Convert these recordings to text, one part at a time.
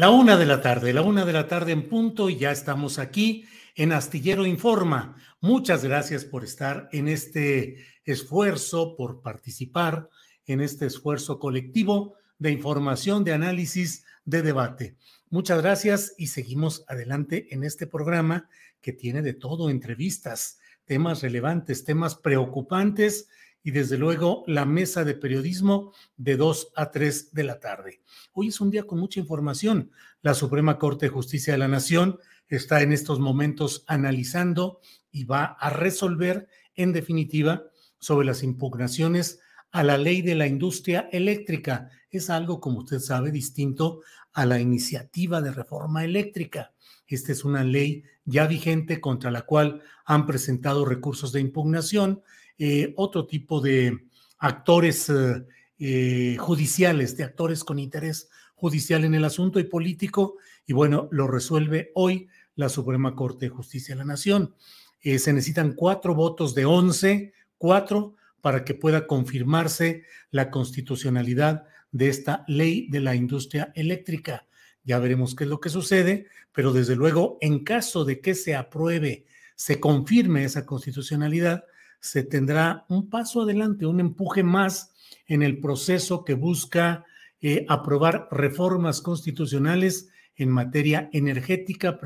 La una de la tarde, la una de la tarde en punto y ya estamos aquí en Astillero Informa. Muchas gracias por estar en este esfuerzo, por participar en este esfuerzo colectivo de información, de análisis, de debate. Muchas gracias y seguimos adelante en este programa que tiene de todo, entrevistas, temas relevantes, temas preocupantes y desde luego la mesa de periodismo de 2 a 3 de la tarde. Hoy es un día con mucha información. La Suprema Corte de Justicia de la Nación está en estos momentos analizando y va a resolver en definitiva sobre las impugnaciones a la ley de la industria eléctrica. Es algo, como usted sabe, distinto a la iniciativa de reforma eléctrica. Esta es una ley ya vigente contra la cual han presentado recursos de impugnación eh, otro tipo de actores eh, eh, judiciales, de actores con interés judicial en el asunto y político, y bueno, lo resuelve hoy la Suprema Corte de Justicia de la Nación. se necesitan cuatro votos de once, cuatro, para que pueda confirmarse la constitucionalidad de esta ley de la industria eléctrica. Ya veremos qué es lo que sucede, pero desde luego, en caso de que se apruebe, se confirme esa constitucionalidad, se tendrá un paso adelante, un empuje más en el proceso que busca eh, aprobar reformas constitucionales en materia energética,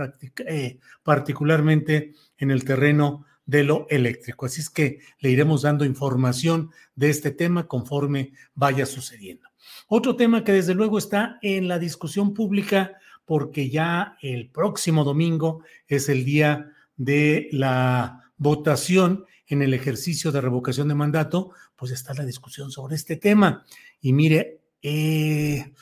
eh, particularmente en el terreno de lo eléctrico. Así es que le iremos dando información de este tema conforme vaya sucediendo. Otro tema que desde luego está en la discusión pública porque ya el próximo domingo es el día de la votación en el ejercicio de revocación de mandato, pues está la discusión sobre este tema. Y mire, eh,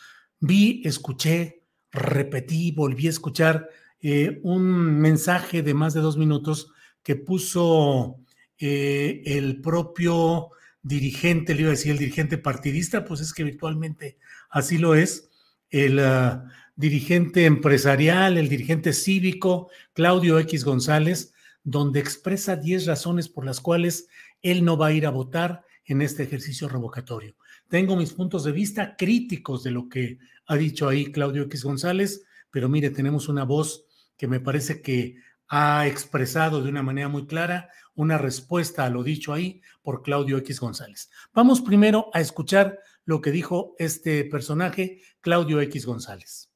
vi, escuché, repetí, volví a escuchar eh, un mensaje de más de dos minutos que puso eh, el propio dirigente, le iba a decir el dirigente partidista, pues es que virtualmente así lo es, el ah, dirigente empresarial, el dirigente cívico, Claudio X González, donde expresa 10 razones por las cuales él no va a ir a votar en este ejercicio revocatorio. Tengo mis puntos de vista críticos de lo que ha dicho ahí Claudio X González, pero mire, tenemos una voz que me parece que ha expresado de una manera muy clara una respuesta a lo dicho ahí por Claudio X González. Vamos primero a escuchar lo que dijo este personaje, Claudio X González.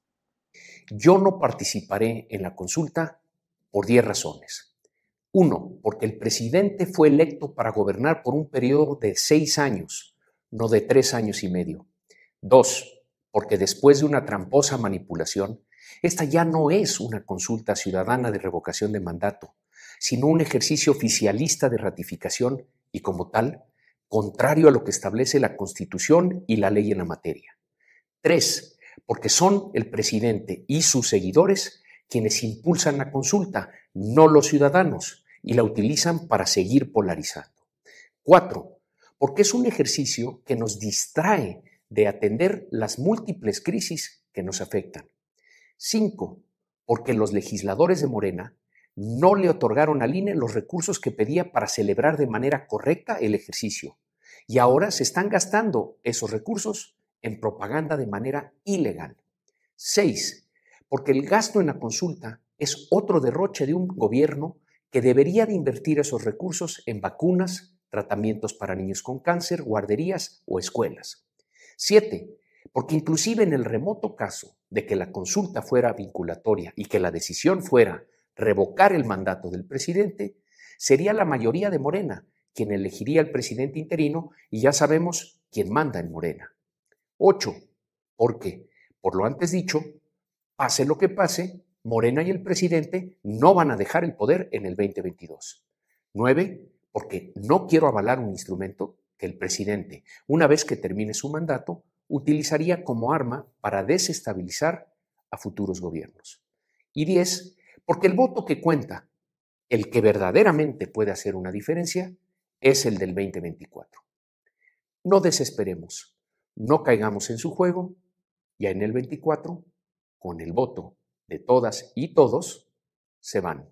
Yo no participaré en la consulta por 10 razones. Uno, porque el presidente fue electo para gobernar por un periodo de seis años, no de tres años y medio. Dos, porque después de una tramposa manipulación, esta ya no es una consulta ciudadana de revocación de mandato, sino un ejercicio oficialista de ratificación y como tal, contrario a lo que establece la Constitución y la ley en la materia. Tres, porque son el presidente y sus seguidores quienes impulsan la consulta, no los ciudadanos, y la utilizan para seguir polarizando. Cuatro, porque es un ejercicio que nos distrae de atender las múltiples crisis que nos afectan. Cinco, porque los legisladores de Morena no le otorgaron al INE los recursos que pedía para celebrar de manera correcta el ejercicio. Y ahora se están gastando esos recursos en propaganda de manera ilegal. Seis, porque el gasto en la consulta es otro derroche de un gobierno que debería de invertir esos recursos en vacunas, tratamientos para niños con cáncer, guarderías o escuelas. Siete, porque inclusive en el remoto caso de que la consulta fuera vinculatoria y que la decisión fuera revocar el mandato del presidente, sería la mayoría de Morena quien elegiría al presidente interino y ya sabemos quién manda en Morena. Ocho, porque, por lo antes dicho, pase lo que pase, Morena y el presidente no van a dejar el poder en el 2022. Nueve, porque no quiero avalar un instrumento que el presidente, una vez que termine su mandato, utilizaría como arma para desestabilizar a futuros gobiernos. Y diez, porque el voto que cuenta, el que verdaderamente puede hacer una diferencia, es el del 2024. No desesperemos, no caigamos en su juego, ya en el 24, con el voto de todas y todos, se van.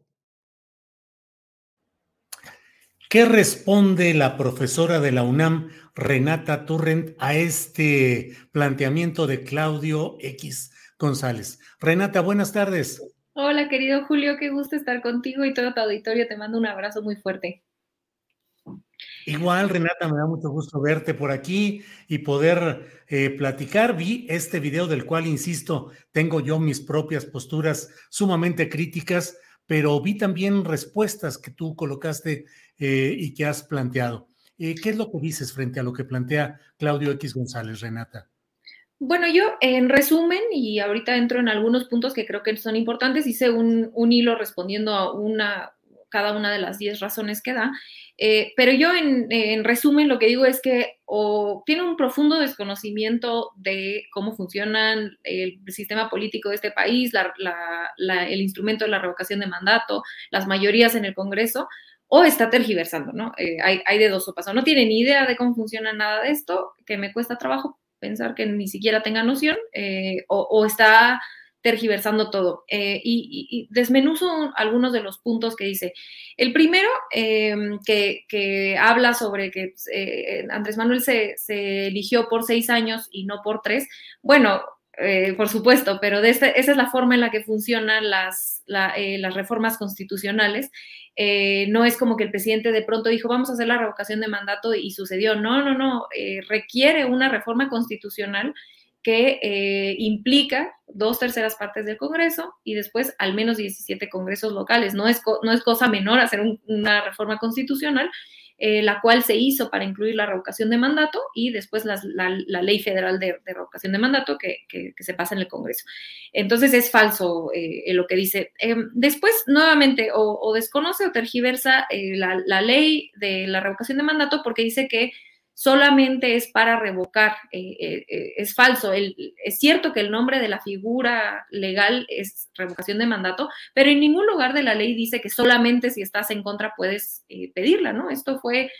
¿Qué responde la profesora de la UNAM, Renata Turrent, a este planteamiento de Claudio X González? Renata, buenas tardes. Hola, querido Julio, qué gusto estar contigo y todo tu auditorio. Te mando un abrazo muy fuerte. Igual, Renata, me da mucho gusto verte por aquí y poder eh, platicar. Vi este video del cual, insisto, tengo yo mis propias posturas sumamente críticas, pero vi también respuestas que tú colocaste eh, y que has planteado. Eh, ¿Qué es lo que dices frente a lo que plantea Claudio X González, Renata? Bueno, yo en resumen, y ahorita entro en algunos puntos que creo que son importantes, hice un, hilo respondiendo a una, cada una de las diez razones que da, eh, pero yo en, resumen lo que digo es que o tiene un profundo desconocimiento de cómo funciona el sistema político de este país, el instrumento de la revocación de mandato, las mayorías en el Congreso, o está tergiversando, ¿no? Eh, hay, hay, de dos sopas, o no tiene ni idea de cómo funciona nada de esto, que me cuesta trabajo pensar que ni siquiera tenga noción eh, o, está tergiversando todo. Eh, y, desmenuzo algunos de los puntos que dice. El primero, em, que, habla sobre que eh, Andrés Manuel se, eligió por seis años y no por tres. Bueno, por supuesto, pero de este, esa es la forma en la que funcionan las, las reformas constitucionales eh, no es como que el presidente de pronto dijo, vamos a hacer la revocación de mandato y sucedió. No, no, no. Eh, requiere una reforma constitucional que eh, implica dos terceras partes del Congreso y después al menos 17 congresos locales. No es, no es cosa menor hacer una reforma constitucional eh, la cual se hizo para incluir la revocación de mandato y después la, ley federal de, revocación de mandato que, se pasa en el Congreso. Entonces es falso eh, lo que dice. Em, después, nuevamente, o, desconoce o tergiversa la ley de la revocación de mandato porque dice que solamente es para revocar. Eh, eh, eh, es falso. es cierto que el nombre de la figura legal es revocación de mandato, pero en ningún lugar de la ley dice que solamente si estás en contra puedes pedirla, ¿no? Esto fue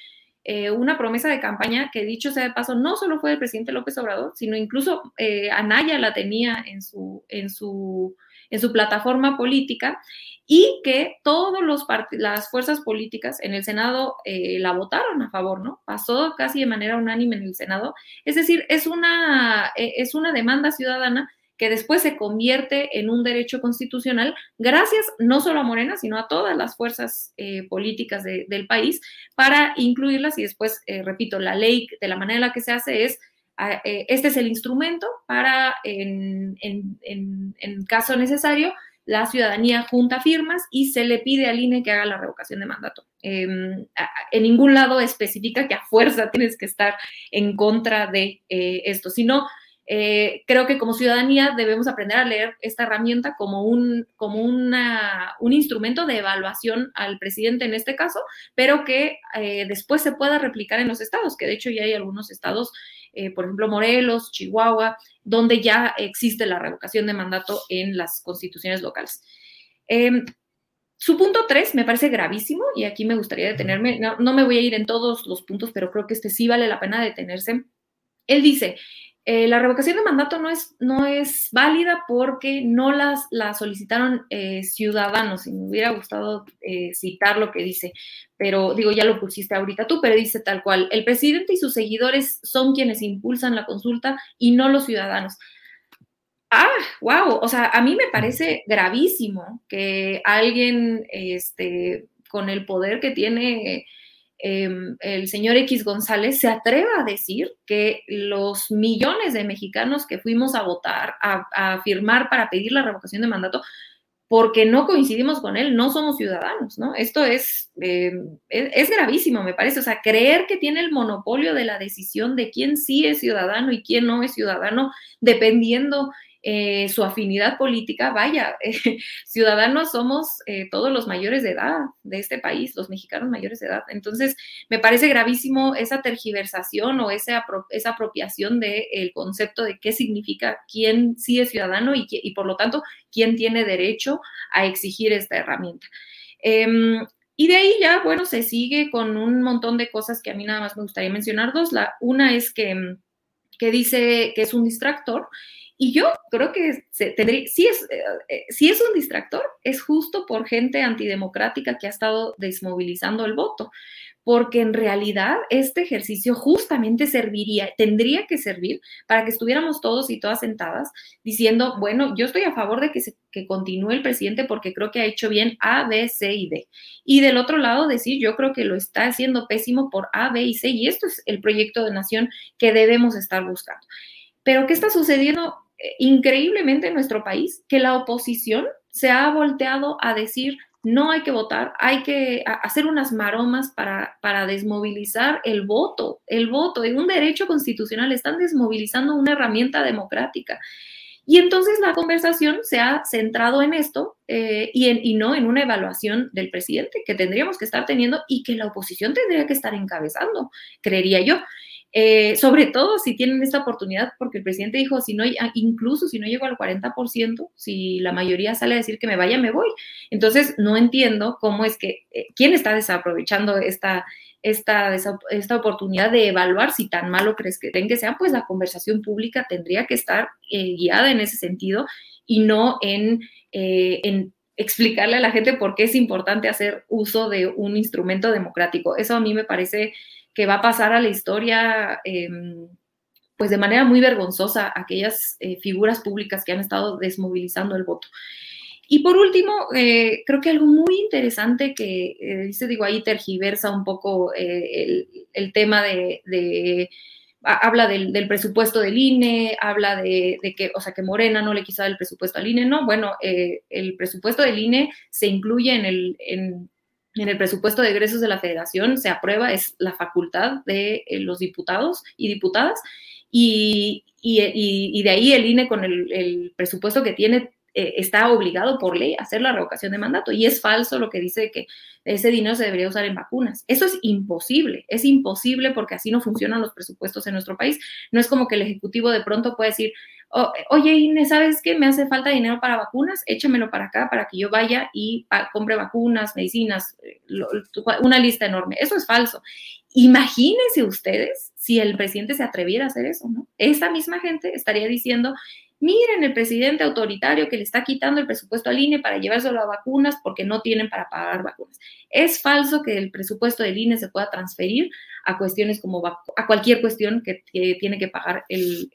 una promesa de campaña que, dicho sea de paso, no solo fue del presidente López Obrador, sino incluso Anaya la tenía en su, en su, en su plataforma política y que todas las fuerzas políticas en el Senado eh, la votaron a favor, ¿no? Pasó casi de manera unánime en el Senado. Es decir, es una, eh, es una demanda ciudadana que después se convierte en un derecho constitucional gracias no solo a Morena, sino a todas las fuerzas eh, políticas del país para incluirlas y después, repito, la ley de la manera en la que se hace es este es el instrumento para, en, caso necesario, la ciudadanía junta firmas y se le pide al INE que haga la revocación de mandato. Em, en ningún lado especifica que a fuerza tienes que estar en contra de eh, esto, sino eh, creo que como ciudadanía debemos aprender a leer esta herramienta como, un, como una, un instrumento de evaluación al presidente en este caso, pero que eh, después se pueda replicar en los estados, que de hecho ya hay algunos estados eh, por ejemplo, Morelos, Chihuahua, donde ya existe la revocación de mandato en las constituciones locales. Em, su punto 3 me parece gravísimo y aquí me gustaría detenerme, no, me voy a ir en todos los puntos, pero creo que este sí vale la pena detenerse. Él dice, eh, la revocación de mandato no es, no es válida porque no las, la solicitaron eh, ciudadanos, y me hubiera gustado eh, citar lo que dice, pero digo, ya lo pusiste ahorita tú, pero dice tal cual, el presidente y sus seguidores son quienes impulsan la consulta y no los ciudadanos. Ah, wow, o sea, a mí me parece gravísimo que alguien este, con el poder que tiene Em, el señor X González se atreva a decir que los millones de mexicanos que fuimos a votar, a, firmar para pedir la revocación de mandato, porque no coincidimos con él, no somos ciudadanos, ¿no? Esto es, em, es, es, gravísimo, me parece. O sea, creer que tiene el monopolio de la decisión de quién sí es ciudadano y quién no es ciudadano, dependiendo eh, su afinidad política, vaya, ciudadanos somos eh, todos los mayores de edad de este país, los mexicanos mayores de edad. Entonces, me parece gravísimo esa tergiversación o esa, esa apropiación del concepto de qué significa quién sí es ciudadano y, y, por lo tanto quién tiene derecho a exigir esta herramienta. Em, y de ahí ya, bueno, se sigue con un montón de cosas que a mí nada más me gustaría mencionar dos. La, una es que, que dice que es un distractor y yo creo que se tendría, si, es, eh, eh, si es un distractor, es justo por gente antidemocrática que ha estado desmovilizando el voto, porque en realidad este ejercicio justamente serviría, tendría que servir para que estuviéramos todos y todas sentadas diciendo, bueno, yo estoy a favor de que, se, que continúe el presidente porque creo que ha hecho bien A, B, C y D. Y del otro lado decir, yo creo que lo está haciendo pésimo por A, B y C y esto es el proyecto de nación que debemos estar buscando. Pero ¿qué está sucediendo increíblemente en nuestro país que la oposición se ha volteado a decir no hay que votar, hay que hacer unas maromas para, para desmovilizar el voto, el voto, en un derecho constitucional, están desmovilizando una herramienta democrática. Y entonces la conversación se ha centrado en esto eh, y, en, y no en una evaluación del presidente que tendríamos que estar teniendo y que la oposición tendría que estar encabezando, creería yo. Eh, sobre todo si tienen esta oportunidad, porque el presidente dijo, si no, incluso si no llego al 40%, si la mayoría sale a decir que me vaya, me voy. Entonces, no entiendo cómo es que, eh, ¿quién está desaprovechando esta, esta, esta oportunidad de evaluar si tan malo crees que tenga que sea? Pues la conversación pública tendría que estar eh, guiada en ese sentido y no en, en explicarle a la gente por qué es importante hacer uso de un instrumento democrático. Eso a mí me parece que va a pasar a la historia em, pues de manera muy vergonzosa aquellas eh, figuras públicas que han estado desmovilizando el voto. Y por último, eh, creo que algo muy interesante que eh, dice, digo, ahí tergiversa un poco el, tema de, habla del, presupuesto del INE, habla de, que, o sea, que Morena no le quiso dar el presupuesto al INE, no, bueno, el presupuesto del INE se incluye en el, en, en el presupuesto de egresos de la federación se aprueba, es la facultad de eh, los diputados y diputadas, y, de ahí el INE con el, presupuesto que tiene eh, está obligado por ley a hacer la revocación de mandato. Y es falso lo que dice que ese dinero se debería usar en vacunas. Eso es imposible, es imposible porque así no funcionan los presupuestos en nuestro país. No es como que el Ejecutivo de pronto puede decir, oye Inés, ¿sabes qué? Me hace falta dinero para vacunas, échamelo para acá para que yo vaya y compre vacunas, medicinas, eh, una lista enorme. Eso es falso. Imagínense ustedes si el presidente se atreviera a hacer eso, ¿no? Esa misma gente estaría diciendo, miren el presidente autoritario que le está quitando el presupuesto al INE para llevárselo a vacunas porque no tienen para pagar vacunas. Es falso que el presupuesto del INE se pueda transferir a cuestiones como a cualquier cuestión que, tiene que pagar el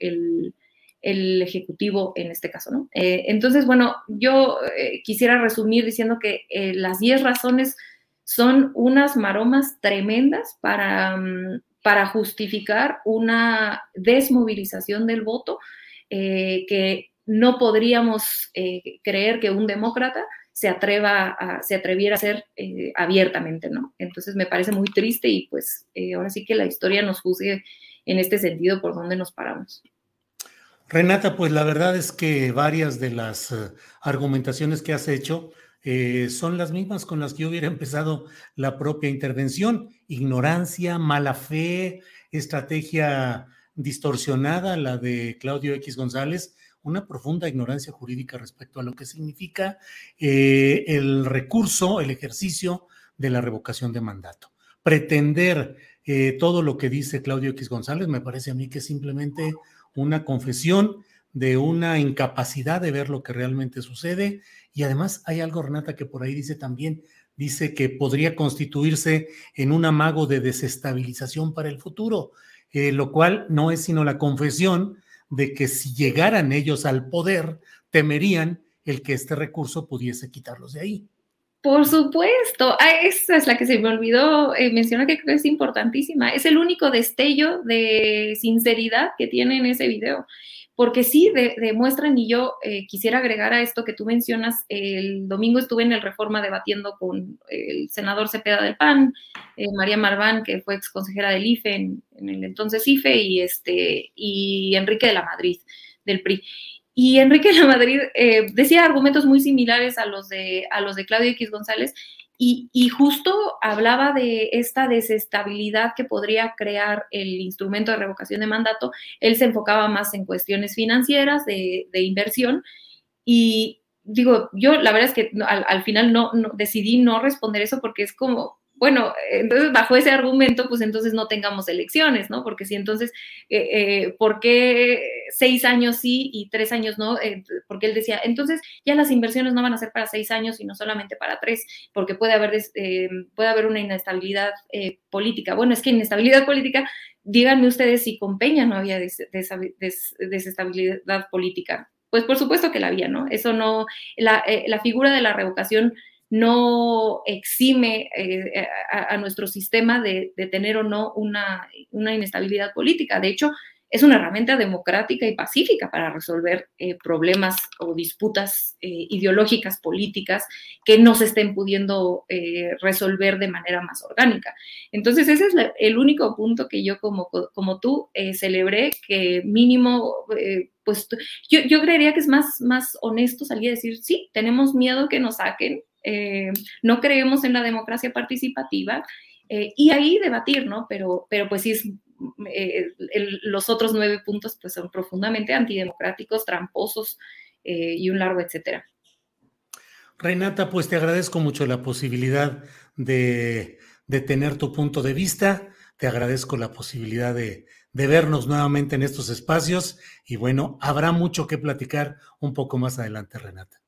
el Ejecutivo en este caso, ¿no? Eh, entonces, bueno, yo eh, quisiera resumir diciendo que eh, las 10 razones son unas maromas tremendas para, mm, para justificar una desmovilización del voto que no podríamos creer que un demócrata se atreva a, se atreviera a hacer abiertamente, ¿no? Entonces me parece muy triste y pues ahora sí que la historia nos juzgue en este sentido por dónde nos paramos. Renata, pues la verdad es que varias de las eh, argumentaciones que has hecho eh, son las mismas con las que yo hubiera empezado la propia intervención. Ignorancia, mala fe, estrategia distorsionada, la de Claudio X González, una profunda ignorancia jurídica respecto a lo que significa eh, el recurso, el ejercicio de la revocación de mandato. Pretender todo lo que dice Claudio X González me parece a mí que es simplemente una confesión de una incapacidad de ver lo que realmente sucede. Y además hay algo, Renata, que por ahí dice también, dice que podría constituirse en un amago de desestabilización para el futuro, eh, lo cual no es sino la confesión de que si llegaran ellos al poder, temerían el que este recurso pudiese quitarlos de ahí. Por supuesto, ah, esa es la que se me olvidó eh, mencionar que creo que es importantísima. Es el único destello de sinceridad que tiene en ese video porque sí demuestran, y yo eh, quisiera agregar a esto que tú mencionas, el domingo estuve en el Reforma debatiendo con el senador Cepeda del PAN, eh, María Marván, que fue ex consejera del IFE en, el entonces IFE, y, este, y Enrique de la Madrid, del PRI. Y Enrique de la Madrid eh, decía argumentos muy similares a los de, a los de Claudio X González, y, justo hablaba de esta desestabilidad que podría crear el instrumento de revocación de mandato. Él se enfocaba más en cuestiones financieras, de, inversión. Y digo, yo la verdad es que al, final no, decidí no responder eso porque es como, bueno, entonces bajo ese argumento, pues entonces no tengamos elecciones, ¿no? Porque si entonces, eh, eh, ¿por qué seis años sí y tres años no? Eh, porque él decía, entonces ya las inversiones no van a ser para seis años, sino solamente para tres, porque puede haber, puede haber una inestabilidad política. Bueno, es que inestabilidad política, díganme ustedes si con Peña no había desestabilidad política. Pues por supuesto que la había, ¿no? Eso no, la, la figura de la revocación no exime eh, a, nuestro sistema de, tener o no una, inestabilidad política. De hecho, es una herramienta democrática y pacífica para resolver eh, problemas o disputas eh, ideológicas, políticas, que no se estén pudiendo resolver de manera más orgánica. Entonces, ese es el único punto que yo como, como tú celebré, que mínimo, pues yo, yo creería que es más, más honesto salir a decir, sí, tenemos miedo que nos saquen, eh, no creemos en la democracia participativa eh, y ahí debatir, ¿no? Pero, pero pues sí, es, eh, los otros nueve puntos pues son profundamente antidemocráticos, tramposos y un largo etcétera. Renata, pues te agradezco mucho la posibilidad de, de tener tu punto de vista, te agradezco la posibilidad de, de vernos nuevamente en estos espacios y bueno, habrá mucho que platicar un poco más adelante, Renata.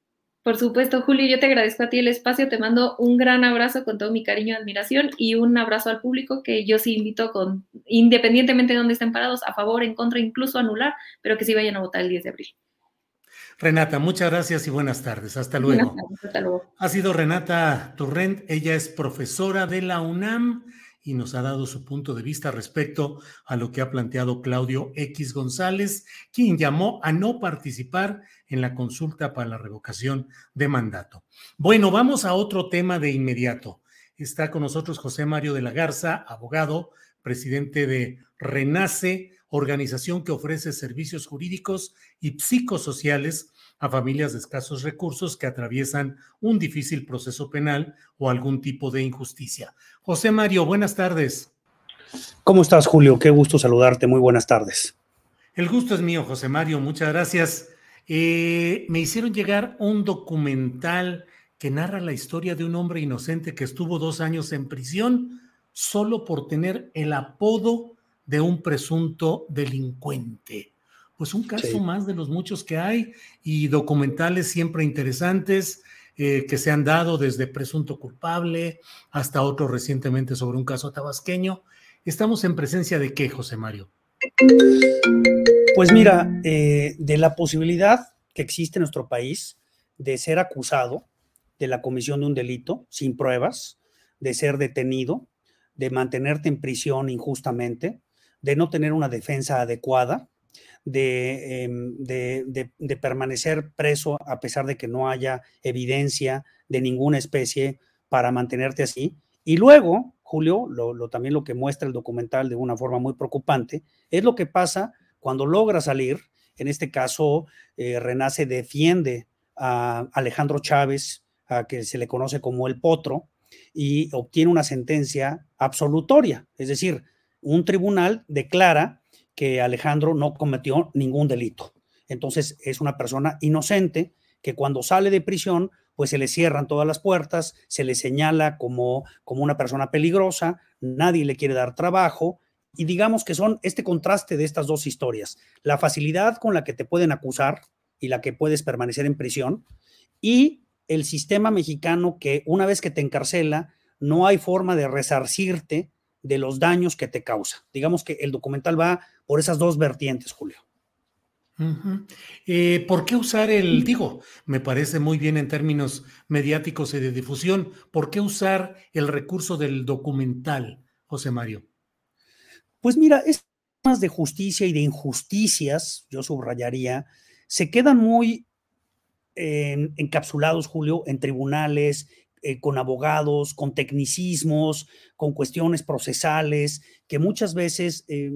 Por supuesto, Julio, yo te agradezco a ti el espacio, te mando un gran abrazo con todo mi cariño y admiración y un abrazo al público que yo sí invito con, independientemente de dónde estén parados, a favor, en contra, incluso anular, pero que sí vayan a votar el 10 de abril. Renata, muchas gracias y buenas tardes. Hasta luego. hasta luego. Ha sido Renata Turrent, ella es profesora de la UNAM y nos ha dado su punto de vista respecto a lo que ha planteado Claudio X González, quien llamó a no participar en la consulta para la revocación de mandato. Bueno, vamos a otro tema de inmediato. Está con nosotros José Mario de la Garza, abogado, presidente de Renace, organización que ofrece servicios jurídicos y psicosociales a familias de escasos recursos que atraviesan un difícil proceso penal o algún tipo de injusticia. José Mario, buenas tardes. ¿Cómo estás, Julio? Qué gusto saludarte. Muy buenas tardes. El gusto es mío, José Mario. Muchas gracias. Eh, me hicieron llegar un documental que narra la historia de un hombre inocente que estuvo dos años en prisión solo por tener el apodo de un presunto delincuente pues un caso más de los muchos que hay y documentales siempre interesantes eh, que se han dado desde presunto culpable hasta otro recientemente sobre un caso tabasqueño. ¿Estamos en presencia de qué, José Mario? Pues mira, eh, de la posibilidad que existe en nuestro país de ser acusado de la comisión de un delito sin pruebas, de ser detenido, de mantenerte en prisión injustamente, de no tener una defensa adecuada, Em, de, de, permanecer preso a pesar de que no haya evidencia de ninguna especie para mantenerte así. Y luego, Julio, lo, también lo que muestra el documental de una forma muy preocupante, es lo que pasa cuando logra salir. En este caso, eh, Renace defiende a Alejandro Chávez, a que se le conoce como el potro, y obtiene una sentencia absolutoria. Es decir, un tribunal declara que Alejandro no cometió ningún delito. Entonces es una persona inocente que cuando sale de prisión, pues se le cierran todas las puertas, se le señala como, como una persona peligrosa, nadie le quiere dar trabajo y digamos que son este contraste de estas dos historias, la facilidad con la que te pueden acusar y la que puedes permanecer en prisión y el sistema mexicano que una vez que te encarcela, no hay forma de resarcirte de los daños que te causa. Digamos que el documental va por esas dos vertientes, Julio. Eh, ¿Por qué usar el, digo, me parece muy bien en términos mediáticos y de difusión, ¿por qué usar el recurso del documental, José Mario? Pues mira, es temas de justicia y de injusticias, yo subrayaría, se quedan muy encapsulados, Julio, en tribunales, eh, con abogados, con tecnicismos, con cuestiones procesales, que muchas veces eh,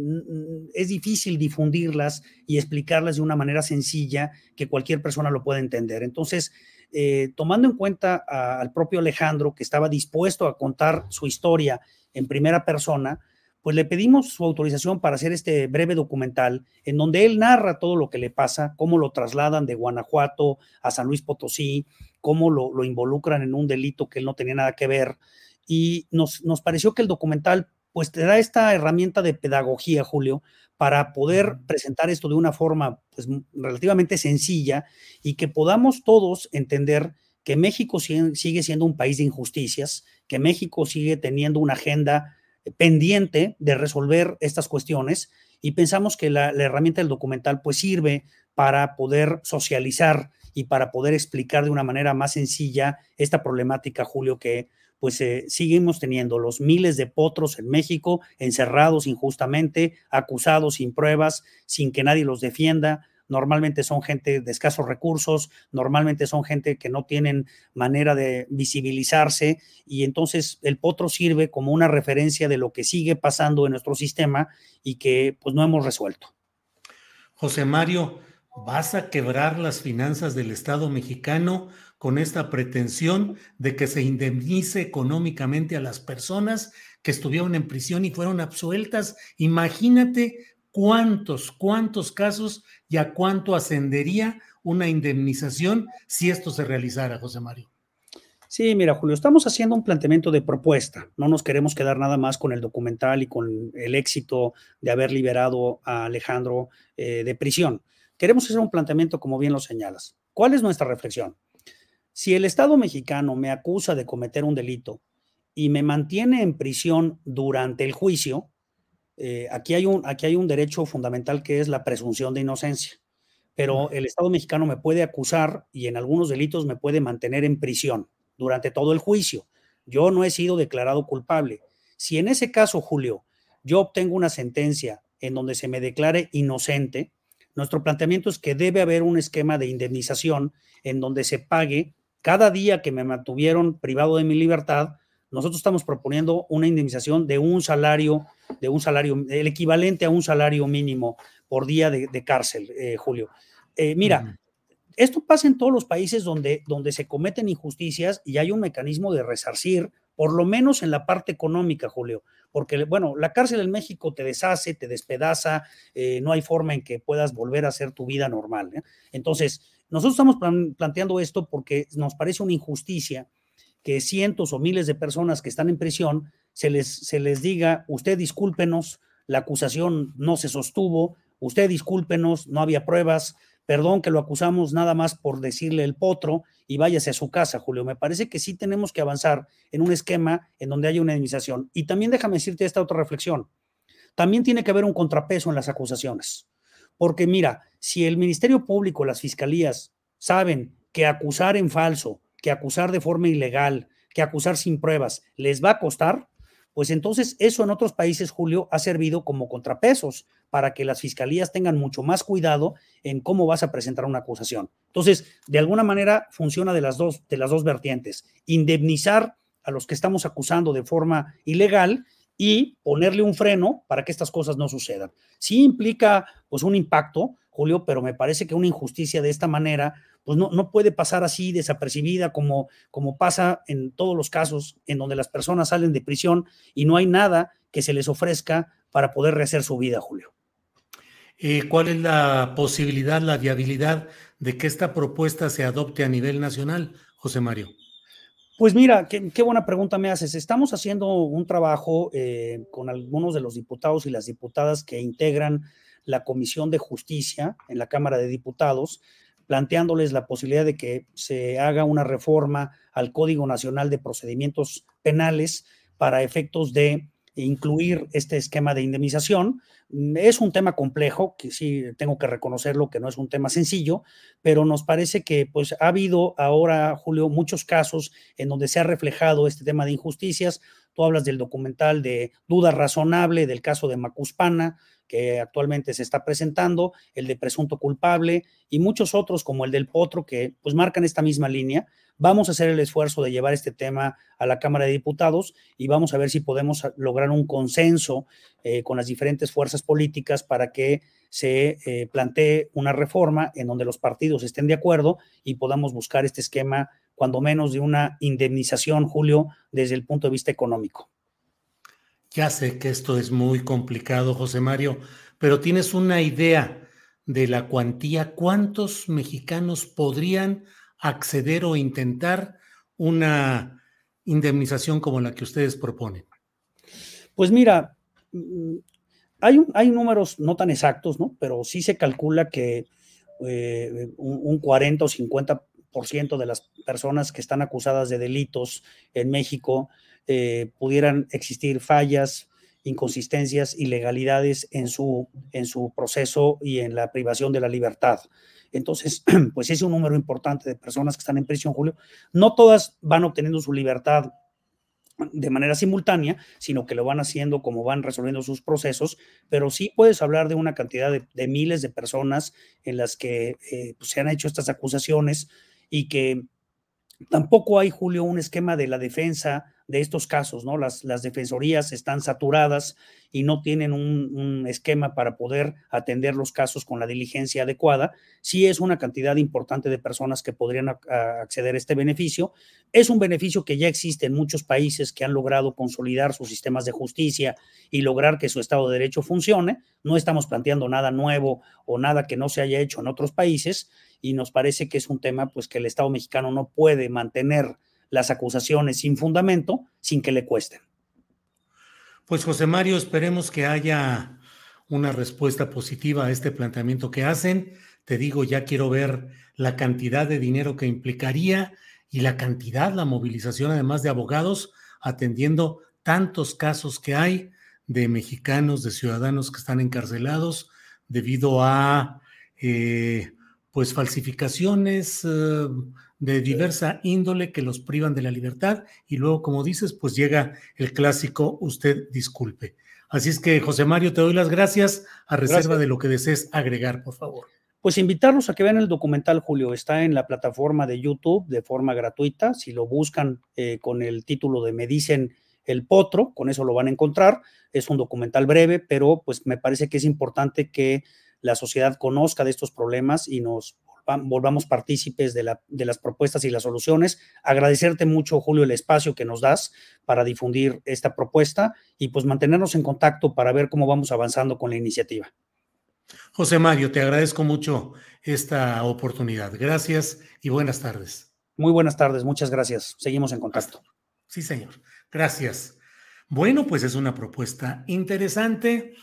es difícil difundirlas y explicarlas de una manera sencilla que cualquier persona lo pueda entender. Entonces, eh, tomando en cuenta al propio Alejandro, que estaba dispuesto a contar su historia en primera persona, pues le pedimos su autorización para hacer este breve documental en donde él narra todo lo que le pasa, cómo lo trasladan de Guanajuato a San Luis Potosí, cómo lo, involucran en un delito que él no tenía nada que ver. Y nos, nos pareció que el documental pues te da esta herramienta de pedagogía, Julio, para poder presentar esto de una forma pues, relativamente sencilla y que podamos todos entender que México sigue siendo un país de injusticias, que México sigue teniendo una agenda pendiente de resolver estas cuestiones y pensamos que la, herramienta del documental pues sirve para poder socializar y para poder explicar de una manera más sencilla esta problemática, Julio, que pues eh, seguimos teniendo los miles de potros en México encerrados injustamente, acusados sin pruebas, sin que nadie los defienda, normalmente son gente de escasos recursos, normalmente son gente que no tienen manera de visibilizarse y entonces el potro sirve como una referencia de lo que sigue pasando en nuestro sistema y que pues no hemos resuelto. José Mario, ¿vas a quebrar las finanzas del Estado mexicano con esta pretensión de que se indemnice económicamente a las personas que estuvieron en prisión y fueron absueltas? Imagínate cuántos, cuántos casos y a cuánto ascendería una indemnización si esto se realizara, José Mario. Sí, mira, Julio, estamos haciendo un planteamiento de propuesta. No nos queremos quedar nada más con el documental y con el éxito de haber liberado a Alejandro eh, de prisión. Queremos hacer un planteamiento, como bien lo señalas. ¿Cuál es nuestra reflexión? Si el Estado mexicano me acusa de cometer un delito y me mantiene en prisión durante el juicio, eh, aquí, hay un, aquí hay un derecho fundamental que es la presunción de inocencia, pero el Estado mexicano me puede acusar y en algunos delitos me puede mantener en prisión durante todo el juicio. Yo no he sido declarado culpable. Si en ese caso, Julio, yo obtengo una sentencia en donde se me declare inocente, nuestro planteamiento es que debe haber un esquema de indemnización en donde se pague cada día que me mantuvieron privado de mi libertad, nosotros estamos proponiendo una indemnización de un salario, de un salario, el equivalente a un salario mínimo por día de, cárcel, eh, Julio. Eh, mira, esto pasa en todos los países donde, donde se cometen injusticias y hay un mecanismo de resarcir, por lo menos en la parte económica, Julio, porque, bueno, la cárcel en México te deshace, te despedaza, eh, no hay forma en que puedas volver a hacer tu vida normal. Entonces, nosotros estamos planteando esto porque nos parece una injusticia que cientos o miles de personas que están en prisión se les, se les diga, usted discúlpenos, la acusación no se sostuvo, usted discúlpenos, no había pruebas, perdón que lo acusamos nada más por decirle el potro y váyase a su casa, Julio. Me parece que sí tenemos que avanzar en un esquema en donde haya una indemnización. Y también déjame decirte esta otra reflexión. También tiene que haber un contrapeso en las acusaciones. Porque mira, si el Ministerio Público, las fiscalías saben que acusar en falso que acusar de forma ilegal, que acusar sin pruebas les va a costar, pues entonces eso en otros países, Julio, ha servido como contrapesos para que las fiscalías tengan mucho más cuidado en cómo vas a presentar una acusación. Entonces, de alguna manera funciona de las dos, de las dos vertientes, indemnizar a los que estamos acusando de forma ilegal y ponerle un freno para que estas cosas no sucedan. Sí implica pues un impacto, Julio, pero me parece que una injusticia de esta manera pues no, no puede pasar así desapercibida como, como pasa en todos los casos en donde las personas salen de prisión y no hay nada que se les ofrezca para poder rehacer su vida, Julio. Eh, ¿Cuál es la posibilidad, la viabilidad de que esta propuesta se adopte a nivel nacional, José Mario? Pues mira, qué, buena pregunta me haces. Estamos haciendo un trabajo eh, con algunos de los diputados y las diputadas que integran la Comisión de Justicia en la Cámara de Diputados, planteándoles la posibilidad de que se haga una reforma al Código Nacional de Procedimientos Penales para efectos de incluir este esquema de indemnización. Es un tema complejo, que sí tengo que reconocerlo, que no es un tema sencillo, pero nos parece que pues ha habido ahora, Julio, muchos casos en donde se ha reflejado este tema de injusticias. Tú hablas del documental de duda razonable del caso de Macuspana, que actualmente se está presentando, el de presunto culpable y muchos otros como el del Potro que pues marcan esta misma línea. Vamos a hacer el esfuerzo de llevar este tema a la Cámara de Diputados y vamos a ver si podemos lograr un consenso eh, con las diferentes fuerzas políticas para que se eh, plantee una reforma en donde los partidos estén de acuerdo y podamos buscar este esquema, cuando menos de una indemnización, Julio, desde el punto de vista económico. Ya sé que esto es muy complicado, José Mario, pero tienes una idea de la cuantía, ¿cuántos mexicanos podrían acceder o intentar una indemnización como la que ustedes proponen? Pues mira, mm, hay, hay números no tan exactos, ¿no? Pero sí se calcula que eh, un, 40 o 50% de las personas que están acusadas de delitos en México eh, pudieran existir fallas, inconsistencias, ilegalidades en su, en su proceso y en la privación de la libertad. Entonces, pues es un número importante de personas que están en prisión, Julio. No todas van obteniendo su libertad de manera simultánea, sino que lo van haciendo como van resolviendo sus procesos, pero sí puedes hablar de una cantidad de, miles de personas en las que eh, pues, se han hecho estas acusaciones y que tampoco hay, Julio, un esquema de la defensa de estos casos, ¿no? Las, defensorías están saturadas y no tienen un, esquema para poder atender los casos con la diligencia adecuada. Sí es una cantidad importante de personas que podrían acceder a este beneficio. Es un beneficio que ya existe en muchos países que han logrado consolidar sus sistemas de justicia y lograr que su Estado de Derecho funcione. No estamos planteando nada nuevo o nada que no se haya hecho en otros países y nos parece que es un tema pues que el Estado mexicano no puede mantener las acusaciones sin fundamento sin que le cuesten. Pues José Mario, esperemos que haya una respuesta positiva a este planteamiento que hacen. Te digo, ya quiero ver la cantidad de dinero que implicaría y la cantidad, la movilización además de abogados atendiendo tantos casos que hay de mexicanos, de ciudadanos que están encarcelados debido a eh, pues falsificaciones, eh, de diversa índole que los privan de la libertad y luego, como dices, pues llega el clásico, usted disculpe. Así es que, José Mario, te doy las gracias a reserva de lo que desees agregar, por favor. Pues invitarlos a que vean el documental, Julio. Está en la plataforma de YouTube de forma gratuita. Si lo buscan eh, con el título de Me dicen el potro, con eso lo van a encontrar. Es un documental breve, pero pues me parece que es importante que la sociedad conozca de estos problemas y nos volvamos partícipes de, la, de las propuestas y las soluciones. Agradecerte mucho, Julio, el espacio que nos das para difundir esta propuesta y pues mantenernos en contacto para ver cómo vamos avanzando con la iniciativa. José Mario, te agradezco mucho esta oportunidad. Gracias y buenas tardes. Muy buenas tardes, muchas gracias. Seguimos en contacto. Sí, señor. Gracias. Bueno, pues es una propuesta interesante.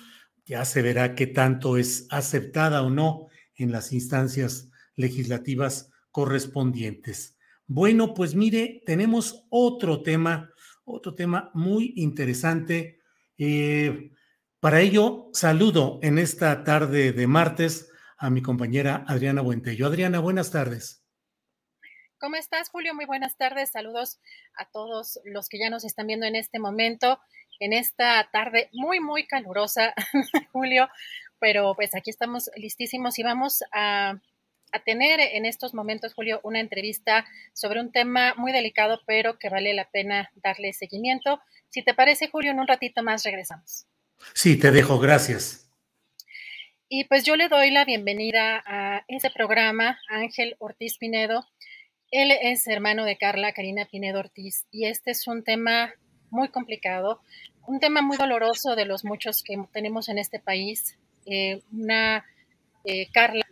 Ya se verá qué tanto es aceptada o no en las instancias legislativas correspondientes. Bueno, pues mire, tenemos otro tema, otro tema muy interesante. Eh, para ello, saludo en esta tarde de martes a mi compañera Adriana Buentello. Adriana, buenas tardes. ¿Cómo estás, Julio? Muy buenas tardes. Saludos a todos los que ya nos están viendo en este momento, en esta tarde muy, muy calurosa, Julio. Pero pues aquí estamos listísimos y vamos a a tener en estos momentos, Julio, una entrevista sobre un tema muy delicado, pero que vale la pena darle seguimiento. Si te parece, Julio, en un ratito más regresamos. Sí, te dejo, gracias. Y pues yo le doy la bienvenida a este programa, Ángel Ortiz Pinedo. Él es hermano de Carla Karina Pinedo Ortiz y este es un tema muy complicado, un tema muy doloroso de los muchos que tenemos en este país. Eh, una eh, Carla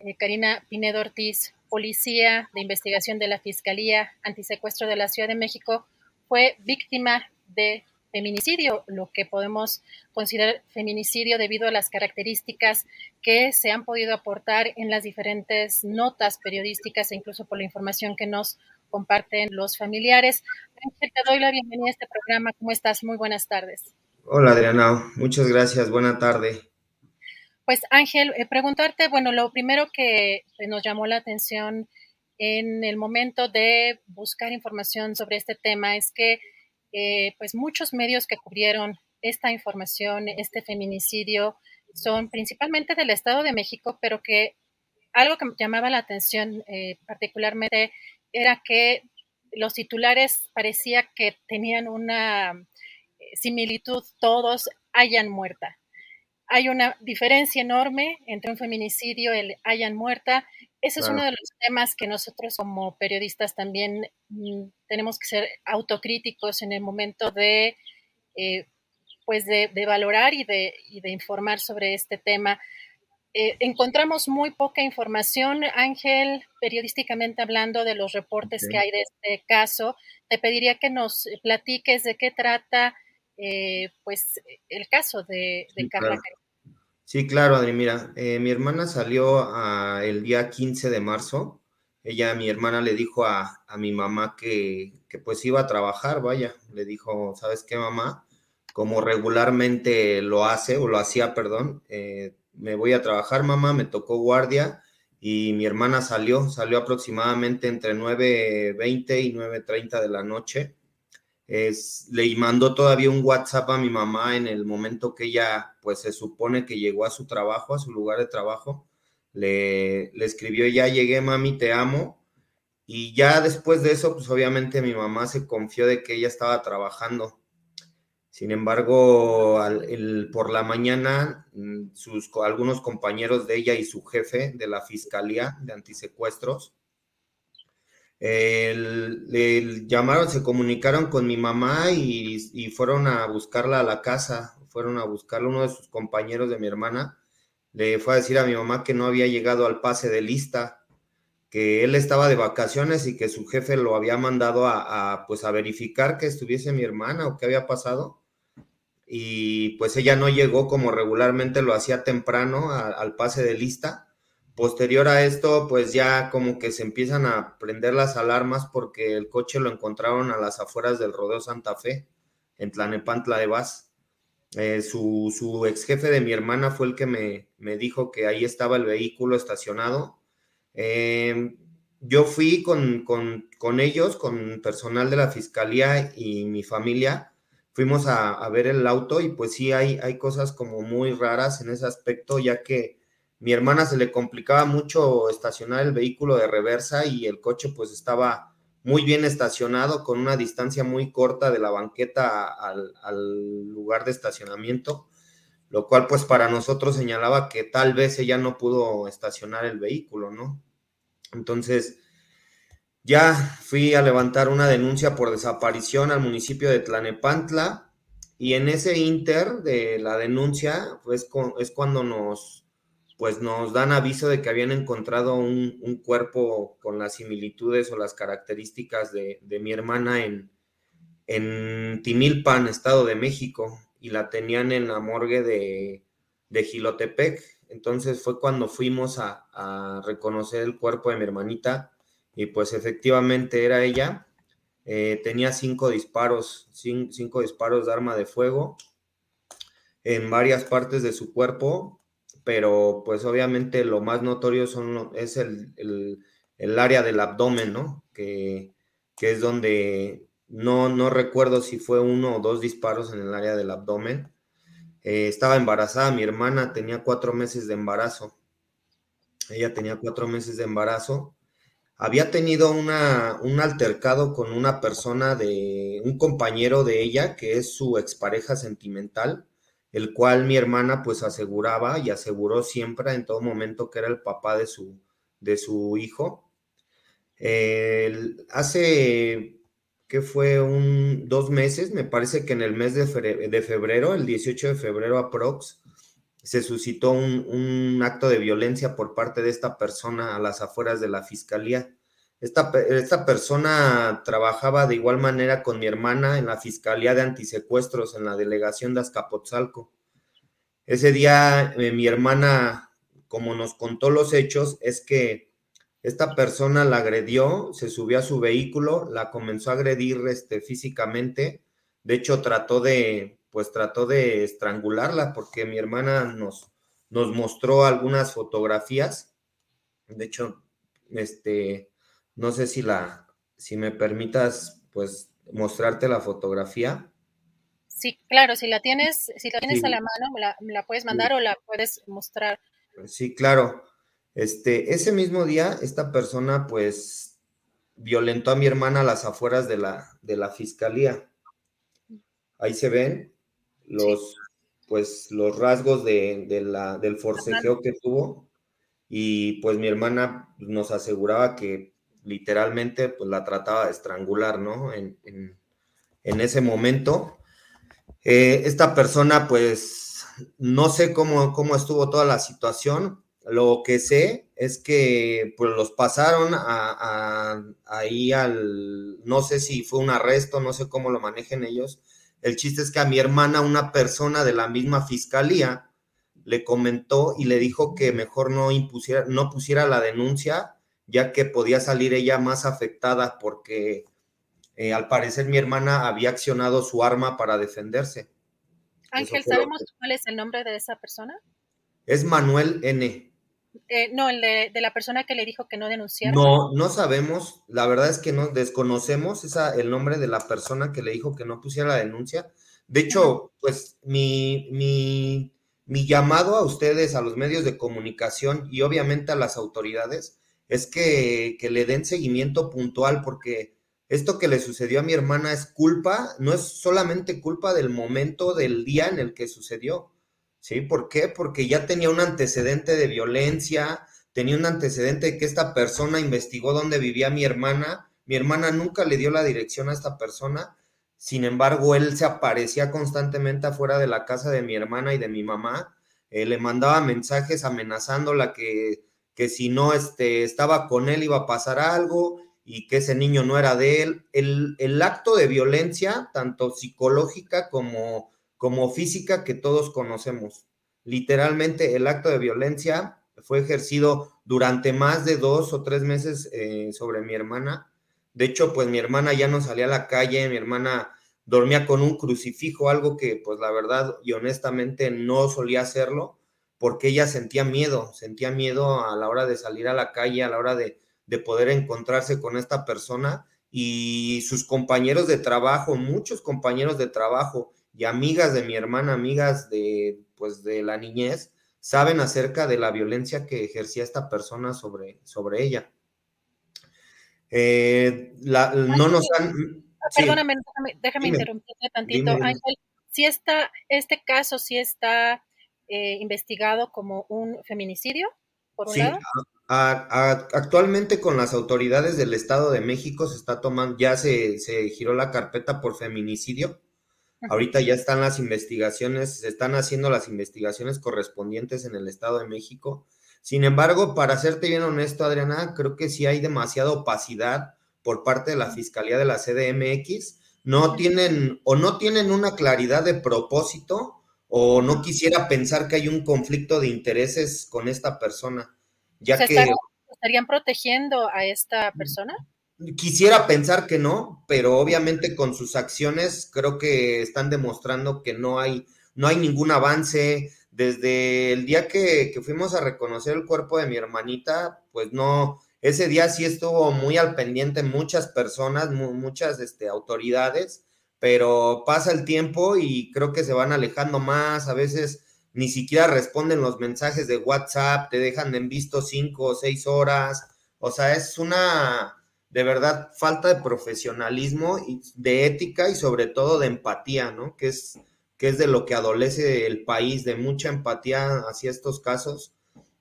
eh, Karina Pinedo Ortiz policía de investigación de la Fiscalía Antisecuestro de la Ciudad de México fue víctima de feminicidio, lo que podemos considerar feminicidio debido a las características que se han podido aportar en las diferentes notas periodísticas e incluso por la información que nos comparten los familiares. Ángel, te doy la bienvenida a este programa. ¿Cómo estás? Muy buenas tardes. Hola Adriana, muchas gracias. Buena tarde. Pues Ángel, eh, preguntarte, bueno, lo primero que nos llamó la atención en el momento de buscar información sobre este tema es que eh, pues muchos medios que cubrieron esta información, este feminicidio, son principalmente del Estado de México, pero que algo que llamaba la atención eh, particularmente era que los titulares parecía que tenían una eh, similitud, todos hayan muerta. Hay una diferencia enorme entre un feminicidio y el hayan muerta. Ese es uno de los temas que nosotros como periodistas también mm, tenemos que ser autocríticos en el momento de, eh, pues de, valorar y de, y de informar sobre este tema. Eh, encontramos muy poca información, Ángel, periodísticamente hablando de los reportes que hay de este caso. Te pediría que nos platiques de qué trata eh, pues el caso de, Carla. Sí, claro, Adri. Mira, eh, mi hermana salió ah, el día 15 de marzo. Ella, mi hermana, le dijo a, mi mamá que, que, pues iba a trabajar, vaya. Le dijo, ¿sabes qué, mamá? Como regularmente lo hace, o lo hacía, perdón, eh, me voy a trabajar, mamá, me tocó guardia y mi hermana salió, salió aproximadamente entre 9.20 y 9.30 de la noche. Es, le mandó todavía un WhatsApp a mi mamá en el momento que ella, pues se supone que llegó a su trabajo, a su lugar de trabajo. Le, le escribió, ya llegué, mami, te amo. Y ya después de eso, pues obviamente mi mamá se confió de que ella estaba trabajando. Sin embargo, por la mañana, mm, sus, algunos compañeros de ella y su jefe de la Fiscalía de Antisecuestros le llamaron, se comunicaron con mi mamá y, y, fueron a buscarla a la casa, fueron a buscarla, uno de sus compañeros de mi hermana le fue a decir a mi mamá que no había llegado al pase de lista, que él estaba de vacaciones y que su jefe lo había mandado a, a pues a verificar que estuviese mi hermana o qué había pasado y pues ella no llegó como regularmente lo hacía temprano al pase de lista. Posterior a esto, pues ya como que se empiezan a prender las alarmas porque el coche lo encontraron a las afueras del Rodeo Santa Fe, en Tlanepantla de Vaz. Eh, su, su, ex jefe de mi hermana fue el que me, me dijo que ahí estaba el vehículo estacionado. Em, yo fui con, con, con ellos, con personal de la fiscalía y mi familia, fuimos a, ver el auto y pues sí hay, cosas como muy raras en ese aspecto, ya que mi hermana se le complicaba mucho estacionar el vehículo de reversa y el coche pues estaba muy bien estacionado con una distancia muy corta de la banqueta al lugar de estacionamiento, lo cual pues para nosotros señalaba que tal vez ella no pudo estacionar el vehículo, ¿no? Entonces, ya fui a levantar una denuncia por desaparición al municipio de Tlanepantla y en ese inter de la denuncia pues, es cuando nos, pues, nos dan aviso de que habían encontrado un, cuerpo con las similitudes o las características de, mi hermana en, en Timilpan, Estado de México, y la tenían en la morgue de, de Gilotepec. Entonces fue cuando fuimos a, a reconocer el cuerpo de mi hermanita y pues efectivamente era ella. Eh, tenía cinco disparos, cinco, disparos de arma de fuego en varias partes de su cuerpo, pero pues obviamente lo más notorio es el, área del abdomen, ¿no? Que, es donde no, no recuerdo si fue uno o dos disparos en el área del abdomen. Eh, estaba embarazada, mi hermana tenía cuatro meses de embarazo. Ella tenía cuatro meses de embarazo había tenido una, un altercado con una persona de un compañero de ella, que es su expareja sentimental, el cual mi hermana pues aseguraba y aseguró siempre en todo momento que era el papá de su, de su hijo. hace que fue un dos meses, me parece que en el mes de febrero, el 18 de febrero aprox, se suscitó un, un, acto de violencia por parte de esta persona a las afueras de la fiscalía. Esta, esta, persona trabajaba de igual manera con mi hermana en la Fiscalía de Antisecuestros en la delegación de Azcapotzalco. Ese día eh, mi hermana, como nos contó los hechos, es que esta persona la agredió, se subió a su vehículo, la comenzó a agredir este, físicamente. De hecho, trató de, pues trató de estrangularla porque mi hermana nos, nos mostró algunas fotografías. De hecho, este, no sé si la, si me permitas, pues mostrarte la fotografía. Sí, claro, si la tienes, si la tienes a la mano, la, la puedes mandar o la puedes mostrar. Sí, claro. Este, ese mismo día, esta persona, pues, violentó a mi hermana a las afueras de la, de la fiscalía. Ahí se ven los, pues, los rasgos de, de la, del forcejeo que tuvo. Y pues mi hermana nos aseguraba que literalmente pues, la trataba de estrangular, ¿no? En, en, ese momento. Eh, esta persona, pues, no sé cómo, cómo estuvo toda la situación, lo que sé es que pues los pasaron a, ahí al, no sé si fue un arresto, no sé cómo lo manejen ellos. El chiste es que a mi hermana, una persona de la misma fiscalía, le comentó y le dijo que mejor no impusiera, no pusiera la denuncia, ya que podía salir ella más afectada porque eh, al parecer mi hermana había accionado su arma para defenderse. Ángel, ¿sabemos cuál es el nombre de esa persona? Es Manuel N. Eh, no, el de, la persona que le dijo que no denunciara. No, no sabemos. La verdad es que no desconocemos esa, el nombre de la persona que le dijo que no pusiera la denuncia. De hecho, pues mi, mi, mi llamado a ustedes, a los medios de comunicación y obviamente a las autoridades, es que, que le den seguimiento puntual porque esto que le sucedió a mi hermana es culpa, no es solamente culpa del momento del día en el que sucedió ¿sí? ¿Por qué? Porque ya tenía un antecedente de violencia, tenía un antecedente de que esta persona investigó dónde vivía mi hermana, mi hermana nunca le dio la dirección a esta persona, sin embargo, él se aparecía constantemente afuera de la casa de mi hermana y de mi mamá, eh, le mandaba mensajes amenazándola que, que si no este, estaba con él iba a pasar algo y que ese niño no era de él. El, el acto de violencia, tanto psicológica como como física que todos conocemos. Literalmente el acto de violencia fue ejercido durante más de dos o tres meses eh, sobre mi hermana. De hecho, pues mi hermana ya no salía a la calle, mi hermana dormía con un crucifijo, algo que pues la verdad y honestamente no solía hacerlo, porque ella sentía miedo, sentía miedo a la hora de salir a la calle, a la hora de, de poder encontrarse con esta persona y sus compañeros de trabajo, muchos compañeros de trabajo, y amigas de mi hermana, amigas de, pues, de la niñez, saben acerca de la violencia que ejercía esta persona sobre, sobre ella. Eh, no nos han... Perdóname, déjame, interrumpirte tantito. Ángel, si está, este caso sí está eh, investigado como un feminicidio, por un lado. actualmente con las autoridades del Estado de México se está tomando, ya se, se giró la carpeta por feminicidio Ahorita ya están las investigaciones, se están haciendo las investigaciones correspondientes en el Estado de México. Sin embargo, para serte bien honesto, Adriana, creo que sí hay demasiada opacidad por parte de la Fiscalía de la CDMX. No tienen o no tienen una claridad de propósito o no quisiera pensar que hay un conflicto de intereses con esta persona, ya que... ¿Estarían protegiendo a esta persona? Quisiera pensar que no, pero obviamente con sus acciones creo que están demostrando que no hay, no hay ningún avance. Desde el día que, fuimos a reconocer el cuerpo de mi hermanita, pues no, ese día sí estuvo muy al pendiente muchas personas, muchas este, autoridades, pero pasa el tiempo y creo que se van alejando más, a veces ni siquiera responden los mensajes de WhatsApp, te dejan en visto cinco o seis horas, o sea, es una, de verdad falta de profesionalismo y de ética y sobre todo de empatía, ¿no? Que es, que es de lo que adolece el país, de mucha empatía hacia estos casos.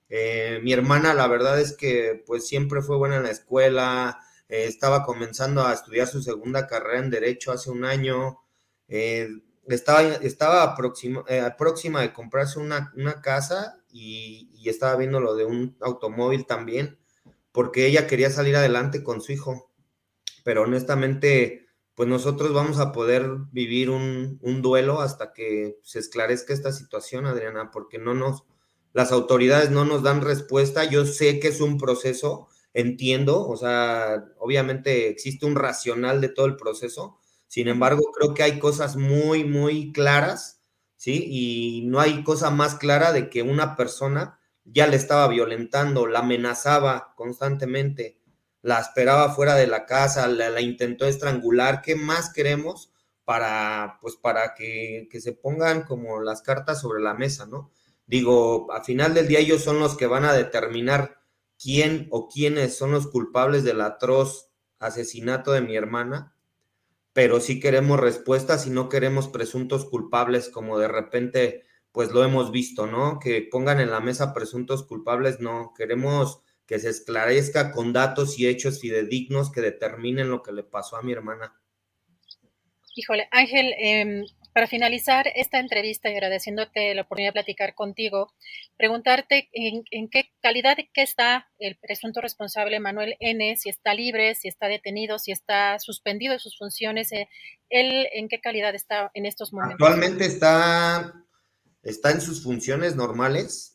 Eh, mi hermana, la verdad es que pues siempre fue buena en la escuela, eh, estaba comenzando a estudiar su segunda carrera en Derecho hace un año. Eh, estaba, estaba próxima, eh, próxima de comprarse una, una casa y, y, estaba viendo lo de un automóvil también, porque ella quería salir adelante con su hijo. Pero honestamente, pues nosotros vamos a poder vivir un, un duelo hasta que se esclarezca esta situación, Adriana, porque no nos, las autoridades no nos dan respuesta. Yo sé que es un proceso, entiendo, o sea, obviamente existe un racional de todo el proceso, sin embargo, creo que hay cosas muy, muy claras, ¿sí? Y no hay cosa más clara de que una persona ya le estaba violentando, la amenazaba constantemente, la esperaba fuera de la casa, la, intentó estrangular. ¿Qué más queremos para, pues, para que, que se pongan como las cartas sobre la mesa, ¿no? Digo, a final del día ellos son los que van a determinar quién o quiénes son los culpables del atroz asesinato de mi hermana, pero sí queremos respuestas y no queremos presuntos culpables como de repente pues lo hemos visto, ¿no? Que pongan en la mesa presuntos culpables, no, queremos que se esclarezca con datos y hechos fidedignos que determinen lo que le pasó a mi hermana. Híjole, Ángel, eh, para finalizar esta entrevista y agradeciéndote la oportunidad de platicar contigo, preguntarte en, qué calidad qué está el presunto responsable Manuel N, si está libre, si está detenido, si está suspendido de sus funciones, eh, él en qué calidad está en estos momentos. Actualmente está, está en sus funciones normales,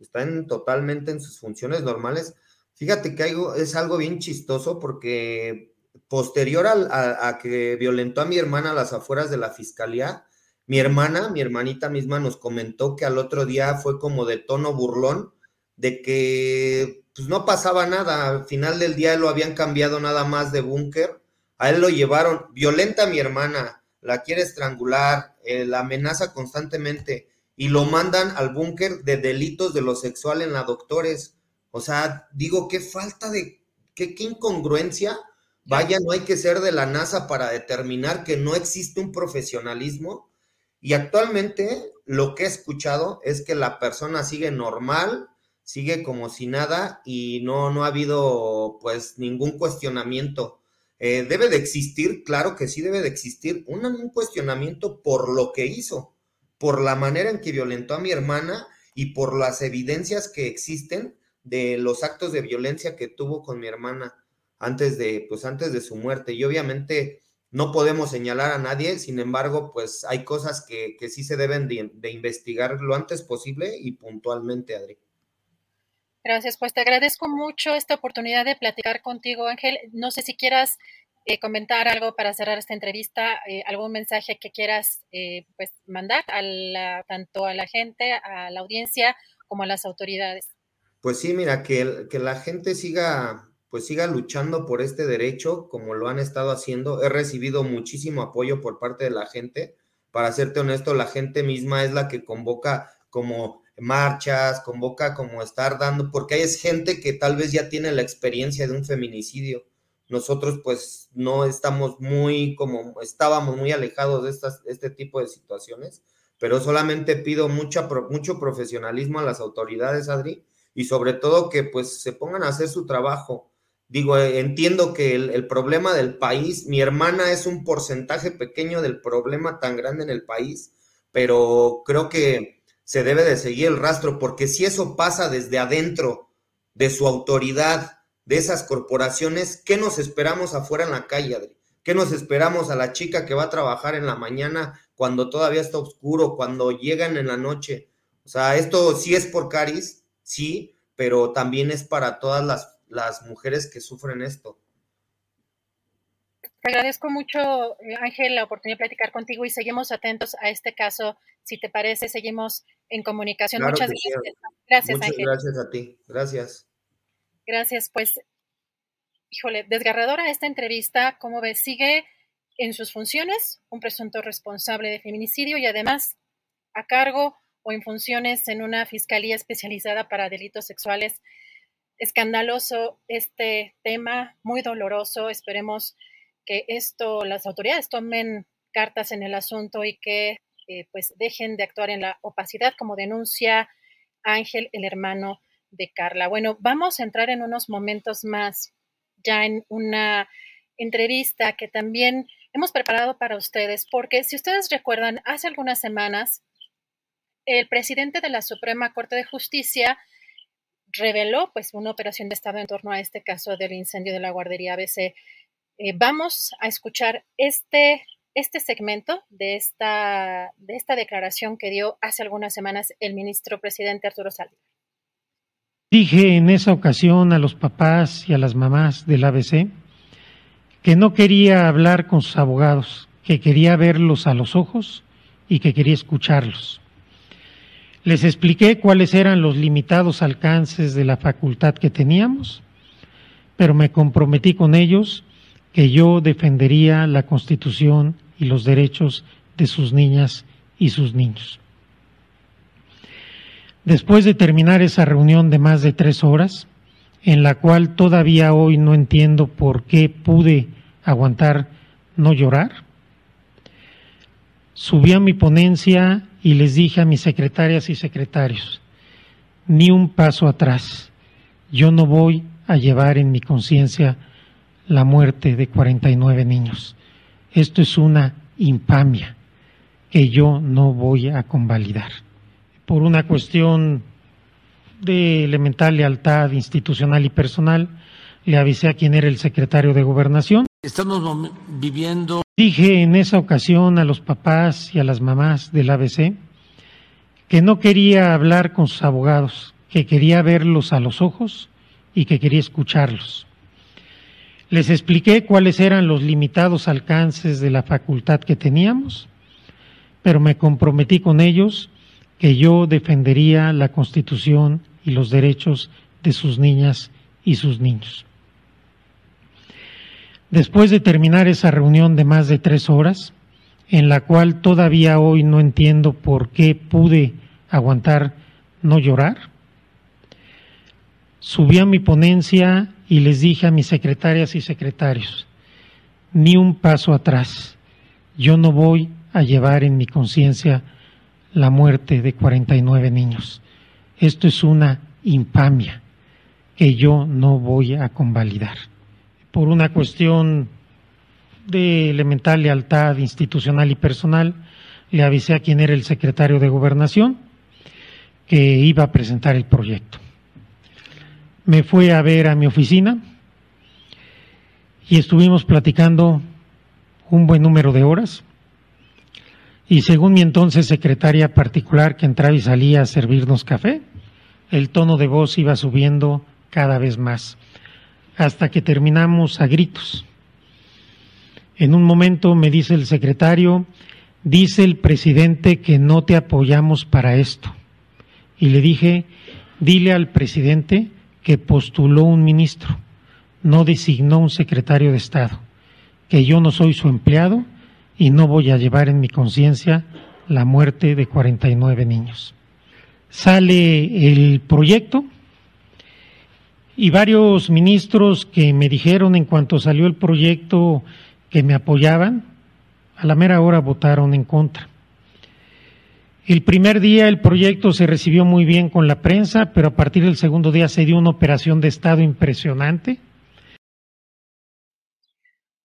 está en, totalmente en sus funciones normales. Fíjate que es algo bien chistoso porque posterior a, que violentó a mi hermana a las afueras de la fiscalía, mi hermana, mi hermanita misma nos comentó que al otro día fue como de tono burlón, de que pues no pasaba nada, al final del día lo habían cambiado nada más de búnker, a él lo llevaron, violenta a mi hermana, la quiere estrangular, eh, la amenaza constantemente y lo mandan al búnker de delitos de lo sexual en la doctores. O sea, digo, qué falta de, qué, qué incongruencia Vaya, no hay que ser de la NASA para determinar que no existe un profesionalismo. Y actualmente lo que he escuchado es que la persona sigue normal, sigue como si nada y no, no ha habido pues ningún cuestionamiento. Eh, debe de existir, claro que sí debe de existir un, un cuestionamiento por lo que hizo, por la manera en que violentó a mi hermana y por las evidencias que existen de los actos de violencia que tuvo con mi hermana antes de, pues antes de su muerte. Y obviamente no podemos señalar a nadie, sin embargo, pues hay cosas que, que sí se deben de, investigar lo antes posible y puntualmente, Adri. Gracias, pues te agradezco mucho esta oportunidad de platicar contigo, Ángel. No sé si quieras eh, comentar algo para cerrar esta entrevista, eh, algún mensaje que quieras eh, pues mandar a la, tanto a la gente, a la audiencia, como a las autoridades. Pues sí, mira, que, que la gente siga pues siga luchando por este derecho como lo han estado haciendo. He recibido muchísimo apoyo por parte de la gente. Para serte honesto, la gente misma es la que convoca como marchas, convoca como estar dando, porque hay gente que tal vez ya tiene la experiencia de un feminicidio. Nosotros pues no estamos muy como estábamos muy alejados de estas, este tipo de situaciones, pero solamente pido mucha, mucho profesionalismo a las autoridades, Adri, y sobre todo que pues se pongan a hacer su trabajo. Digo, eh, entiendo que el, problema del país, mi hermana es un porcentaje pequeño del problema tan grande en el país, pero creo que se debe de seguir el rastro, porque si eso pasa desde adentro de su autoridad, de esas corporaciones, ¿qué nos esperamos afuera en la calle, Adri? ¿Qué nos esperamos a la chica que va a trabajar en la mañana cuando todavía está oscuro, cuando llegan en la noche? O sea, esto sí es por Caris, sí, pero también es para todas las las mujeres que sufren esto. Te agradezco mucho, Ángel, la oportunidad de platicar contigo y seguimos atentos a este caso. Si te parece, seguimos en comunicación. Muchas gracias. Gracias, Muchas Gracias a ti. Gracias. Gracias. Pues, híjole, desgarradora esta entrevista. Como ves, sigue en sus funciones un presunto responsable de feminicidio y además a cargo o en funciones en una fiscalía especializada para delitos sexuales escandaloso este tema, muy doloroso. Esperemos que esto, las autoridades tomen cartas en el asunto y que eh, pues dejen de actuar en la opacidad, como denuncia Ángel, el hermano de Carla. Bueno, vamos a entrar en unos momentos más ya en una entrevista que también hemos preparado para ustedes, porque si ustedes recuerdan, hace algunas semanas, el presidente de la Suprema Corte de Justicia reveló pues una operación de Estado en torno a este caso del incendio de la guardería ABC. Eh, vamos a escuchar este, este segmento de esta, de esta declaración que dio hace algunas semanas el ministro presidente Arturo Saldívar. Dije en esa ocasión a los papás y a las mamás del ABC que no quería hablar con sus abogados, que quería verlos a los ojos y que quería escucharlos. Les expliqué cuáles eran los limitados alcances de la facultad que teníamos, pero me comprometí con ellos que yo defendería la Constitución y los derechos de sus niñas y sus niños. Después de terminar esa reunión de más de tres horas, en la cual todavía hoy no entiendo por qué pude aguantar no llorar, subí a mi ponencia y les dije a mis secretarias y secretarios, ni un paso atrás, yo no voy a llevar en mi conciencia la muerte de 49 niños. Esto es una infamia que yo no voy a convalidar. Por una cuestión de elemental lealtad institucional y personal, le avisé a quien era el secretario de gobernación. Estamos viviendo. Dije en esa ocasión a los papás y a las mamás del ABC que no quería hablar con sus abogados, que quería verlos a los ojos y que quería escucharlos. Les expliqué cuáles eran los limitados alcances de la facultad que teníamos, pero me comprometí con ellos que yo defendería la Constitución y los derechos de sus niñas y sus niños. Después de terminar esa reunión de más de tres horas, en la cual todavía hoy no entiendo por qué pude aguantar no llorar, subí a mi ponencia y les dije a mis secretarias y secretarios, ni un paso atrás, yo no voy a llevar en mi conciencia la muerte de 49 niños. Esto es una infamia que yo no voy a convalidar. Por una cuestión de elemental lealtad institucional y personal, le avisé a quien era el secretario de gobernación que iba a presentar el proyecto. Me fue a ver a mi oficina y estuvimos platicando un buen número de horas y según mi entonces secretaria particular que entraba y salía a servirnos café, el tono de voz iba subiendo cada vez más, hasta que terminamos a gritos. En un momento me dice el secretario, dice el presidente que no te apoyamos para esto. Y le dije, dile al presidente que postuló un ministro, no designó un secretario de Estado, que yo no soy su empleado y no voy a llevar en mi conciencia la muerte de 49 niños. Sale el proyecto y varios ministros que me dijeron en cuanto salió el proyecto que me apoyaban, a la mera hora votaron en contra. El primer día el proyecto se recibió muy bien con la prensa, pero a partir del segundo día se dio una operación de Estado impresionante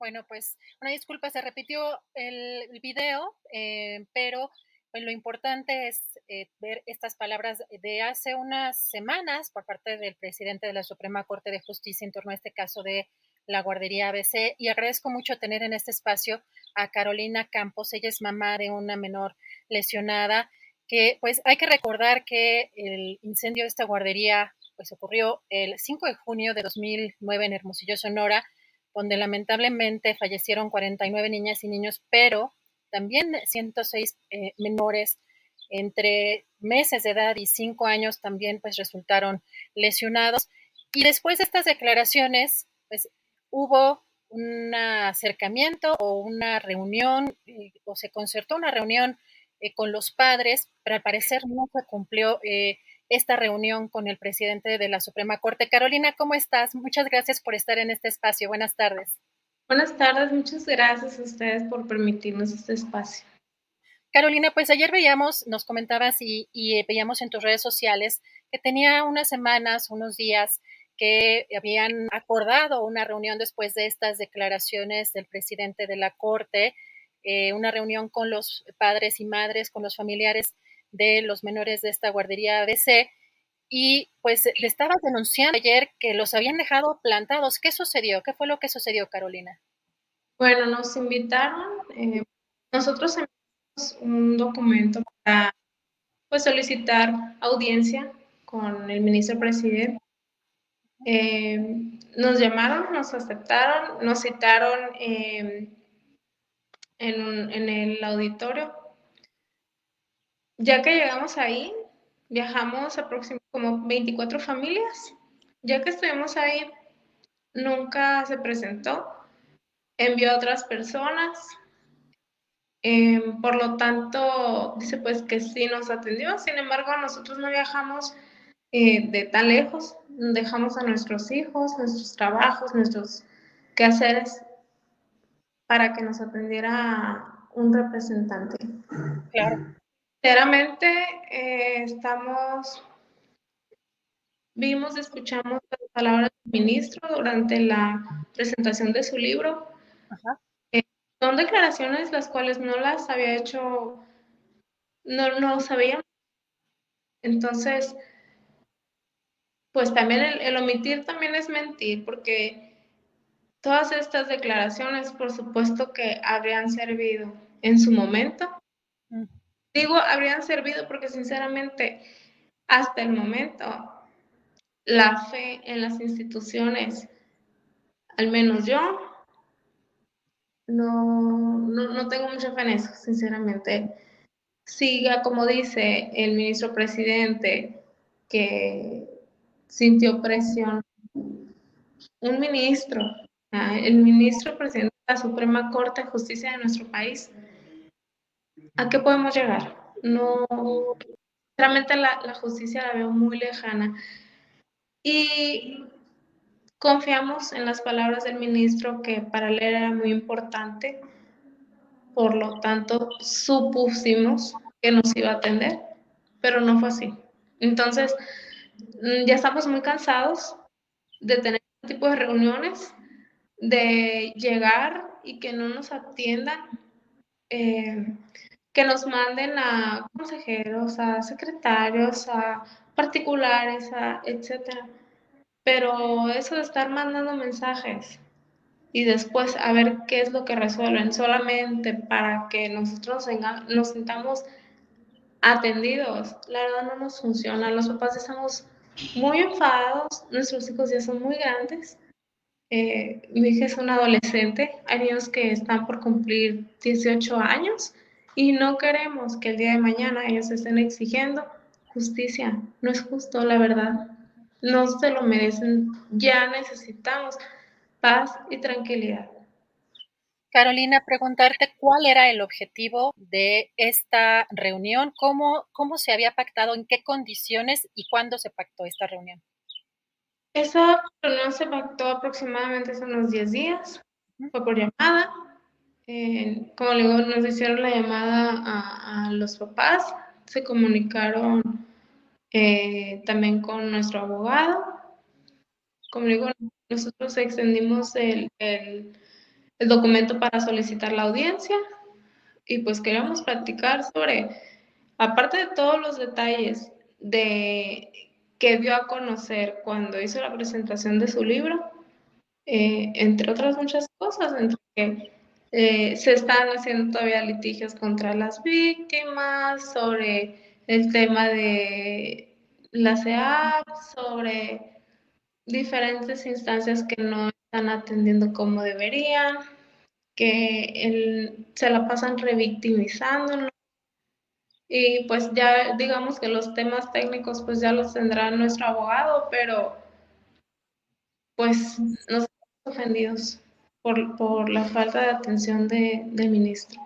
bueno, pues una disculpa, se repitió el, video, eh, pero pues, lo importante es eh, ver estas palabras de hace unas semanas por parte del presidente de la Suprema Corte de Justicia en torno a este caso de la guardería ABC y agradezco mucho tener en este espacio a Carolina Campos, ella es mamá de una menor lesionada, que pues hay que recordar que el incendio de esta guardería pues ocurrió el 5 de junio de 2009 en Hermosillo, Sonora, donde lamentablemente fallecieron 49 niñas y niños, pero también 106 eh, menores entre meses de edad y 5 años también pues resultaron lesionados. Y después de estas declaraciones, pues hubo un acercamiento o una reunión, eh, o se concertó una reunión eh, con los padres, pero al parecer no se cumplió esta reunión con el presidente de la Suprema Corte. Carolina, ¿cómo estás? Muchas gracias por estar en este espacio. Buenas tardes. Buenas tardes, muchas gracias a ustedes por permitirnos este espacio. Carolina, pues ayer veíamos, nos comentabas y, veíamos en tus redes sociales que tenía unas semanas, unos días que habían acordado una reunión después de estas declaraciones del presidente de la Corte, eh, una reunión con los padres y madres, con los familiares de los menores de esta guardería ABC. Y pues le estaba denunciando ayer que los habían dejado plantados. ¿Qué sucedió? ¿Qué fue lo que sucedió, Carolina? Bueno, nos invitaron, eh, nosotros enviamos un documento para pues, solicitar audiencia con el ministro presidente. Eh, nos llamaron, nos aceptaron, nos citaron eh, en, en el auditorio. Ya que llegamos ahí, viajamos aproximadamente como 24 familias. Ya que estuvimos ahí, nunca se presentó, envió a otras personas. Em, por lo tanto, dice pues que sí nos atendió. Sin embargo, nosotros no viajamos eh, de tan lejos. Dejamos a nuestros hijos, nuestros trabajos, nuestros quehaceres para que nos atendiera un representante. Claro. Sinceramente, eh, estamos, vimos, escuchamos las palabras del ministro durante la presentación de su libro. Eh, son declaraciones las cuales no las había hecho, no, no sabíamos. Entonces, pues también el, el omitir también es mentir, porque Todas estas declaraciones, por supuesto que habrían servido en su momento. Digo, habrían servido porque sinceramente, hasta el momento, la fe en las instituciones, al menos yo, no, no, no tengo mucha fe en eso, sinceramente. Siga, como dice el ministro presidente, que sintió presión. Un ministro el ministro presidente de la Suprema Corte de Justicia de nuestro país, ¿a qué podemos llegar? No, realmente la, justicia la veo muy lejana. Y confiamos en las palabras del ministro que para él era muy importante, por lo tanto supusimos que nos iba a atender, pero no fue así. Entonces, ya estamos muy cansados de tener este tipo de reuniones de llegar y que no nos atiendan, eh, que nos manden a consejeros, a secretarios, a particulares, a etcétera. Pero eso de estar mandando mensajes y después a ver qué es lo que resuelven solamente para que nosotros nos sintamos atendidos, la verdad no nos funciona. Los papás estamos muy enfadados, nuestros hijos ya son muy grandes eh, mi hija es una adolescente, hay niños que están por cumplir 18 años y no queremos que el día de mañana ellos estén exigiendo justicia. No es justo, la verdad. No se lo merecen. Ya necesitamos paz y tranquilidad. Carolina, preguntarte cuál era el objetivo de esta reunión, cómo, cómo se había pactado, en qué condiciones y cuándo se pactó esta reunión. Esa reunión se pactó aproximadamente hace unos 10 días, fue por llamada. Eh, como le digo, nos hicieron la llamada a, los papás, se comunicaron eh, también con nuestro abogado. Como le digo, nosotros extendimos el, el, documento para solicitar la audiencia y pues queríamos platicar sobre, aparte de todos los detalles de que dio a conocer cuando hizo la presentación de su libro, eh, entre otras muchas cosas, entre que eh, se están haciendo todavía litigios contra las víctimas, sobre el tema de la CEAP, sobre diferentes instancias que no están atendiendo como deberían, que se la pasan revictimizando y pues ya digamos que los temas técnicos pues ya los tendrá nuestro abogado, pero pues nos ofendidos por, por la falta de atención de, del ministro.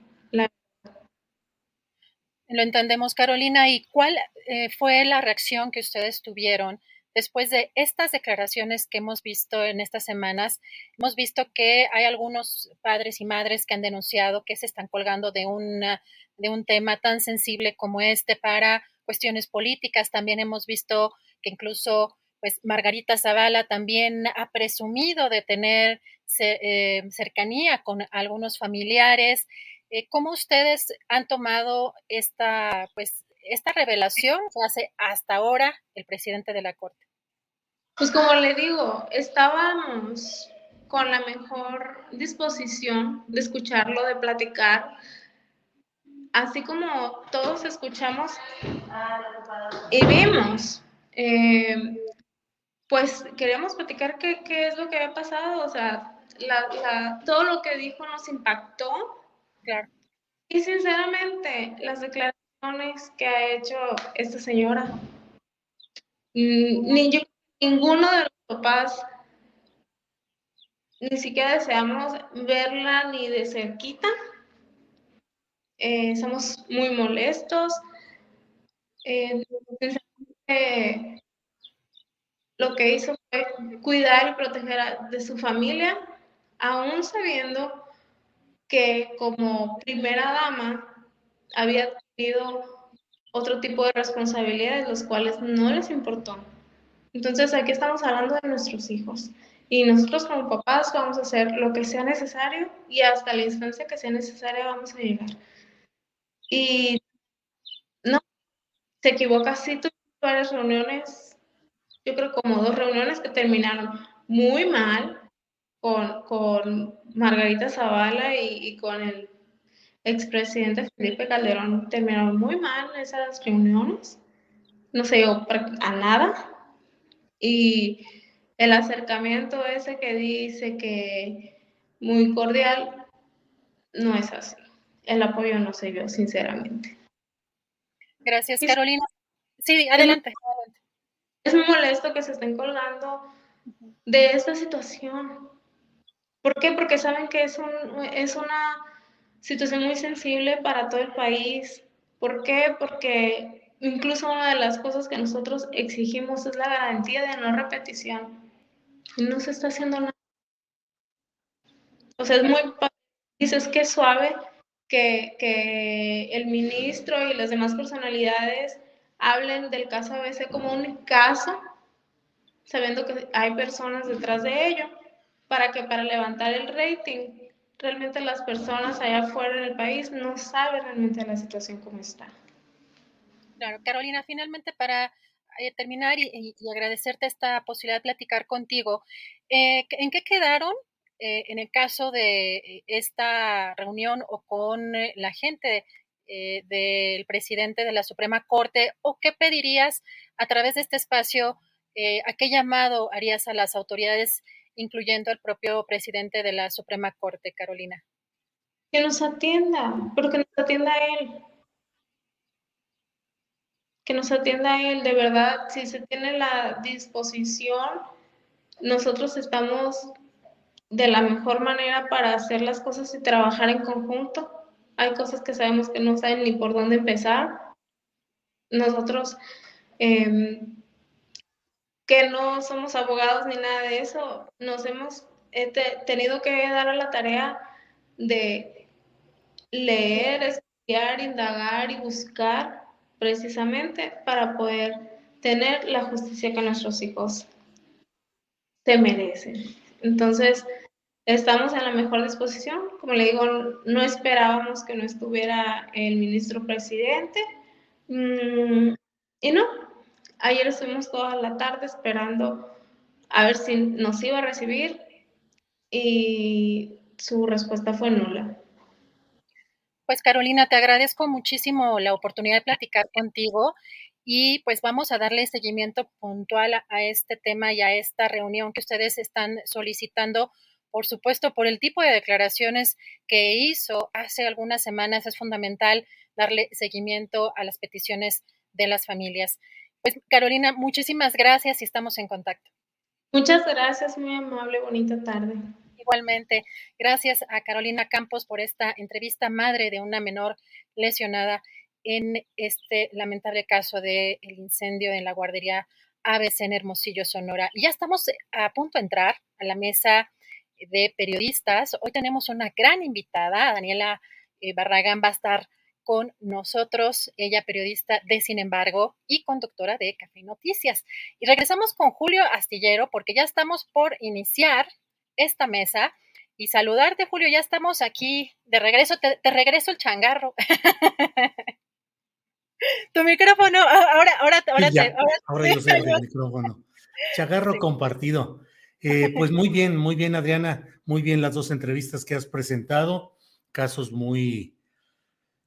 Lo entendemos, Carolina. ¿Y cuál eh, fue la reacción que ustedes tuvieron después de estas declaraciones que hemos visto en estas semanas? Hemos visto que hay algunos padres y madres que han denunciado que se están colgando de una de un tema tan sensible como este para cuestiones políticas. También hemos visto que incluso pues Margarita Zavala también ha presumido de tener eh, cercanía con algunos familiares. Eh, ¿Cómo ustedes han tomado esta, pues, esta revelación que hace hasta ahora el presidente de la Corte? Pues como le digo, estábamos con la mejor disposición de escucharlo, de platicar, así como todos escuchamos y vimos. Eh, pues queríamos platicar qué, qué, es lo que había pasado, o sea, todo lo que dijo nos impactó. Claro. Y sinceramente, las declaraciones que ha hecho esta señora, mm, ni yo, ninguno de los papás, ni siquiera deseamos verla ni de cerquita. Eh, somos muy molestos. Eh, lo que hizo fue cuidar y proteger de su familia, aún sabiendo que como primera dama había tenido otro tipo de responsabilidades, los cuales no les importó. Entonces aquí estamos hablando de nuestros hijos y nosotros como papás vamos a hacer lo que sea necesario y hasta la instancia que sea necesaria vamos a llegar. Y no, se equivoca, sí tuve varias reuniones yo creo como dos reuniones que terminaron muy mal con, con Margarita Zavala y, con el expresidente Felipe Calderón. Terminaron muy mal esas reuniones. No se llegó a nada. Y el acercamiento ese que dice que muy cordial, no es así. El apoyo no se vio, sinceramente. Gracias, Carolina. Sí, adelante es muy molesto que se estén colgando de esta situación. ¿Por qué? Porque saben que es, un, es una situación muy sensible para todo el país. ¿Por qué? Porque incluso una de las cosas que nosotros exigimos es la garantía de no repetición. Y no se está haciendo nada. O sea, es muy... Dices que suave que, que el ministro y las demás personalidades hablen del caso ABC como un caso, sabiendo que hay personas detrás de ello, para que para levantar el rating, realmente las personas allá afuera en el país no saben realmente la situación como está. Claro, Carolina, finalmente para eh, terminar y, agradecerte esta posibilidad de platicar contigo, eh, ¿en qué quedaron eh, en el caso de esta reunión o con la gente eh, del presidente de la Suprema Corte o qué pedirías a través de este espacio, eh, a qué llamado harías a las autoridades, incluyendo al propio presidente de la Suprema Corte, Carolina? Que nos atienda, pero que nos atienda él. Que nos atienda él, de verdad, si se tiene la disposición, nosotros estamos de la mejor manera para hacer las cosas y trabajar en conjunto hay cosas que sabemos que no saben ni por dónde empezar. Nosotros, em, que no somos abogados ni nada de eso, nos hemos tenido que dar a la tarea de leer, estudiar, indagar y buscar precisamente para poder tener la justicia que nuestros hijos se merecen. Entonces, estamos en la mejor disposición. Como le digo, no esperábamos que no estuviera el ministro presidente. Mm, y no, ayer estuvimos toda la tarde esperando a ver si nos iba a recibir y su respuesta fue nula. Pues Carolina, te agradezco muchísimo la oportunidad de platicar contigo y pues vamos a darle seguimiento puntual a este tema y a esta reunión que ustedes están solicitando por supuesto, por el tipo de declaraciones que hizo hace algunas semanas, es fundamental darle seguimiento a las peticiones de las familias. Pues Carolina, muchísimas gracias y estamos en contacto. Muchas gracias, muy amable, bonita tarde. Igualmente, gracias a Carolina Campos por esta entrevista, madre de una menor lesionada en este lamentable caso del incendio en la guardería ABC en Hermosillo, Sonora. Y ya estamos a punto de entrar a la mesa de periodistas. Hoy tenemos una gran invitada, Daniela eh, Barragán va a estar con nosotros, ella periodista de Sin embargo y conductora de Café Noticias. Y regresamos con Julio Astillero porque ya estamos por iniciar esta mesa y saludarte, Julio, ya estamos aquí de regreso, te, regreso el changarro. tu micrófono, ahora, ahora, ahora, te, ahora, yo soy el micrófono. Changarro compartido. Eh, pues muy bien, muy bien, Adriana, muy bien las dos entrevistas que has presentado, casos muy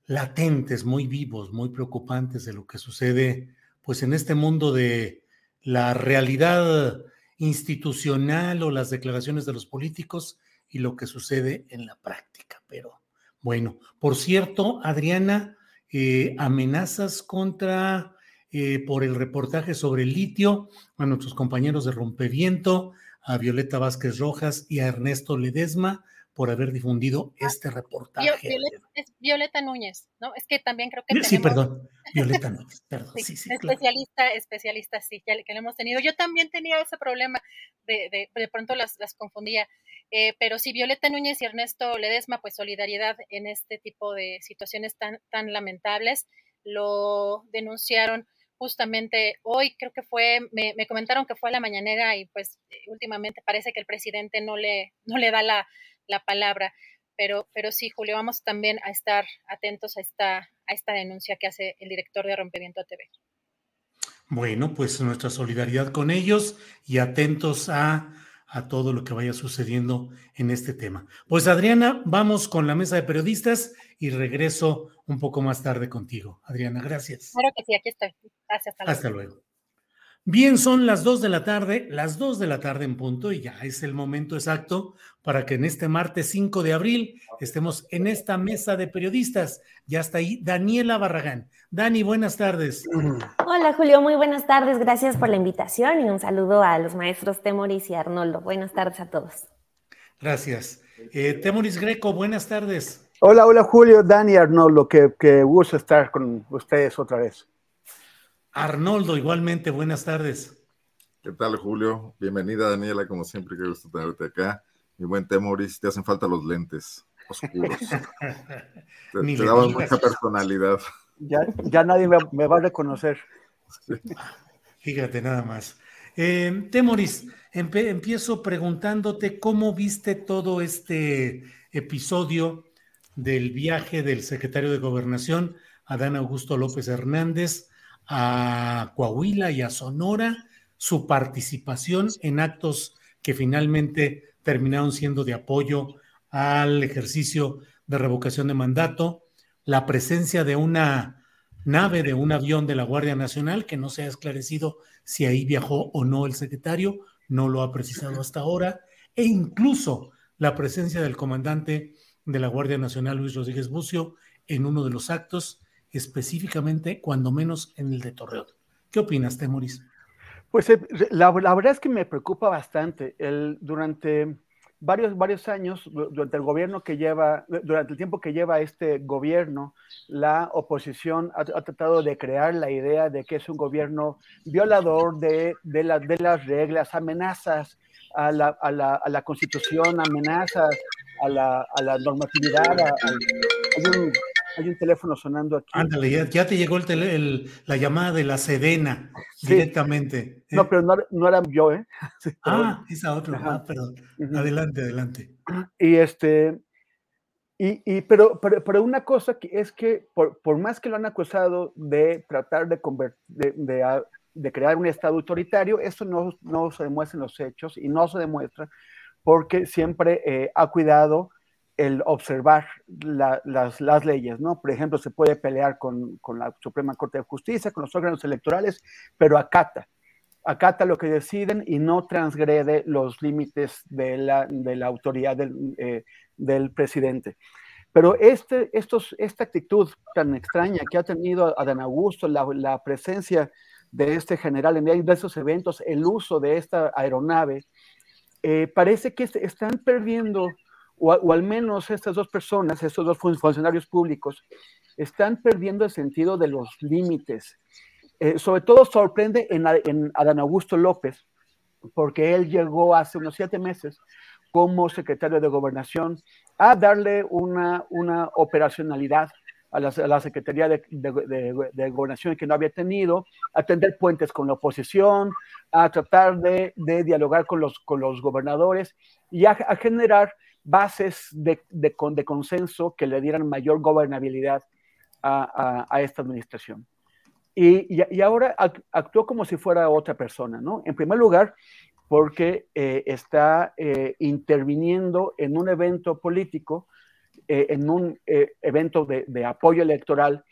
latentes, muy vivos, muy preocupantes de lo que sucede, pues en este mundo de la realidad institucional o las declaraciones de los políticos y lo que sucede en la práctica. Pero bueno, por cierto, Adriana, eh, amenazas contra, eh, por el reportaje sobre el litio, a nuestros compañeros de Rompeviento, a Violeta Vázquez Rojas y a Ernesto Ledesma por haber difundido ah, este reportaje. Violeta, es Violeta Núñez, ¿no? Es que también creo que... Sí, perdón, Violeta Núñez, perdón. Sí, sí, especialista, especialista, sí, ya que lo hemos tenido. Yo también tenía ese problema de, de, de pronto las, las confundía. Eh, pero sí, Violeta Núñez y Ernesto Ledesma, pues solidaridad en este tipo de situaciones tan, tan lamentables. Lo denunciaron justamente hoy, creo que fue, me, me comentaron que fue a la mañanera y pues últimamente parece que el presidente no le, no le da la, la palabra. Pero, pero sí, Julio, vamos también a estar atentos a esta, a esta denuncia que hace el director de Rompeviento TV. Bueno, pues nuestra solidaridad con ellos y atentos a, a todo lo que vaya sucediendo en este tema. Pues Adriana, vamos con la mesa de periodistas y regreso un poco más tarde contigo. Adriana, gracias. Claro que sí, aquí estoy. Gracias. Hasta luego. Bien, son las dos de la tarde, las dos de la tarde en punto, y ya es el momento exacto para que en este martes 5 de abril estemos en esta mesa de periodistas. Ya está ahí Daniela Barragán. Dani, buenas tardes. Hola Julio, muy buenas tardes. Gracias por la invitación y un saludo a los maestros Temoris y Arnoldo. Buenas tardes a todos. Gracias. Eh, Temoris Greco, buenas tardes. Hola, hola Julio, Dani, Arnoldo, que, que gusto estar con ustedes otra vez. Arnoldo, igualmente, buenas tardes. ¿Qué tal, Julio? Bienvenida, Daniela, como siempre, qué gusto tenerte acá. Mi buen Temoris, te hacen falta los lentes oscuros. te, te daban mucha personalidad. Ya, ya nadie me, va a reconocer. Fíjate nada más. Eh, Temoris, empiezo preguntándote cómo viste todo este episodio del viaje del secretario de Gobernación, Adán Augusto López Hernández, a Coahuila y a Sonora su participación en actos que finalmente terminaron siendo de apoyo al ejercicio de revocación de mandato, la presencia de una nave, de un avión de la Guardia Nacional, que no se ha esclarecido si ahí viajó o no el secretario, no lo ha precisado hasta ahora, e incluso la presencia del comandante de la Guardia Nacional, Luis Rodríguez Bucio, en uno de los actos específicamente, cuando menos en el de Torreón. ¿Qué opinas, Temoris? Pues eh, la, verdad es que me preocupa bastante. El, durante varios, varios años, durante el gobierno que lleva, durante el tiempo que lleva este gobierno, la oposición ha, tratado de crear la idea de que es un gobierno violador de, de, de las reglas, amenazas a la, a la, a la constitución, amenazas a la, a la normatividad, hay un teléfono sonando aquí. Ándale, ya, te llegó el, la llamada de la Sedena directamente. No, ¿eh? pero no, era yo, ¿eh? ah, esa otra, ah, perdón. Adelante, adelante. Y este, y, pero, pero, una cosa que es que por, más que lo han acusado de tratar de, de, de, crear un Estado autoritario, eso no, no, se demuestra en los hechos y no se demuestra porque siempre eh, ha cuidado el observar las, las, leyes, ¿no? Por ejemplo, se puede pelear con, con, la Suprema Corte de Justicia, con los órganos electorales, pero acata, acata lo que deciden y no transgrede los límites de la, de la autoridad del, eh, del, presidente. Pero este, estos, esta actitud tan extraña que ha tenido Adán Augusto, la, la presencia de este general en de esos eventos, el uso de esta aeronave, eh, parece que están perdiendo o, al menos estas dos personas, estos dos funcionarios públicos, están perdiendo el sentido de los límites. Eh, sobre todo sorprende en, en, Adán Augusto López, porque él llegó hace unos siete meses como secretario de gobernación a darle una, una operacionalidad a la, Secretaría de, Gobernación que no había tenido, a tender puentes con la oposición, a tratar de, dialogar con los, con los gobernadores y a, generar bases de, consenso que le dieran mayor gobernabilidad a, esta administración. Y, ahora actuó como si fuera otra persona, ¿no? En primer lugar, porque eh, está eh, interviniendo en un evento político eh, en un evento de, apoyo electoral,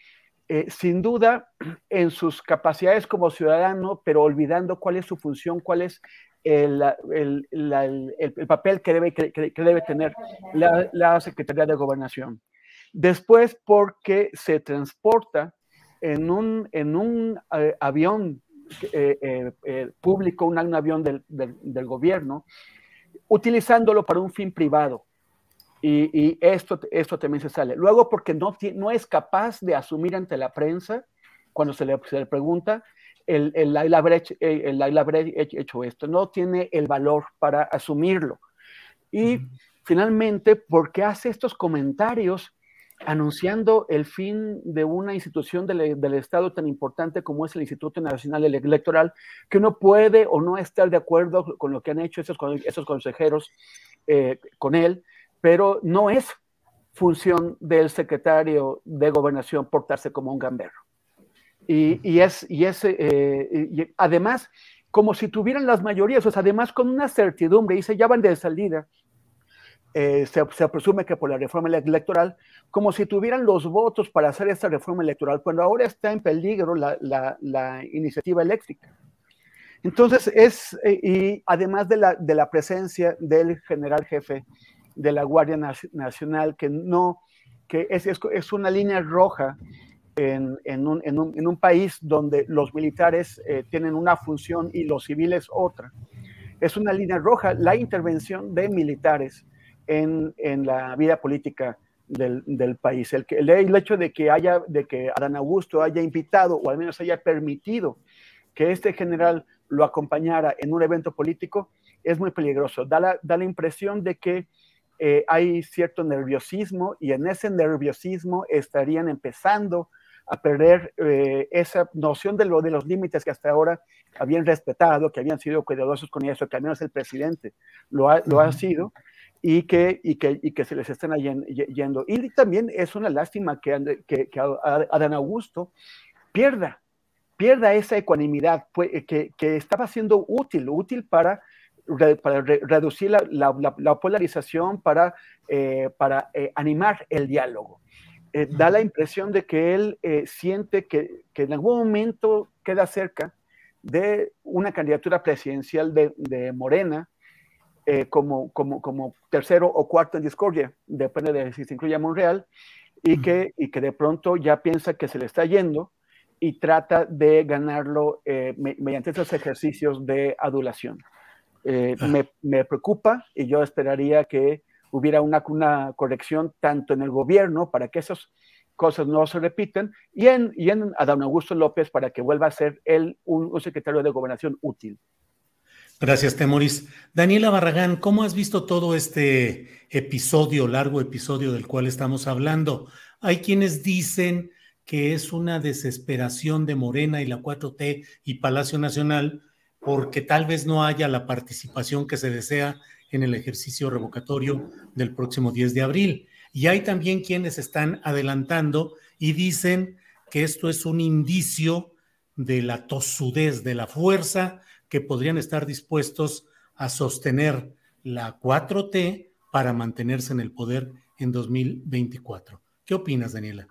eh, sin duda en sus capacidades como ciudadano, pero olvidando cuál es su función, cuál es el, papel que debe, que, debe tener la, Secretaría de Gobernación. Después, porque se transporta en un, en un avión público, un, avión del, del, gobierno, utilizándolo para un fin privado. Y, esto, esto también se sale. Luego, porque no, no es capaz de asumir ante la prensa, cuando se le, se le pregunta, el, el, haber el, haber hecho esto, no tiene el valor para asumirlo. Y finalmente, porque hace estos comentarios anunciando el fin de una institución del, del, Estado tan importante como es el Instituto Nacional Electoral, que uno puede o no estar de acuerdo con lo que han hecho esos, esos consejeros eh, con él, pero no es función del secretario de gobernación portarse como un gambero. Y, es, y es eh, además, como si tuvieran las mayorías, o sea, además con una certidumbre, y se ya van de salida, eh, se, presume que por la reforma electoral, como si tuvieran los votos para hacer esta reforma electoral, cuando ahora está en peligro la, iniciativa eléctrica. Entonces, es, eh, y además de la, de la presencia del general jefe de la Guardia Nacional, que no, que es, es, una línea roja en, en, un, en, un, en, un, país donde los militares eh, tienen una función y los civiles otra. Es una línea roja la intervención de militares en, la vida política del, del, país. El, hecho de que, haya, de que Adán Augusto haya invitado o al menos haya permitido que este general lo acompañara en un evento político es muy peligroso. Da la, da la impresión de que eh, hay cierto nerviosismo y en ese nerviosismo estarían empezando a perder eh, esa noción de, lo, de los límites que hasta ahora habían respetado, que habían sido cuidadosos con eso, que al menos el presidente lo ha, lo ha sido, y que, y, que, y que se les están yendo. Y también es una lástima que, que, que Adán Augusto pierda, pierda esa ecuanimidad que, que estaba siendo útil, útil para para reducir la, polarización, para, eh, para eh, animar el diálogo. Eh, da la impresión de que él siente que, que, en algún momento queda cerca de una candidatura presidencial de, de Morena como, como, como, tercero o cuarto en discordia, depende de si se incluye a Monreal, y que, y que de pronto ya piensa que se le está yendo y trata de ganarlo mediante esos ejercicios de adulación. Eh, me, preocupa y yo esperaría que hubiera una, una, corrección tanto en el gobierno para que esas cosas no se repiten y en, y en Adán Augusto López para que vuelva a ser él un, secretario de gobernación útil. Gracias, Temoris. Daniela Barragán, ¿cómo has visto todo este episodio, largo episodio del cual estamos hablando? Hay quienes dicen que es una desesperación de Morena y la 4T y Palacio Nacional porque tal vez no haya la participación que se desea en el ejercicio revocatorio del próximo 10 de abril. Y hay también quienes están adelantando y dicen que esto es un indicio de la tosudez, de la fuerza que podrían estar dispuestos a sostener la 4T para mantenerse en el poder en 2024. ¿Qué opinas, Daniela?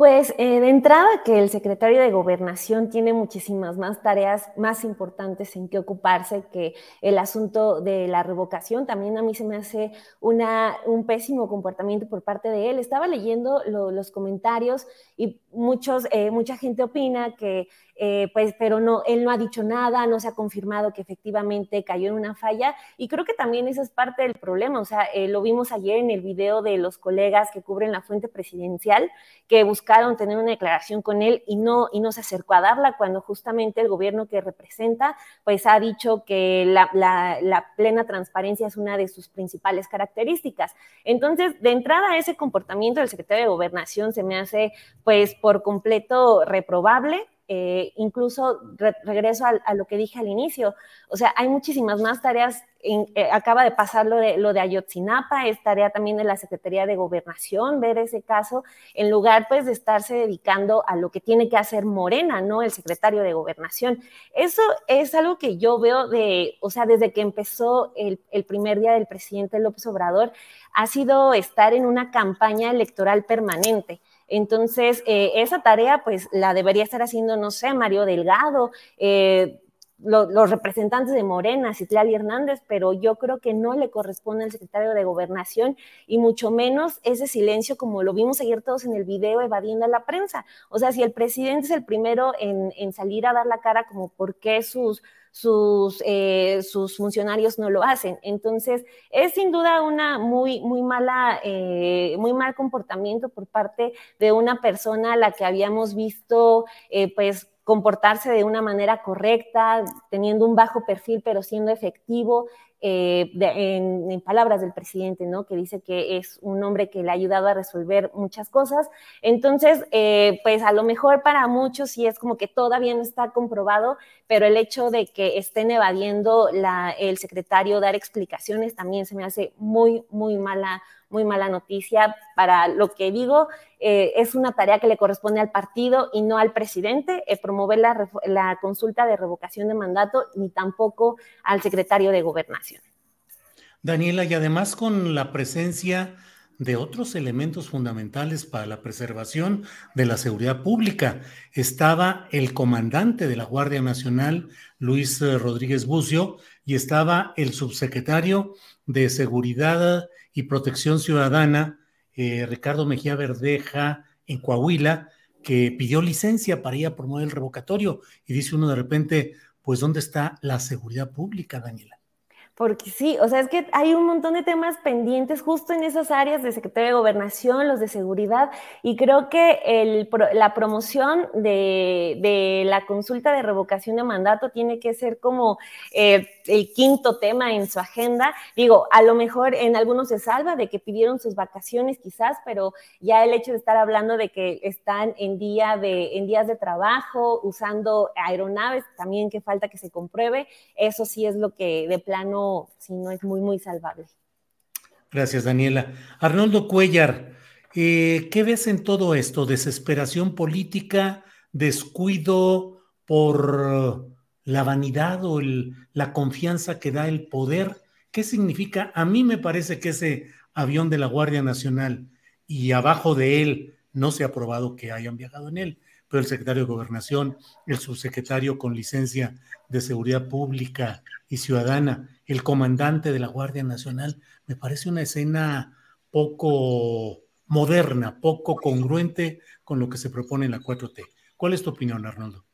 Pues eh, de entrada que el secretario de gobernación tiene muchísimas más tareas más importantes en que ocuparse que el asunto de la revocación. También a mí se me hace una, un pésimo comportamiento por parte de él. Estaba leyendo los comentarios y muchos, eh, mucha gente opina que eh, pues, pero no, él no ha dicho nada, no se ha confirmado que efectivamente cayó en una falla y creo que también eso es parte del problema, o sea, lo vimos ayer en el video de los colegas que cubren la fuente presidencial, que buscan buscaron tener una declaración con él y no, y no se acercó a darla cuando justamente el gobierno que representa pues ha dicho que la, la plena transparencia es una de sus principales características. Entonces, de entrada, ese comportamiento del secretario de Gobernación se me hace pues por completo reprobable eh, incluso regreso a, lo que dije al inicio, o sea, hay muchísimas más tareas, eh, acaba de pasar lo de, lo de Ayotzinapa, es tarea también de la Secretaría de Gobernación ver ese caso, en lugar pues de estarse dedicando a lo que tiene que hacer Morena, ¿no? El secretario de Gobernación. Eso es algo que yo veo de, o sea, desde que empezó el primer día del presidente López Obrador, ha sido estar en una campaña electoral permanente entonces, eh, esa tarea, pues, la debería estar haciendo, no sé, Mario Delgado, eh, los representantes de Morena, Citlali Hernández, pero yo creo que no le corresponde al secretario de Gobernación y mucho menos ese silencio como lo vimos ayer todos en el video evadiendo a la prensa. O sea, si el presidente es el primero en, en salir a dar la cara como por qué sus sus, eh, sus funcionarios no lo hacen. Entonces, es sin duda una muy, muy mala, eh, muy mal comportamiento por parte de una persona a la que habíamos visto, eh, pues, comportarse de una manera correcta, teniendo un bajo perfil, pero siendo efectivo, eh, en, palabras del presidente, ¿no? Que dice que es un hombre que le ha ayudado a resolver muchas cosas. Entonces, eh, pues a lo mejor para muchos sí es como que todavía no está comprobado, pero el hecho de que estén evadiendo la, el secretario dar explicaciones también se me hace muy, muy mala muy mala noticia para lo que digo. Eh, es una tarea que le corresponde al partido y no al presidente eh, promover la, consulta de revocación de mandato ni tampoco al secretario de gobernación. Daniela, y además con la presencia de otros elementos fundamentales para la preservación de la seguridad pública. Estaba el comandante de la Guardia Nacional, Luis eh, Rodríguez Bucio, y estaba el subsecretario de Seguridad y Protección Ciudadana, eh, Ricardo Mejía Verdeja, en Coahuila, que pidió licencia para ir a promover el revocatorio. Y dice uno de repente, pues, ¿dónde está la seguridad pública, Daniela? Porque sí, o sea, es que hay un montón de temas pendientes justo en esas áreas de Secretaría de Gobernación, los de seguridad, y creo que el, la promoción de, de, la consulta de revocación de mandato tiene que ser como eh, el quinto tema en su agenda. Digo, a lo mejor en algunos se salva de que pidieron sus vacaciones quizás, pero ya el hecho de estar hablando de que están en, día de, en días de trabajo, usando aeronaves, también que falta que se compruebe, eso sí es lo que de plano si no es muy, muy salvable. Gracias, Daniela. Arnoldo Cuellar, eh, ¿qué ves en todo esto? ¿Desesperación política? ¿Descuido por la vanidad o la confianza que da el poder? ¿Qué significa? A mí me parece que ese avión de la Guardia Nacional y abajo de él no se ha probado que hayan viajado en él, pero el secretario de Gobernación, el subsecretario con licencia de Seguridad Pública y Ciudadana, el comandante de la Guardia Nacional, me parece una escena poco moderna, poco congruente con lo que se propone en la 4T. ¿Cuál es tu opinión, Arnoldo?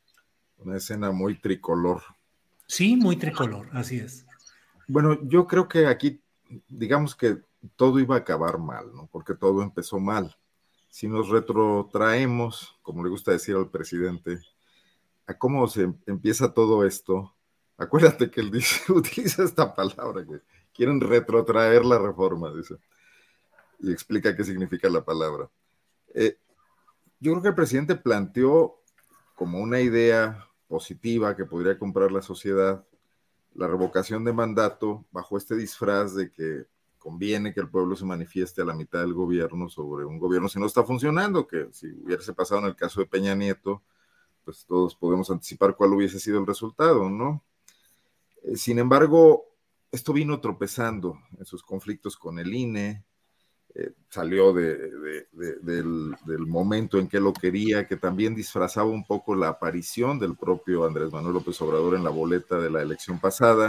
Una escena muy tricolor. Sí, muy tricolor, así es. Bueno, yo creo que aquí, digamos que todo iba a acabar mal, ¿no? Porque todo empezó mal. Si nos retrotraemos, como le gusta decir al presidente, a cómo se empieza todo esto, Acuérdate que él utiliza esta palabra, que quieren retrotraer la reforma, dice, y explica qué significa la palabra. Eh, yo creo que el presidente planteó como una idea positiva que podría comprar la sociedad la revocación de mandato bajo este disfraz de que conviene que el pueblo se manifieste a la mitad del gobierno sobre un gobierno si no está funcionando, que si hubiese pasado en el caso de Peña Nieto, pues todos podemos anticipar cuál hubiese sido el resultado, ¿no? Eh, sin embargo, esto vino tropezando en sus conflictos con el INE, eh, salió del, del, momento en que lo quería, que también disfrazaba un poco la aparición del propio Andrés Manuel López Obrador en la boleta de la elección pasada.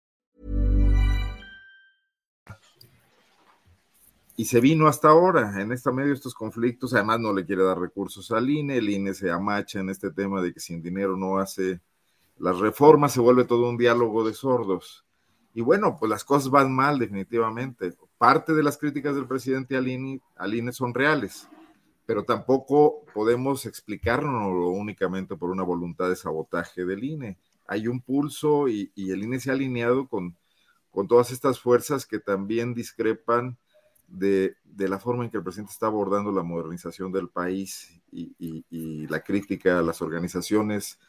Y se vino hasta ahora, en este medio estos conflictos. Además, no le quiere dar recursos al INE. El INE se amacha en este tema de que sin dinero no hace las reformas. Se vuelve todo un diálogo de sordos. Y bueno, pues las cosas van mal definitivamente. Parte de las críticas del presidente al INE, son reales, pero tampoco podemos explicarnos únicamente por una voluntad de sabotaje del INE. Hay un pulso y, el INE se ha alineado con, con todas estas fuerzas que también discrepan de, la forma en que el presidente está abordando la modernización del país y, y la crítica a las organizaciones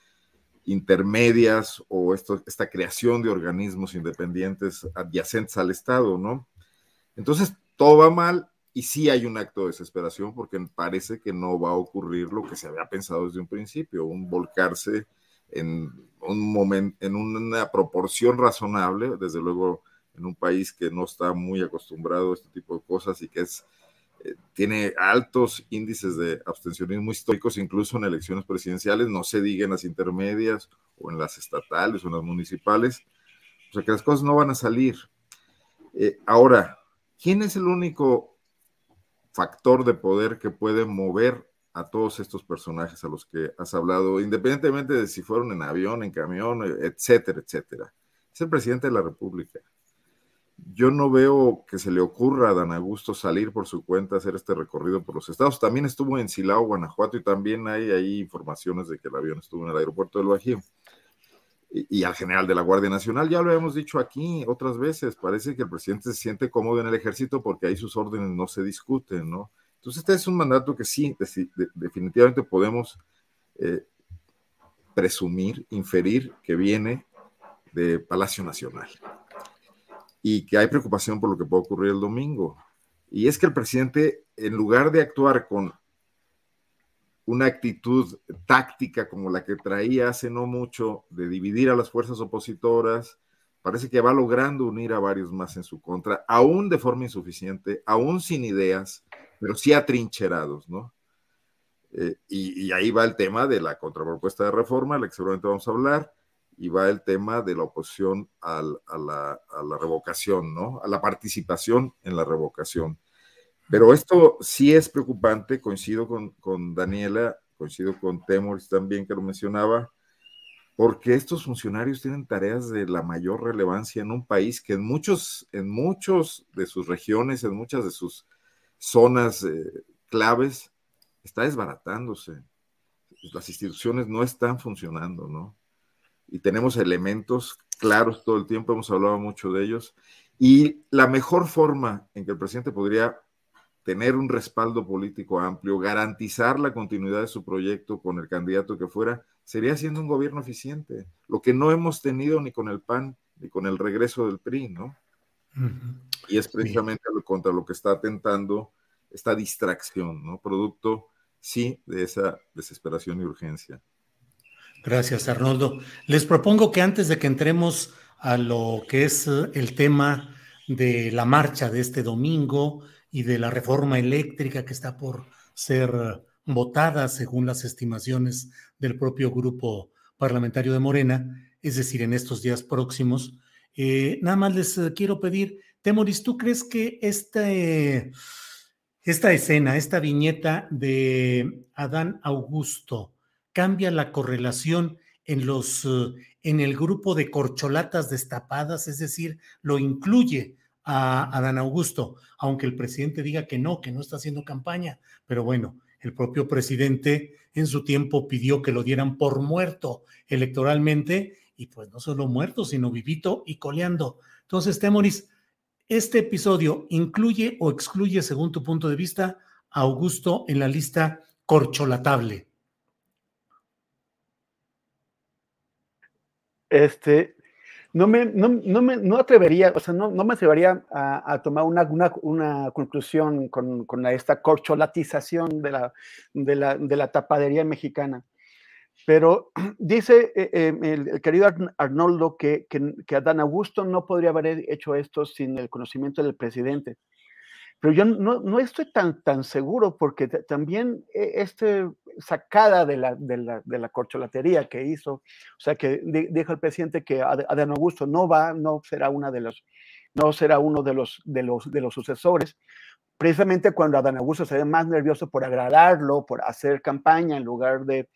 intermedias o esto, esta creación de organismos independientes adyacentes al Estado, ¿no? Entonces, todo va mal y sí hay un acto de desesperación porque parece que no va a ocurrir lo que se había pensado desde un principio, un volcarse en un momento, en una proporción razonable, desde luego en un país que no está muy acostumbrado a este tipo de cosas y que es eh, tiene altos índices de abstencionismo históricos, incluso en elecciones presidenciales, no se diga en las intermedias o en las estatales o en las municipales, o sea que las cosas no van a salir. Eh, ahora, ¿quién es el único factor de poder que puede mover a todos estos personajes a los que has hablado, independientemente de si fueron en avión, en camión, etcétera, etcétera? Es el presidente de la República yo no veo que se le ocurra a Dan Augusto salir por su cuenta a hacer este recorrido por los estados. También estuvo en Silao, Guanajuato, y también hay ahí informaciones de que el avión estuvo en el aeropuerto del Bajío. Y, al general de la Guardia Nacional, ya lo hemos dicho aquí otras veces, parece que el presidente se siente cómodo en el ejército porque ahí sus órdenes no se discuten, ¿no? Entonces este es un mandato que sí, definitivamente podemos eh, presumir, inferir que viene de Palacio Nacional y que hay preocupación por lo que puede ocurrir el domingo. Y es que el presidente, en lugar de actuar con una actitud táctica como la que traía hace no mucho de dividir a las fuerzas opositoras, parece que va logrando unir a varios más en su contra, aún de forma insuficiente, aún sin ideas, pero sí atrincherados, ¿no? Eh, y, ahí va el tema de la contrapropuesta de reforma, la que seguramente vamos a hablar, y va el tema de la oposición a, la, revocación, ¿no? A la participación en la revocación. Pero esto sí es preocupante, coincido con, Daniela, coincido con Temoris también que lo mencionaba, porque estos funcionarios tienen tareas de la mayor relevancia en un país que en muchos, en muchos de sus regiones, en muchas de sus zonas eh, claves, está desbaratándose. Las instituciones no están funcionando, ¿no? Y tenemos elementos claros todo el tiempo, hemos hablado mucho de ellos, y la mejor forma en que el presidente podría tener un respaldo político amplio, garantizar la continuidad de su proyecto con el candidato que fuera, sería siendo un gobierno eficiente, lo que no hemos tenido ni con el PAN ni con el regreso del PRI, ¿no? Y es precisamente contra lo que está atentando esta distracción, ¿no? Producto, sí, de esa desesperación y urgencia. Gracias, Arnoldo. Les propongo que antes de que entremos a lo que es eh, el tema de la marcha de este domingo y de la reforma eléctrica que está por ser eh, votada según las estimaciones del propio grupo parlamentario de Morena, es decir, en estos días próximos, eh, nada más les quiero pedir, Temoris, ¿tú crees que este, esta escena, esta viñeta de Adán Augusto, cambia la correlación en los eh, en el grupo de corcholatas destapadas, es decir, lo incluye a Dan Augusto, aunque el presidente diga que no, que no está haciendo campaña, pero bueno, el propio presidente en su tiempo pidió que lo dieran por muerto electoralmente y pues no solo muerto, sino vivito y coleando. Entonces, Temoris, ¿Este episodio incluye o excluye, según tu punto de vista, a Augusto en la lista corcholatable? Este, no me, no, me no atrevería, o sea, no, no me atrevería a, tomar una, una, conclusión con, con, esta corcholatización de la, de la, de la tapadería mexicana. Pero dice eh, eh, el, querido Arnoldo que, que, que, Adán Augusto no podría haber hecho esto sin el conocimiento del presidente. Pero yo no, no estoy tan, tan seguro porque también eh, este sacada de la, de, la, de la corcholatería que hizo, o sea, que dijo el presidente que Adán Augusto no va, no será, una de los, no será uno de los, de, los, de los sucesores, precisamente cuando Adán Augusto se ve más nervioso por agradarlo, por hacer campaña en lugar de...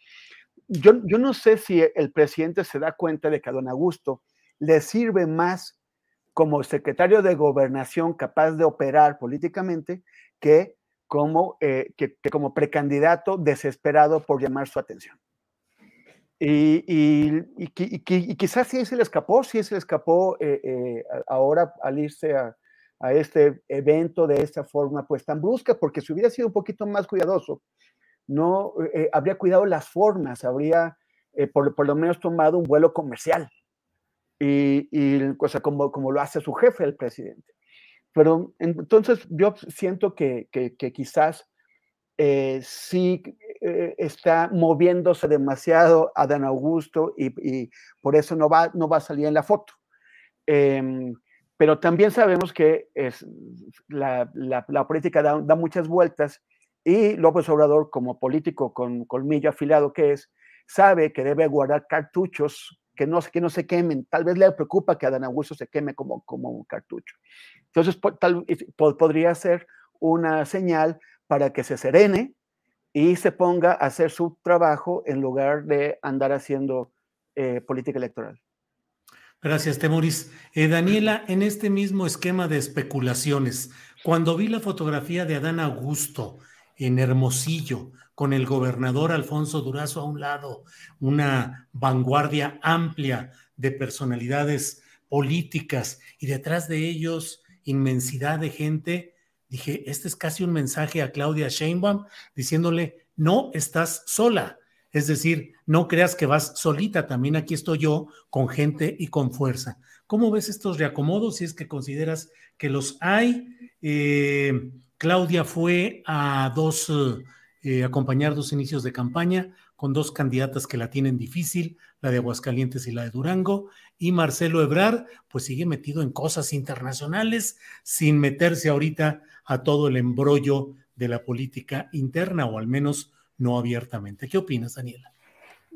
Yo, yo no sé si el presidente se da cuenta de que a Adán Augusto le sirve más como secretario de gobernación capaz de operar políticamente que como, eh, que, como precandidato desesperado por llamar su atención. Y, y, quizás sí se le escapó, sí se le escapó eh, eh, ahora al irse a, a, este evento de esta forma pues tan brusca, porque si hubiera sido un poquito más cuidadoso, no habría cuidado las formas, habría por, por, lo menos tomado un vuelo comercial y, y como, como lo hace su jefe, el presidente. Pero entonces yo siento que, que, quizás eh, sí eh, está moviéndose demasiado a Dan Augusto y, y, por eso no va, no va a salir en la foto. Em, pero también sabemos que es, la, la, la política da, da, muchas vueltas y López Obrador, como político con colmillo afilado que es, sabe que debe guardar cartuchos que no, que no se quemen. Tal vez le preocupa que Adán Augusto se queme como, como un cartucho. Entonces, tal, podría ser una señal para que se serene y se ponga a hacer su trabajo en lugar de andar haciendo eh, política electoral. Gracias, Temoris. Eh, Daniela, en este mismo esquema de especulaciones, cuando vi la fotografía de Adán Augusto en Hermosillo, con el gobernador Alfonso Durazo a un lado, una vanguardia amplia de personalidades políticas y detrás de ellos inmensidad de gente, dije, este es casi un mensaje a Claudia Sheinbaum diciéndole, no estás sola. Es decir, no creas que vas solita, también aquí estoy yo con gente y con fuerza. ¿Cómo ves estos reacomodos si es que consideras que los hay? Eh, Claudia fue a dos eh, acompañar dos inicios de campaña con dos candidatas que la tienen difícil, la de Aguascalientes y la de Durango, y Marcelo Ebrar, pues sigue metido en cosas internacionales sin meterse ahorita a todo el embrollo de la política interna, o al menos no abiertamente. ¿Qué opinas, Daniela?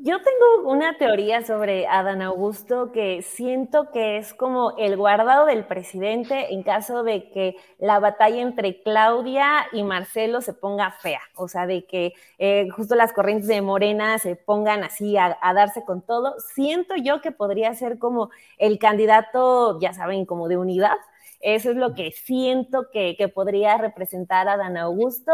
Yo tengo una teoría sobre Adán Augusto que siento que es como el guardado del presidente en caso de que la batalla entre Claudia y Marcelo se ponga fea, o sea, de que eh, justo las corrientes de Morena se pongan así a, darse con todo. Siento yo que podría ser como el candidato, ya saben, como de unidad. Eso es lo que siento que, podría representar a Adán Augusto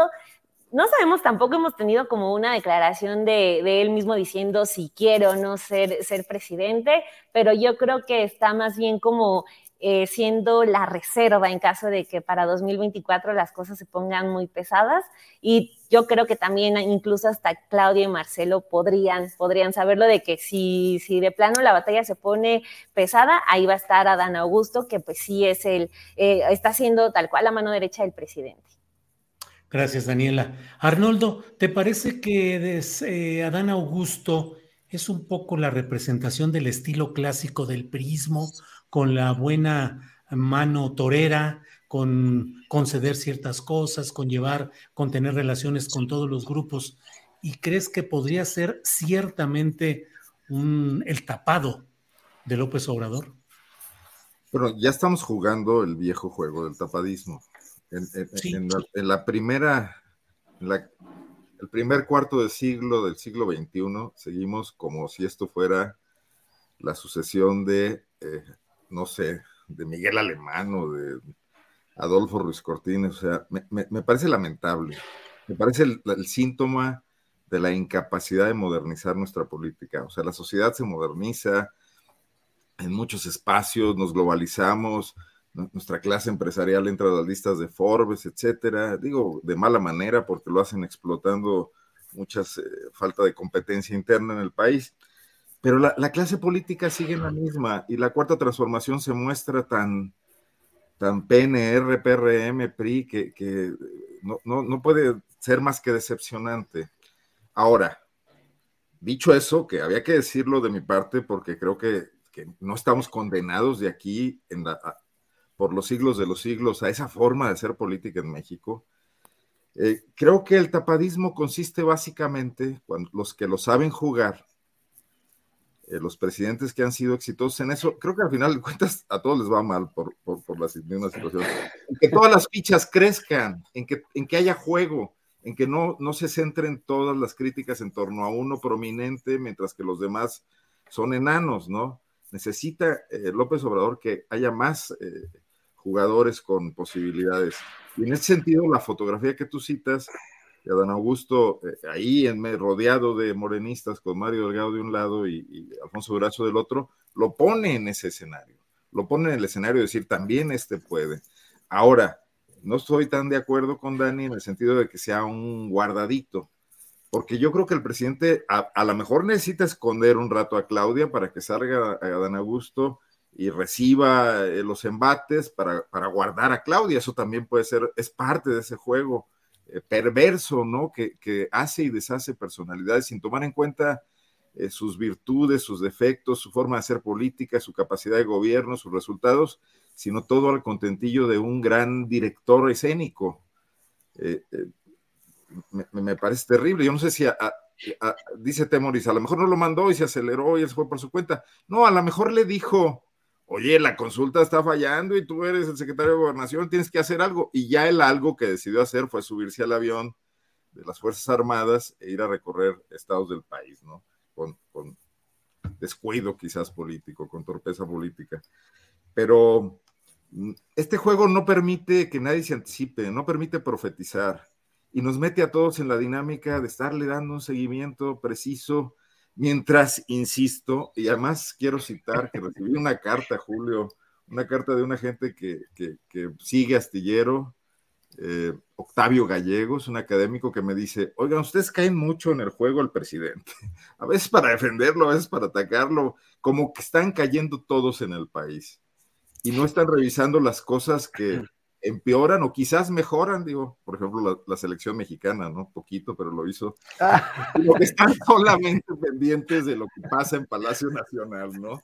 no sabemos, tampoco hemos tenido como una declaración de, él mismo diciendo si quiere o no ser, ser presidente, pero yo creo que está más bien como eh, siendo la reserva en caso de que para 2024 las cosas se pongan muy pesadas. Y yo creo que también incluso hasta Claudia y Marcelo podrían, podrían saberlo de que si, si de plano la batalla se pone pesada, ahí va a estar Adán Augusto, que pues sí es el, eh, está siendo tal cual la mano derecha del presidente. Gracias, Daniela. Arnoldo, ¿te parece que eh, Adán Augusto es un poco la representación del estilo clásico del prismo, con la buena mano torera, con conceder ciertas cosas, con llevar, con tener relaciones con todos los grupos? ¿Y crees que podría ser ciertamente el tapado de López Obrador? Bueno, ya estamos jugando el viejo juego del tapadismo. En, la, primera, el primer cuarto de siglo del siglo XXI, seguimos como si esto fuera la sucesión de, eh, no sé, de Miguel Alemán o de Adolfo Ruiz Cortines. O sea, me, parece lamentable. Me parece el, el, síntoma de la incapacidad de modernizar nuestra política. O sea, la sociedad se moderniza en muchos espacios, nos globalizamos, nuestra clase empresarial entra a las listas de Forbes, etcétera. Digo, de mala manera porque lo hacen explotando muchas eh, falta de competencia interna en el país. Pero la, clase política sigue en la misma y la cuarta transformación se muestra tan, tan PNR, PRM, PRI, que, no, no, puede ser más que decepcionante. Ahora, dicho eso, que había que decirlo de mi parte porque creo que, que no estamos condenados de aquí en la, por los siglos de los siglos a esa forma de hacer política en México. Eh, creo que el tapadismo consiste básicamente, cuando los que lo saben jugar, eh, los presidentes que han sido exitosos en eso, creo que al final de cuentas a todos les va mal por, por, las mismas situaciones. En que todas las fichas crezcan, en que, en que haya juego, en que no, no se centren todas las críticas en torno a uno prominente, mientras que los demás son enanos, ¿no? Necesita eh, López Obrador que haya más jugadores con posibilidades. Y en ese sentido, la fotografía que tú citas de Adán Augusto, eh, ahí en, rodeado de morenistas, con Mario Delgado de un lado y, Alfonso Durazo del otro, lo pone en ese escenario. Lo pone en el escenario de decir, también este puede. Ahora, no estoy tan de acuerdo con Dani en el sentido de que sea un guardadito, porque yo creo que el presidente a, a lo mejor necesita esconder un rato a Claudia para que salga a Adán Augusto y reciba eh, los embates para, guardar a Claudia. Eso también puede ser, es parte de ese juego eh, perverso, ¿no? Que, hace y deshace personalidades sin tomar en cuenta eh, sus virtudes, sus defectos, su forma de hacer política, su capacidad de gobierno, sus resultados, sino todo al contentillo de un gran director escénico. Me, parece terrible. Yo no sé si dice Temoris, a lo mejor no lo mandó y se aceleró y se fue por su cuenta. No, a lo mejor le dijo, oye, la consulta está fallando y tú eres el secretario de gobernación, tienes que hacer algo. Y ya el algo que decidió hacer fue subirse al avión de las Fuerzas Armadas e ir a recorrer estados del país, ¿no? Con, descuido quizás político, con torpeza política. Pero mm, este juego no permite que nadie se anticipe, no permite profetizar y nos mete a todos en la dinámica de estarle dando un seguimiento preciso Mientras, insisto, y además quiero citar que recibí una carta, Julio, una carta de una gente que, sigue Astillero, eh, Octavio Gallegos, un académico que me dice, oigan, ustedes caen mucho en el juego al presidente, a veces para defenderlo, a veces para atacarlo, como que están cayendo todos en el país y no están revisando las cosas que, empeoran o quizás mejoran, digo, por ejemplo, la, selección mexicana, ¿no? Poquito, pero lo hizo. Ah. Lo que están solamente pendientes de lo que pasa en Palacio Nacional, ¿no?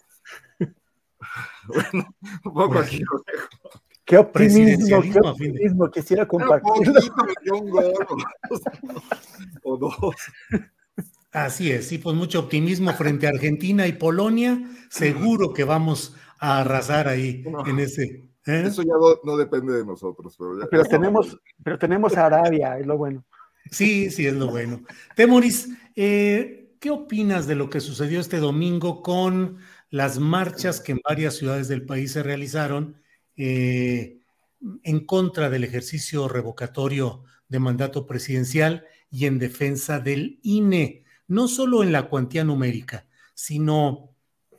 Bueno, un poco aquí lo dejo. Qué optimismo, qué optimismo, quisiera compartir. o dos. Así es, sí, pues mucho optimismo frente a Argentina y Polonia. Seguro que vamos a arrasar ahí en ese ¿Eh? Eso ya no, depende de nosotros. Pero, tenemos, pero tenemos a Arabia, es lo bueno. Sí, sí, es lo bueno. Temoris, eh, ¿qué opinas de lo que sucedió este domingo con las marchas que en varias ciudades del país se realizaron eh, en contra del ejercicio revocatorio de mandato presidencial y en defensa del INE? No solo en la cuantía numérica, sino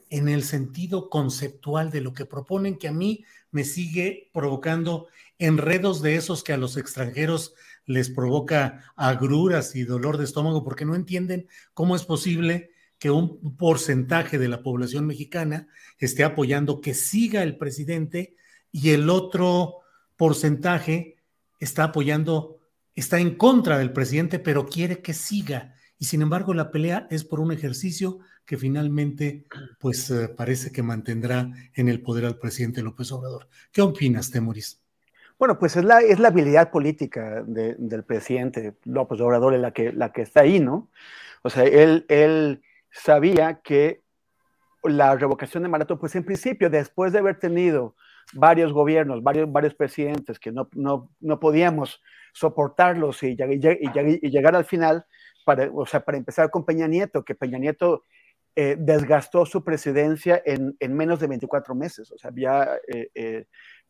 en el sentido conceptual de lo que proponen, que a mí me sigue provocando enredos de esos que a los extranjeros les provoca agruras y dolor de estómago porque no entienden cómo es posible que un porcentaje de la población mexicana esté apoyando que siga el presidente y el otro porcentaje está apoyando, está en contra del presidente, pero quiere que siga. Y sin embargo, la pelea es por un ejercicio que finalmente, pues eh, parece que mantendrá en el poder al presidente López Obrador. ¿Qué opinas, Temoris? Bueno, pues es la, es la habilidad política del presidente López Obrador la que, la que está ahí, ¿no? O sea, él, él sabía que la revocación de mandato, pues en principio, después de haber tenido varios gobiernos, varios, varios presidentes que no, no, no podíamos soportarlos y, y, llegar al final, para, o sea, para empezar con Peña Nieto, que Peña Nieto eh, desgastó su presidencia en, en, menos de 24 meses. O sea, ya eh,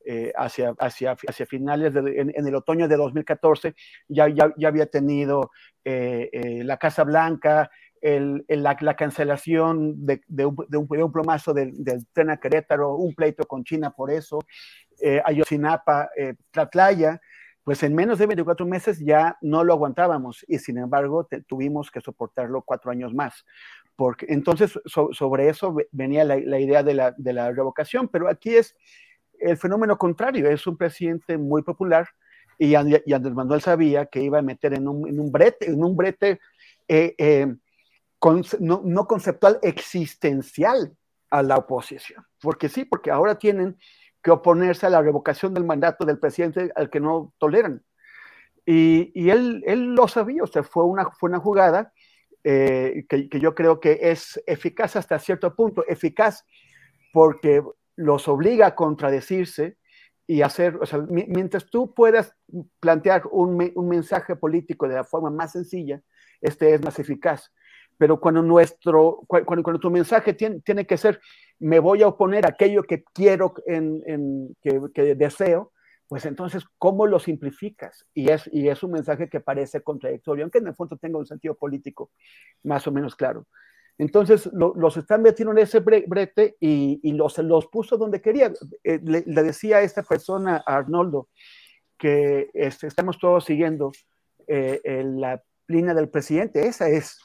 eh, hacia, hacia, hacia finales, de, en, el otoño de 2014, ya, ya, ya había tenido la Casa Blanca, la, la, cancelación de, un, de, un, plomazo del, del, Querétaro, un pleito con China por eso, eh, Ayotzinapa, eh, Tlatlaya, pues en menos de 24 meses ya no lo aguantábamos y sin embargo tuvimos que soportarlo cuatro años más. Porque, entonces, sobre eso venía la, idea de la, revocación, pero aquí es el fenómeno contrario, es un presidente muy popular y, Andrés Manuel sabía que iba a meter en un, en brete, en un brete eh, eh, no, conceptual, existencial a la oposición. Porque sí, porque ahora tienen que oponerse a la revocación del mandato del presidente al que no toleran. Y, y él, él, lo sabía, o sea, fue una, fue una jugada eh, que, yo creo que es eficaz hasta cierto punto, eficaz porque los obliga a contradecirse y hacer, o sea, mientras tú puedas plantear un, mensaje político de la forma más sencilla, este es más eficaz. Pero cuando nuestro, cuando, tu mensaje tiene, tiene, que ser, me voy a oponer a aquello que quiero, en, que, deseo, pues entonces, ¿cómo lo simplificas? Y es, y es un mensaje que parece contradictorio, aunque en el fondo tenga un sentido político más o menos claro. Entonces, lo, los están metiendo en ese brete y, y los, los puso donde quería. Eh, le, decía a esta persona, a Arnoldo, que este, estamos todos siguiendo eh, la línea del presidente. Esa es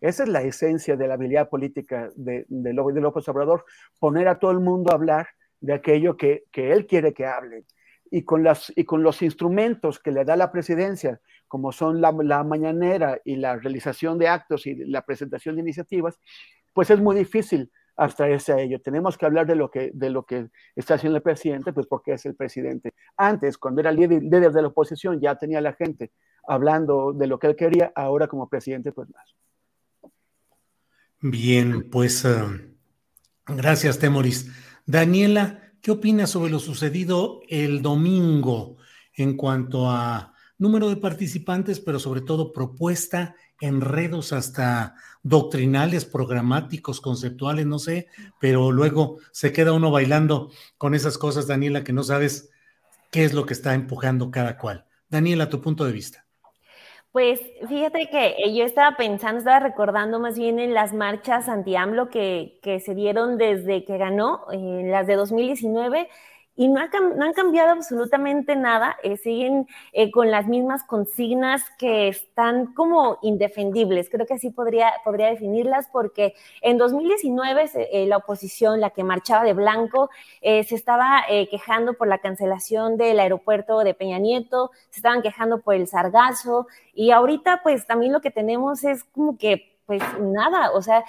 esa es la esencia de la habilidad política de, de, López Obrador, poner a todo el mundo a hablar de aquello que, que él quiere que hable. Y con, las, y con los instrumentos que le da la presidencia, como son la, la, mañanera y la realización de actos y la presentación de iniciativas, pues es muy difícil abstraerse a ello. Tenemos que hablar de lo que, de lo que está haciendo el presidente, pues porque es el presidente. Antes, cuando era líder, líder de la oposición, ya tenía la gente hablando de lo que él quería, ahora como presidente, pues más. Bien, pues uh, gracias, Temoris. Daniela, ¿qué opinas sobre lo sucedido el domingo en cuanto a número de participantes, pero sobre todo propuesta, enredos hasta doctrinales, programáticos, conceptuales, no sé, pero luego se queda uno bailando con esas cosas, Daniela, que no sabes qué es lo que está empujando cada cual. Daniela, tu punto de vista. Pues fíjate que eh, yo estaba pensando, estaba recordando más bien en las marchas anti-AMLO que, que, se dieron desde que ganó, en eh, las de 2019, y no, no, han cambiado absolutamente nada, eh, siguen eh, con las mismas consignas que están como indefendibles, creo que así podría, podría definirlas, porque en 2019 eh, la oposición, la que marchaba de blanco, se estaba quejando por la cancelación del aeropuerto de Peña Nieto, se estaban quejando por el sargazo, y ahorita pues también lo que tenemos es como que pues nada, o sea,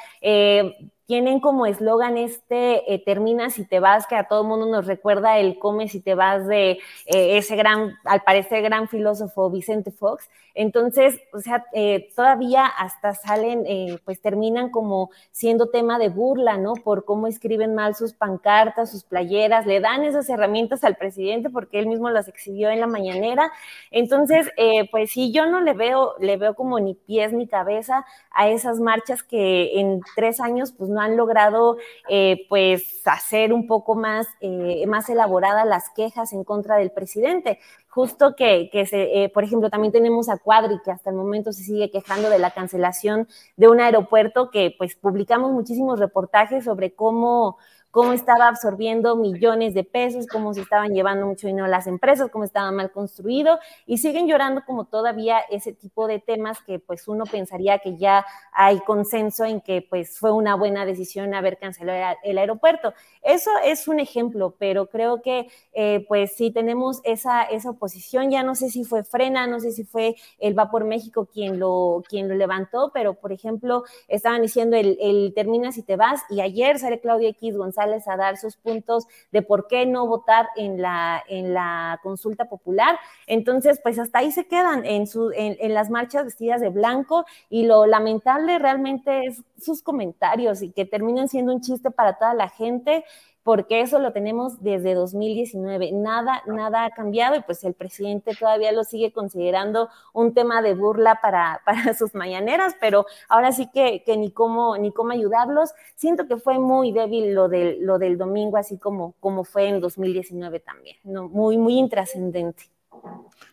tienen como eslogan este, eh, termina si te vas, que a todo mundo nos recuerda el come si te vas de eh, ese gran, al parecer gran filósofo Vicente Fox. Entonces, o sea, eh, todavía hasta salen, pues terminan como siendo tema de burla, ¿no? Por cómo escriben mal sus pancartas, sus playeras, le dan esas herramientas al presidente porque él mismo las exhibió en la mañanera. Entonces, pues sí, yo no le veo, le veo como ni pies ni cabeza a esas marchas que en tres años, pues no han logrado eh, pues hacer un poco más, eh, más elaboradas las quejas en contra del presidente. Justo que, que se, eh, por ejemplo, también tenemos a Cuadri, que hasta el momento se sigue quejando de la cancelación de un aeropuerto, que pues publicamos muchísimos reportajes sobre cómo cómo estaba absorbiendo millones de pesos, cómo se estaban llevando mucho dinero las empresas, cómo estaba mal construido y siguen llorando como todavía ese tipo de temas que pues uno pensaría que ya hay consenso en que pues fue una buena decisión haber cancelado el aeropuerto. Eso es un ejemplo, pero creo que eh, pues sí tenemos esa, esa oposición, ya no sé si fue Frena, no sé si fue el Va por México quien lo, quien lo levantó, pero por ejemplo estaban diciendo el, el termina si te vas y ayer sale Claudia X González a dar sus puntos de por qué no votar en la, en la consulta popular. Entonces, pues hasta ahí se quedan en, su, en las marchas vestidas de blanco y lo lamentable realmente es sus comentarios y que terminan siendo un chiste para toda la gente porque eso lo tenemos desde 2019. Nada, nada ha cambiado y pues el presidente todavía lo sigue considerando un tema de burla para, para sus mañaneras, pero ahora sí que, que, ni, cómo, ni cómo ayudarlos. Siento que fue muy débil lo del, lo del domingo, así como, como fue en 2019 también, ¿no? muy, muy intrascendente.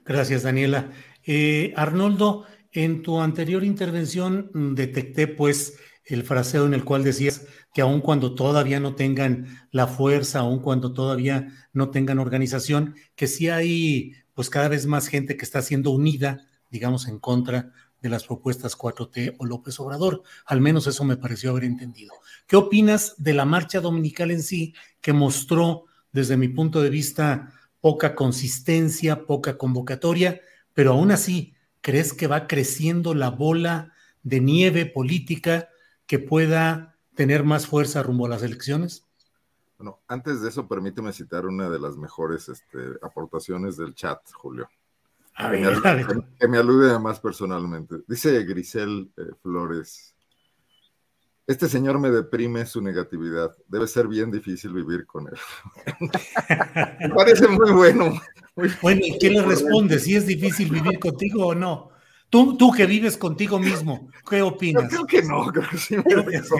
Gracias, Daniela. Eh, Arnoldo, en tu anterior intervención mm, detecté pues el fraseo en el cual decías que aun cuando todavía no tengan la fuerza, aun cuando todavía no tengan organización, que sí hay pues cada vez más gente que está siendo unida, digamos, en contra de las propuestas 4T o López Obrador. Al menos eso me pareció haber entendido. ¿Qué opinas de la marcha dominical en sí, que mostró, desde mi punto de vista, poca consistencia, poca convocatoria, pero aún así, ¿crees que va creciendo la bola de nieve política que pueda tener más fuerza rumbo a las elecciones? Bueno, antes de eso, permíteme citar una de las mejores este, aportaciones del chat, Julio. A que, ver, me, a ver. que me alude además personalmente. Dice Grisel eh, Flores. Este señor me deprime su negatividad. Debe ser bien difícil vivir con él. me parece muy bueno. Muy Bueno, ¿y qué le responde? ¿Si es difícil vivir contigo o no? Tú, tú que vives contigo mismo, ¿qué opinas? Yo creo que no, creo que sí me dejo,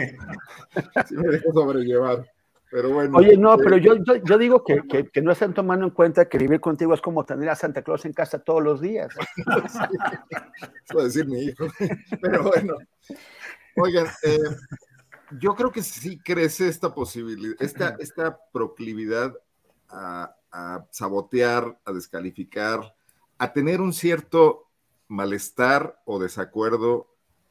sí me dejo sobrellevar. Pero bueno. Oye, no, eh, pero yo, yo, yo digo que, que, que no están tomando en cuenta que vivir contigo es como tener a Santa Claus en casa todos los días. Eso va a decir mi hijo. Pero bueno. Oigan, eh, yo creo que sí crece esta posibilidad, esta, esta proclividad a, a sabotear, a descalificar, a tener un cierto malestar o desacuerdo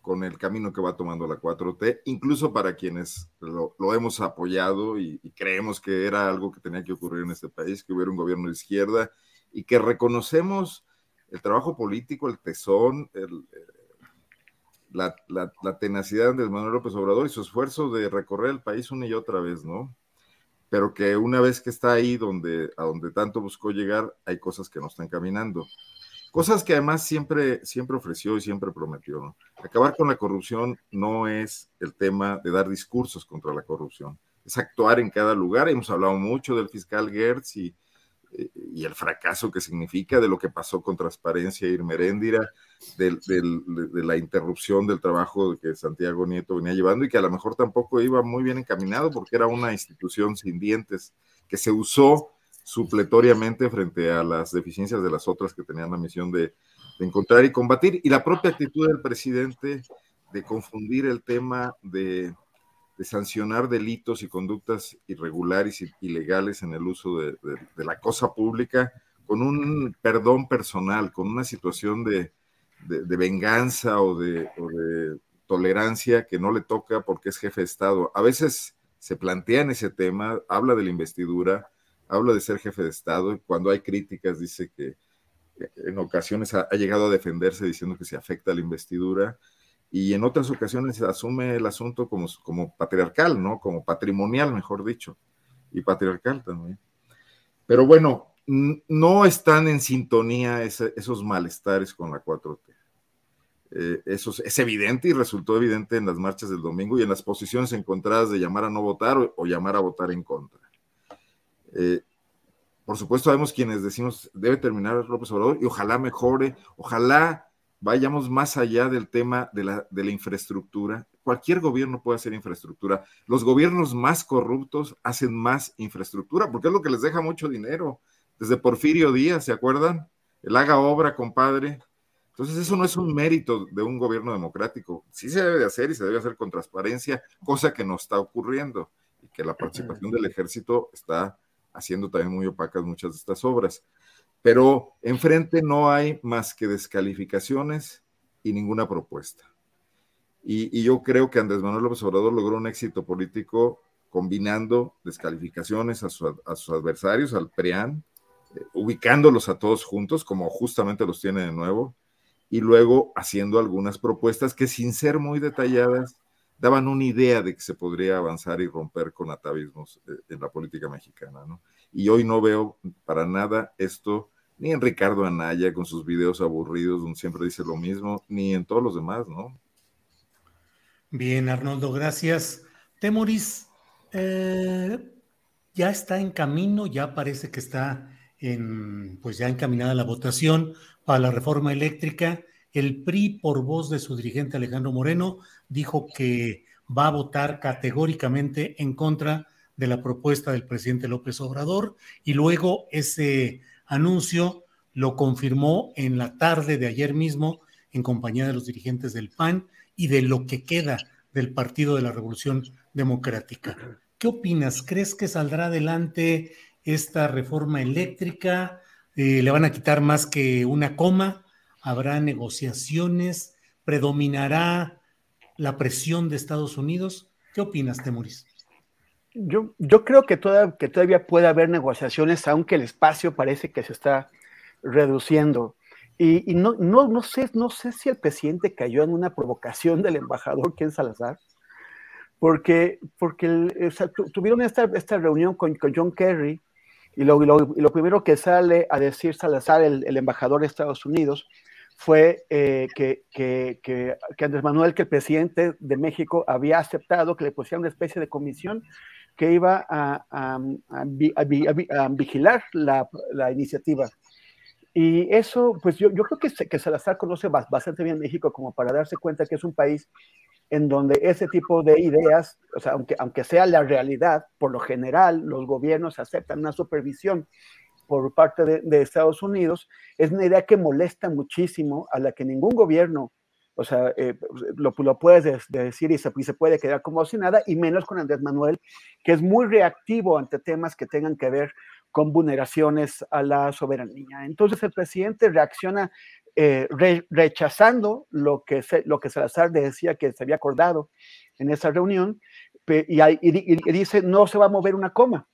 con el camino que va tomando la 4T, incluso para quienes lo, hemos apoyado y, creemos que era algo que tenía que ocurrir en este país, que hubiera un gobierno de izquierda y que reconocemos el trabajo político, el tesón, la, tenacidad de Manuel López Obrador y su esfuerzo de recorrer el país una y otra vez, ¿no? Pero que una vez que está ahí donde, a donde tanto buscó llegar, hay cosas que no están caminando. Cosas que además siempre, siempre ofreció y siempre prometió. ¿no? Acabar con la corrupción no es el tema de dar discursos contra la corrupción, es actuar en cada lugar. Hemos hablado mucho del fiscal Gertz y, y el fracaso que significa de lo que pasó con Transparencia y Meréndira, de, de, de, la interrupción del trabajo que Santiago Nieto venía llevando y que a lo mejor tampoco iba muy bien encaminado porque era una institución sin dientes que se usó supletoriamente frente a las deficiencias de las otras que tenían la misión de, encontrar y combatir, y la propia actitud del presidente de confundir el tema de, sancionar delitos y conductas irregulares y ilegales en el uso de, la cosa pública con un perdón personal, con una situación de, venganza o, de tolerancia que no le toca porque es jefe de Estado. A veces se plantea ese tema, habla de la investidura, habla de ser jefe de Estado y cuando hay críticas dice que en ocasiones ha, llegado a defenderse diciendo que se afecta la investidura y en otras ocasiones asume el asunto como, como patriarcal, ¿no? Como patrimonial, mejor dicho, y patriarcal también. Pero bueno, no están en sintonía esos malestares con la 4T. Eh, eso es, evidente y resultó evidente en las marchas del domingo y en las posiciones encontradas de llamar a no votar o llamar a votar en contra. Eh, por supuesto, sabemos quienes decimos debe terminar López Obrador y ojalá mejore, ojalá vayamos más allá del tema de la, de la infraestructura. Cualquier gobierno puede hacer infraestructura. Los gobiernos más corruptos hacen más infraestructura porque es lo que les deja mucho dinero. Desde Porfirio Díaz, ¿se acuerdan? El haga obra, compadre. Entonces, eso no es un mérito de un gobierno democrático. Sí se debe de hacer y se debe hacer con transparencia, cosa que no está ocurriendo y que la participación del ejército está haciendo también muy opacas muchas de estas obras. Pero enfrente no hay más que descalificaciones y ninguna propuesta. Y, yo creo que Andrés Manuel López Obrador logró un éxito político combinando descalificaciones a sus adversarios, al PRIAN, eh, ubicándolos a todos juntos, como justamente los tiene de nuevo, y luego haciendo algunas propuestas que sin ser muy detalladas daban una idea de que se podría avanzar y romper con atavismos eh, en la política mexicana, ¿no? Y hoy no veo para nada esto, ni en Ricardo Anaya con sus videos aburridos donde siempre dice lo mismo, ni en todos los demás, ¿no? Bien, Arnoldo, gracias. Temoris, eh, ya está en camino, ya parece que está en, pues ya encaminada la votación para la reforma eléctrica. El PRI, por voz de su dirigente Alejandro Moreno, dijo que va a votar categóricamente en contra de la propuesta del presidente López Obrador y luego ese anuncio lo confirmó en la tarde de ayer mismo en compañía de los dirigentes del PAN y de lo que queda del Partido de la Revolución Democrática. ¿Qué opinas? ¿Crees que saldrá adelante esta reforma eléctrica? Eh, ¿Le van a quitar más que una coma? ¿Habrá negociaciones? ¿Predominará la presión de Estados Unidos? ¿Qué opinas, Temuris? Yo, yo creo que, todavía puede haber negociaciones, aunque el espacio parece que se está reduciendo. Y, no, no, no, sé, no sé si el presidente cayó en una provocación del embajador Ken Salazar, porque, porque tuvieron esta, esta reunión con, con, John Kerry y lo, y lo, primero que sale a decir Salazar, el, el embajador de Estados Unidos, fue eh, que, que, que, que, Andrés Manuel, que el presidente de México había aceptado que le pusiera una especie de comisión que iba a, a, a, vigilar la, la, iniciativa. Y eso, pues yo, yo creo que, que Salazar conoce bastante bien México como para darse cuenta que es un país en donde ese tipo de ideas, o sea, aunque, aunque sea la realidad, por lo general los gobiernos aceptan una supervisión por parte de, de, Estados Unidos, es una idea que molesta muchísimo, a la que ningún gobierno, o sea, eh, lo, lo, puedes decir y se, y se, puede quedar como si nada, y menos con Andrés Manuel, que es muy reactivo ante temas que tengan que ver con vulneraciones a la soberanía. Entonces el presidente reacciona eh, re, rechazando lo que, se, lo que Salazar decía que se había acordado en esa reunión y, y, y, dice no se va a mover una coma.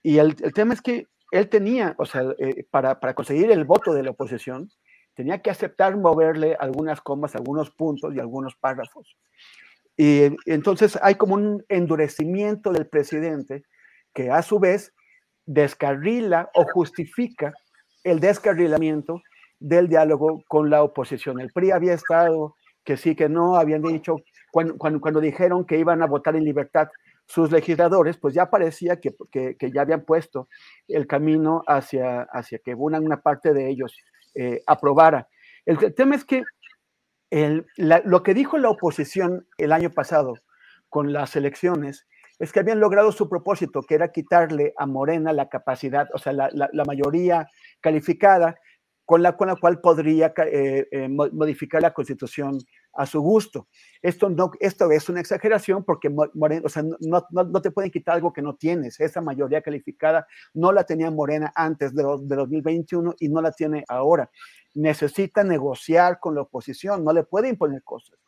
Y el, el tema es que él tenía, o sea, eh, para, para, conseguir el voto de la oposición, tenía que aceptar moverle algunas comas, algunos puntos y algunos párrafos. Y entonces hay como un endurecimiento del presidente que a su vez descarrila o justifica el descarrilamiento del diálogo con la oposición. El PRI había estado que sí, que no, habían dicho, cuando, dijeron que iban a votar en libertad sus legisladores, pues ya parecía que, que, ya habían puesto el camino hacia, hacia que una, una parte de ellos eh, aprobara. El, tema es que el, lo que dijo la oposición el año pasado con las elecciones es que habían logrado su propósito, que era quitarle a Morena la capacidad, o sea, la, la, la mayoría calificada con la, con la cual podría eh, eh, modificar la constitución a su gusto. Esto, no, esto es una exageración porque Morena, o sea, no, no, te pueden quitar algo que no tienes. Esa mayoría calificada no la tenía Morena antes de, de 2021 y no la tiene ahora. Necesita negociar con la oposición, no le puede imponer cosas.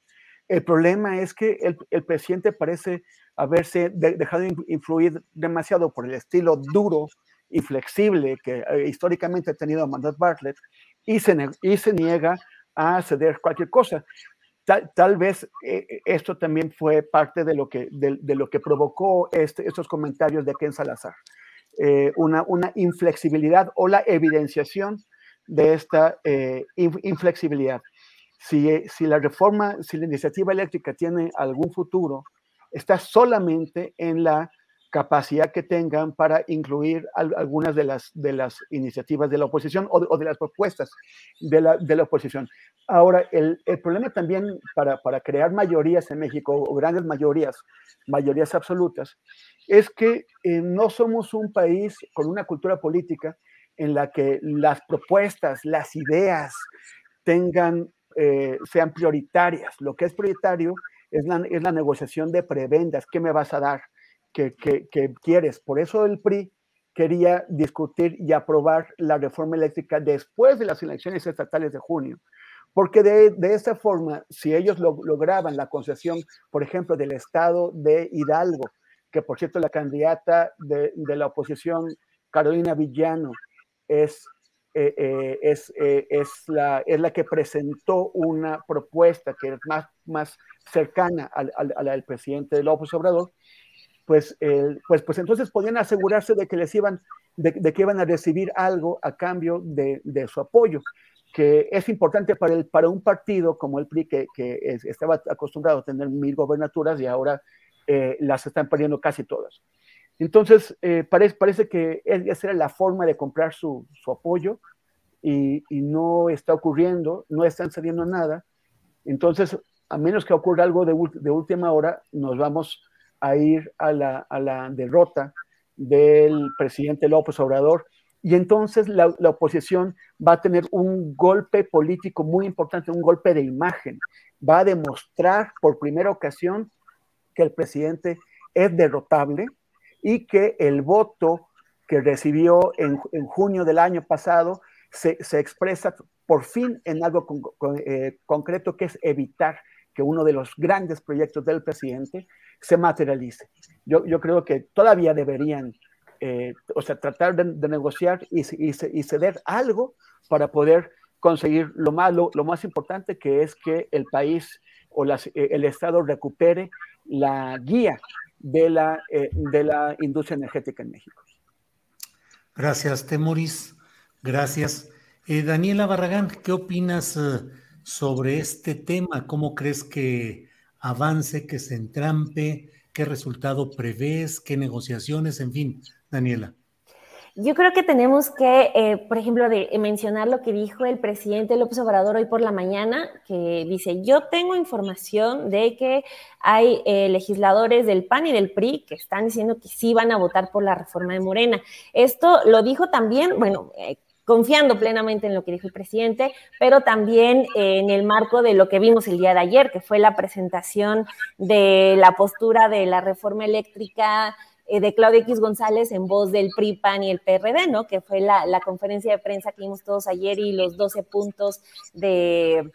El problema es que el, el presidente parece haberse de, dejado influir demasiado por el estilo duro y flexible que eh, históricamente ha tenido Mandat Bartlett y se, y se niega a ceder cualquier cosa. Tal, vez eh, esto también fue parte de lo que, de, lo que provocó este, estos comentarios de Ken Salazar. Eh, una, una, inflexibilidad o la evidenciación de esta eh, inflexibilidad. Si, si, la reforma, si la iniciativa eléctrica tiene algún futuro, está solamente en la capacidad que tengan para incluir al, algunas de las, de las iniciativas de la oposición o de, o de las propuestas de la, de la, oposición. Ahora, el, el problema también para, para, crear mayorías en México, o grandes mayorías, mayorías absolutas, es que eh, no somos un país con una cultura política en la que las propuestas, las ideas tengan, eh, sean prioritarias. Lo que es prioritario es la, es la negociación de prebendas. ¿Qué me vas a dar? Que, que, que, quieres. Por eso el PRI quería discutir y aprobar la reforma eléctrica después de las elecciones estatales de junio. Porque de, de esta forma, si ellos lo, lograban la concesión, por ejemplo, del estado de Hidalgo, que por cierto la candidata de, de la oposición, Carolina Villano, es, eh, eh, es, eh, es, la, es la que presentó una propuesta que es más, más cercana a, a, a la del presidente López Obrador, pues, eh, pues, pues entonces podían asegurarse de que les iban, de, que iban a recibir algo a cambio de, de, su apoyo, que es importante para, el, para un partido como el PRI, que, que es, estaba acostumbrado a tener mil gobernaturas y ahora eh, las están perdiendo casi todas. Entonces, eh, parece, parece que esa era la forma de comprar su, su apoyo y, y, no está ocurriendo, no están saliendo nada. Entonces, a menos que ocurra algo de, de última hora, nos vamos a ir a la, a la derrota del presidente López Obrador y entonces la, la, oposición va a tener un golpe político muy importante, un golpe de imagen. Va a demostrar por primera ocasión que el presidente es derrotable y que el voto que recibió en, junio del año pasado se, expresa por fin en algo eh, concreto que es evitar que uno de los grandes proyectos del presidente se materialice. Yo, yo creo que todavía deberían, eh, o sea, tratar de, negociar y, ceder algo para poder conseguir lo más, lo, más importante que es que el país o eh, el Estado recupere la guía de la, eh, de la industria energética en México. Gracias, Temoris. Gracias. Daniela Barragán, ¿qué opinas sobre este tema? ¿Cómo crees que avance, que se entrampe? ¿Qué resultado prevés? ¿Qué negociaciones? En fin, Daniela. Yo creo que tenemos que, eh, por ejemplo, de, eh, mencionar lo que dijo el presidente López Obrador hoy por la mañana, que dice, yo tengo información de que hay eh, legisladores del PAN y del PRI que están diciendo que sí van a votar por la reforma de Morena. Esto lo dijo también, bueno, confiando plenamente en lo que dijo el presidente, pero también en el marco de lo que vimos el día de ayer, que fue la presentación de la postura de la reforma eléctrica eh, de Claudia X González en voz del PRI, PAN y el PRD, ¿no? Que fue la, conferencia de prensa que vimos todos ayer y los 12 puntos de,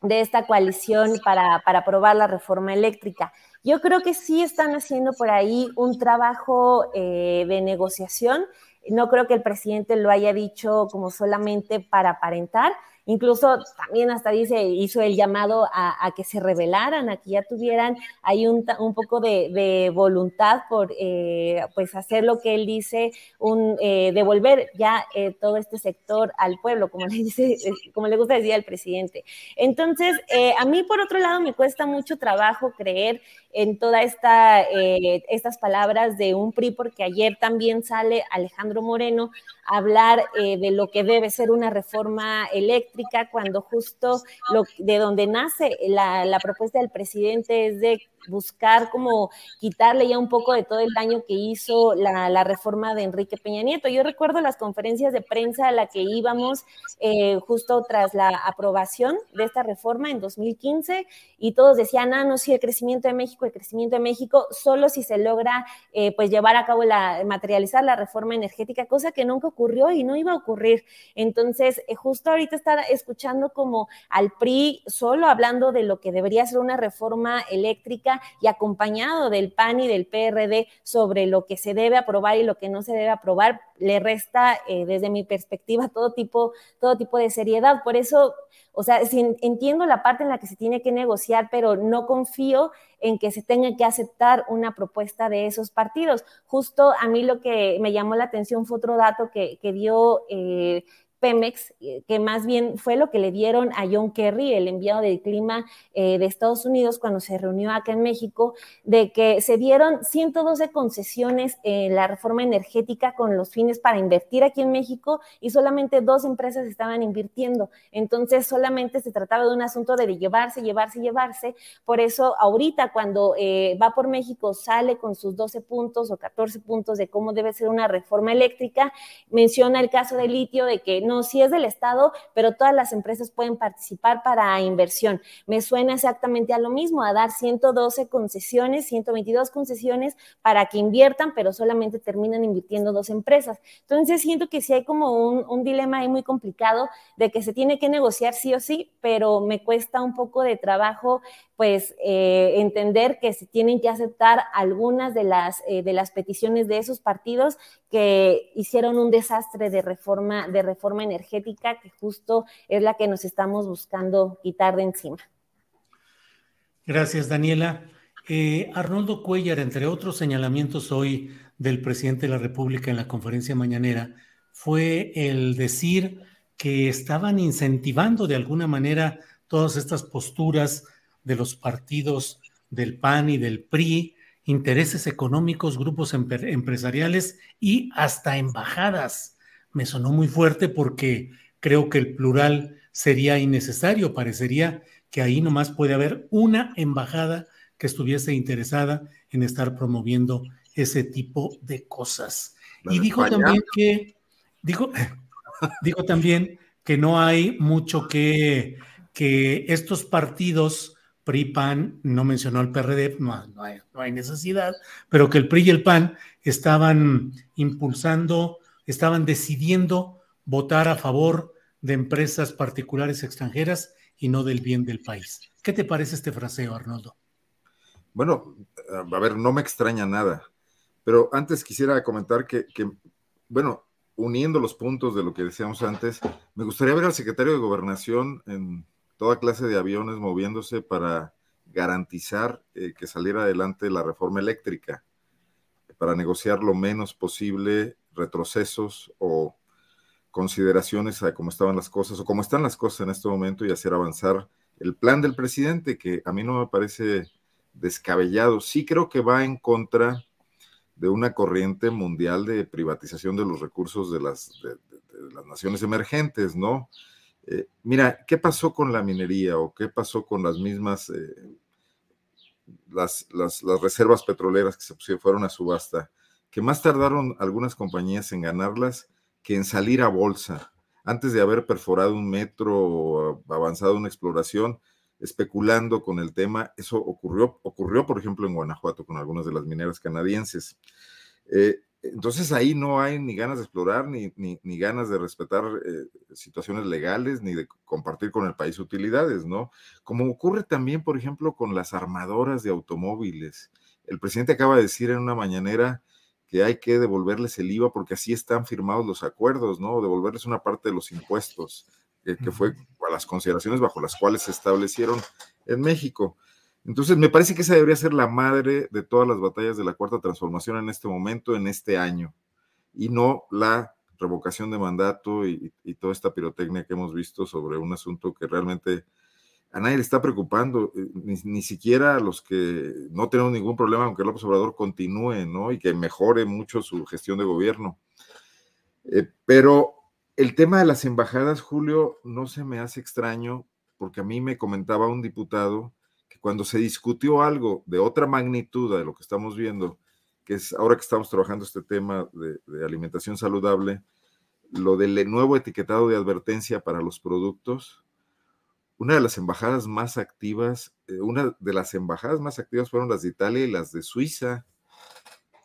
de esta coalición para, para aprobar la reforma eléctrica. Yo creo que sí están haciendo por ahí un trabajo eh, de negociación no creo que el presidente lo haya dicho como solamente para aparentar. Incluso también hasta dice, hizo el llamado a, que se rebelaran, a que ya tuvieran ahí un, un poco de, voluntad por eh, pues hacer lo que él dice, un, eh, devolver ya eh, todo este sector al pueblo, como le, dice, como le gusta decir al presidente. Entonces, a mí por otro lado me cuesta mucho trabajo creer en todas esta, eh, estas palabras de un PRI, porque ayer también sale Alejandro Moreno a hablar eh, de lo que debe ser una reforma eléctrica, cuando justo lo, de donde nace la, la propuesta del presidente es de buscar como quitarle ya un poco de todo el daño que hizo la, reforma de Enrique Peña Nieto. Yo recuerdo las conferencias de prensa a la que íbamos eh, justo tras la aprobación de esta reforma en 2015 y todos decían, ah, no, sí, el crecimiento de México, el crecimiento de México, solo si se logra eh, pues llevar a cabo la, materializar la reforma energética, cosa que nunca ocurrió y no iba a ocurrir. Entonces, eh, justo ahorita estar escuchando como al PRI solo hablando de lo que debería ser una reforma eléctrica, y acompañado del PAN y del PRD sobre lo que se debe aprobar y lo que no se debe aprobar, le resta eh, desde mi perspectiva todo tipo, todo tipo de seriedad. Por eso, o sea, entiendo la parte en la que se tiene que negociar, pero no confío en que se tenga que aceptar una propuesta de esos partidos. Justo a mí lo que me llamó la atención fue otro dato que, dio eh, Pemex, eh, que más bien fue lo que le dieron a John Kerry, el enviado del clima eh, de Estados Unidos, cuando se reunió acá en México, de que se dieron 112 concesiones en la reforma energética con los fines para invertir aquí en México y solamente dos empresas estaban invirtiendo. Entonces, solamente se trataba de un asunto de llevarse, llevarse, llevarse. Por eso, ahorita, cuando eh, va por México, sale con sus 12 puntos o 14 puntos de cómo debe ser una reforma eléctrica, menciona el caso de litio de que no, si es del Estado, pero todas las empresas pueden participar para inversión. Me suena exactamente a lo mismo, a dar 112 concesiones, 122 concesiones para que inviertan, pero solamente terminan invirtiendo dos empresas. Entonces siento que sí hay como un, dilema ahí muy complicado de que se tiene que negociar sí o sí, pero me cuesta un poco de trabajo pues eh, entender que se tienen que aceptar algunas de las, eh, de las peticiones de esos partidos que hicieron un desastre de reforma, de reforma energética, que justo es la que nos estamos buscando quitar de encima. Gracias, Daniela. Eh, Arnoldo Cuellar, entre otros señalamientos hoy del presidente de la República en la conferencia mañanera, fue el decir que estaban incentivando de alguna manera todas estas posturas de los partidos del PAN y del PRI, intereses económicos, grupos empresariales y hasta embajadas. Me sonó muy fuerte porque creo que el plural sería innecesario. Parecería que ahí nomás puede haber una embajada que estuviese interesada en estar promoviendo ese tipo de cosas. y dijo también que, dijo, dijo también que no hay mucho que, que estos partidos PRI-PAN, no mencionó al PRD, no, no, hay, no hay necesidad, pero que el PRI y el PAN estaban impulsando, estaban decidiendo votar a favor de empresas particulares extranjeras y no del bien del país. ¿Qué te parece este fraseo, Arnoldo? Bueno, a ver, no me extraña nada, pero antes quisiera comentar que, bueno, uniendo los puntos de lo que decíamos antes, me gustaría ver al secretario de Gobernación en toda clase de aviones moviéndose para garantizar eh, que saliera adelante la reforma eléctrica, para negociar lo menos posible retrocesos o consideraciones a cómo estaban las cosas o cómo están las cosas en este momento y hacer avanzar el plan del presidente, que a mí no me parece descabellado. Sí creo que va en contra de una corriente mundial de privatización de los recursos de las, de, las naciones emergentes, ¿no? Eh, mira, ¿qué pasó con la minería o qué pasó con las mismas, eh, las, las, las, reservas petroleras que se fueron a subasta? Que más tardaron algunas compañías en ganarlas que en salir a bolsa. Antes de haber perforado un metro o avanzado una exploración, especulando con el tema, eso ocurrió, ocurrió, por ejemplo, en Guanajuato con algunas de las mineras canadienses. Eh, entonces ahí no hay ni ganas de explorar, ni, ni, ganas de respetar eh, situaciones legales, ni de compartir con el país utilidades, ¿no? Como ocurre también, por ejemplo, con las armadoras de automóviles. El presidente acaba de decir en una mañanera que hay que devolverles el IVA porque así están firmados los acuerdos, ¿no? Devolverles una parte de los impuestos, eh, que fue a las consideraciones bajo las cuales se establecieron en México. Entonces, me parece que esa debería ser la madre de todas las batallas de la cuarta transformación en este momento, en este año, y no la revocación de mandato y, y, toda esta pirotecnia que hemos visto sobre un asunto que realmente a nadie le está preocupando, eh, ni, ni, siquiera a los que no tenemos ningún problema, aunque López Obrador continúe, ¿no? Y que mejore mucho su gestión de gobierno. Eh, pero el tema de las embajadas, Julio, no se me hace extraño, porque a mí me comentaba un diputado cuando se discutió algo de otra magnitud de lo que estamos viendo, que es ahora que estamos trabajando este tema de, de alimentación saludable, lo del nuevo etiquetado de advertencia para los productos, una de las embajadas más activas, eh, una de las embajadas más activas fueron las de Italia y las de Suiza,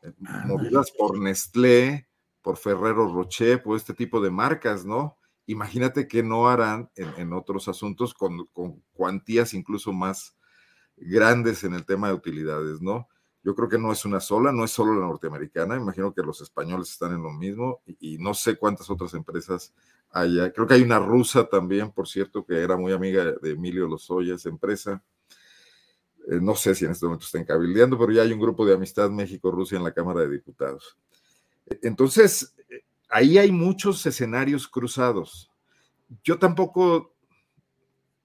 eh, movidas por Nestlé, por Ferrero Rocher, por este tipo de marcas, ¿no? Imagínate que no harán en, en otros asuntos con, con, cuantías incluso más, grandes en el tema de utilidades, ¿no? Yo creo que no es una sola, no es solo la norteamericana, imagino que los españoles están en lo mismo y, y no sé cuántas otras empresas Creo que hay una rusa también, por cierto, que era muy amiga de Emilio Lozoya, esa empresa. Eh, no sé si en este momento están cabildeando, pero ya hay un grupo de amistad México-Rusia en la Cámara de Diputados. Entonces, eh, ahí hay muchos escenarios cruzados. Yo tampoco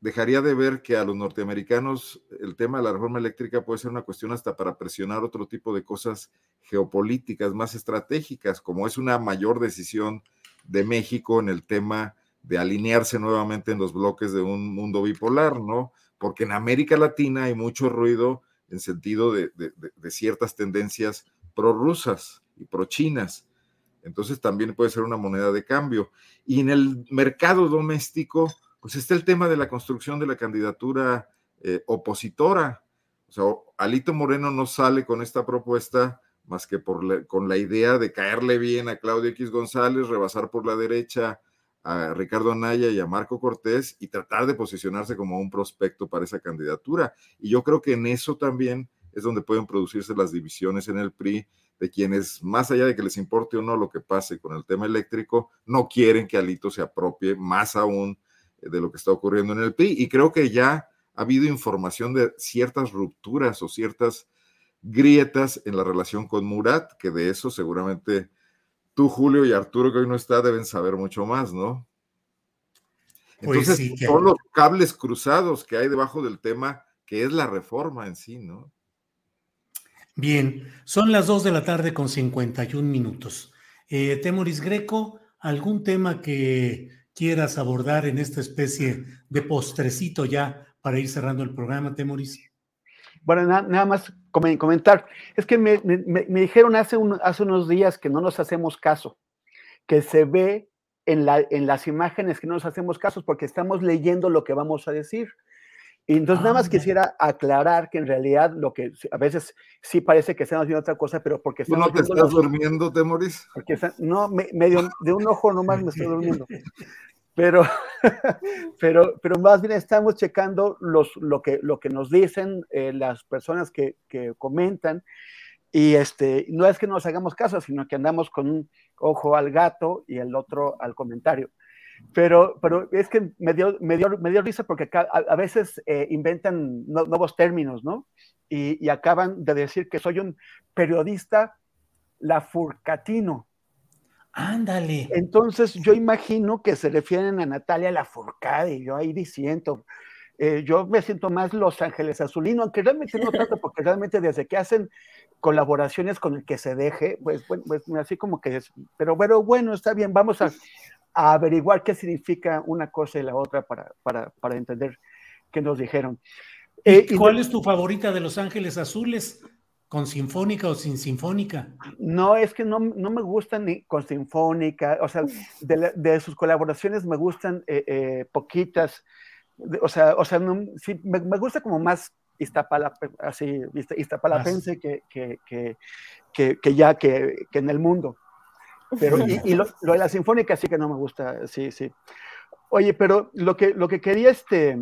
dejaría de ver que a los norteamericanos el tema de la reforma eléctrica puede ser una cuestión hasta para presionar otro tipo de cosas geopolíticas más estratégicas, como es una mayor decisión de México en el tema de alinearse nuevamente en los bloques de un mundo bipolar, ¿no? Porque en América Latina hay mucho ruido en sentido de, de, ciertas tendencias prorrusas y pro-chinas. Entonces también puede ser una moneda de cambio. Y en el mercado doméstico, pues está el tema de la construcción de la candidatura eh, opositora. O sea, Alito Moreno no sale con esta propuesta más que por la, con la idea de caerle bien a Claudio X González, rebasar por la derecha a Ricardo Anaya y a Marco Cortés y tratar de posicionarse como un prospecto para esa candidatura. Y yo creo que en eso también es donde pueden producirse las divisiones en el PRI de quienes, más allá de que les importe o no lo que pase con el tema eléctrico, no quieren que Alito se apropie más aún de lo que está ocurriendo en el PRI. Y creo que ya ha habido información de ciertas rupturas o ciertas grietas en la relación con Murat, que de eso seguramente tú, Julio y Arturo, que hoy no está, deben saber mucho más, ¿no? Entonces, pues sí, que... son los cables cruzados que hay debajo del tema, que es la reforma en sí, ¿no? Bien, son las 2 de la tarde con 51 minutos. Eh, Temoris Greco, ¿algún tema que quieras abordar en esta especie de postrecito ya para ir cerrando el programa, Temoris? Bueno, na nada más comentar. Es que me, me, me dijeron hace, un, hace, unos días que no nos hacemos caso, que se ve en, la, en las imágenes que no nos hacemos caso porque estamos leyendo lo que vamos a decir. Y entonces nada más quisiera aclarar que en realidad lo que a veces sí parece que están haciendo otra cosa, pero porque ¿Tú no te estás durmiendo, Temoris? Porque no, medio de un ojo nomás me estoy durmiendo. Pero, pero, pero más bien estamos checando los, lo, que, lo que nos dicen eh, las personas que, que, comentan. Y este, no es que nos hagamos caso, sino que andamos con un ojo al gato y el otro al comentario. Pero, pero es que me dio, me dio, me dio risa porque a, veces eh, inventan nuevos términos, ¿no? Y, y, acaban de decir que soy un periodista lafurcatino. Ándale. Entonces yo imagino que se refieren a Natalia Lafourcade y yo ahí diciendo, eh, yo me siento más Los Ángeles Azulino, aunque realmente no tanto, porque realmente desde que hacen colaboraciones con el que se deje, pues, bueno, pues así como que es, pero bueno, bueno, está bien, vamos a, a averiguar qué significa una cosa y la otra para, para, para entender qué nos dijeron. Eh, ¿Cuál es tu favorita de Los Ángeles Azules? ¿Con sinfónica o sin sinfónica? No, es que no, no me gustan ni con sinfónica, o sea, de, de sus colaboraciones me gustan eh, eh, poquitas, o sea, o sea no, sí, me, me, gusta como más así, Iztapalapense que, que, que, que, ya que, que en el mundo. Pero, y, y lo, lo, de la sinfónica sí que no me gusta, sí, sí. Oye, pero lo que, lo que quería este,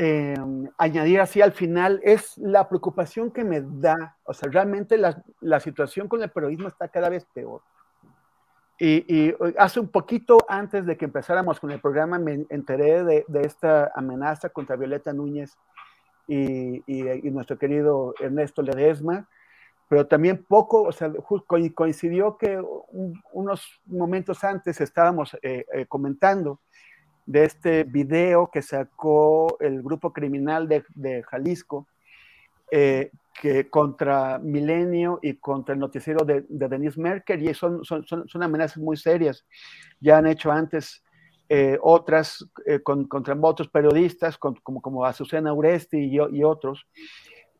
eh, añadir así al final es la preocupación que me da, o sea, realmente la, la situación con el periodismo está cada vez peor. Y, y, hace un poquito antes de que empezáramos con el programa me enteré de, de esta amenaza contra Violeta Núñez y, y, y, nuestro querido Ernesto Ledesma, pero también poco, o sea, coincidió que un, unos momentos antes estábamos eh, eh, comentando de este video que sacó el grupo criminal de, de Jalisco, eh, que contra Milenio y contra el noticiero de, de Denise Merkel, y son, son, son, amenazas muy serias. Ya han hecho antes eh, otras eh, con, contra otros periodistas, con, como, como Azucena Uresti y, y otros.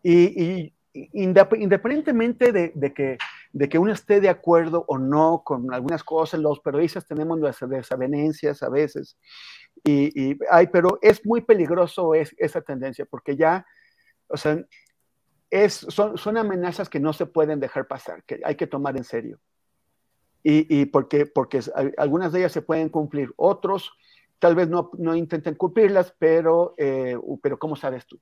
Y, y, independientemente de, de, que, de que uno esté de acuerdo o no con algunas cosas, los periodistas tenemos nuestras desavenencias a veces, y, y ay, pero es muy peligroso es, esa tendencia, porque ya, o sea, es, son, son amenazas que no se pueden dejar pasar, que hay que tomar en serio. Y, y porque, porque algunas de ellas se pueden cumplir, otros tal vez no, no intenten cumplirlas, pero, eh, pero ¿cómo sabes tú?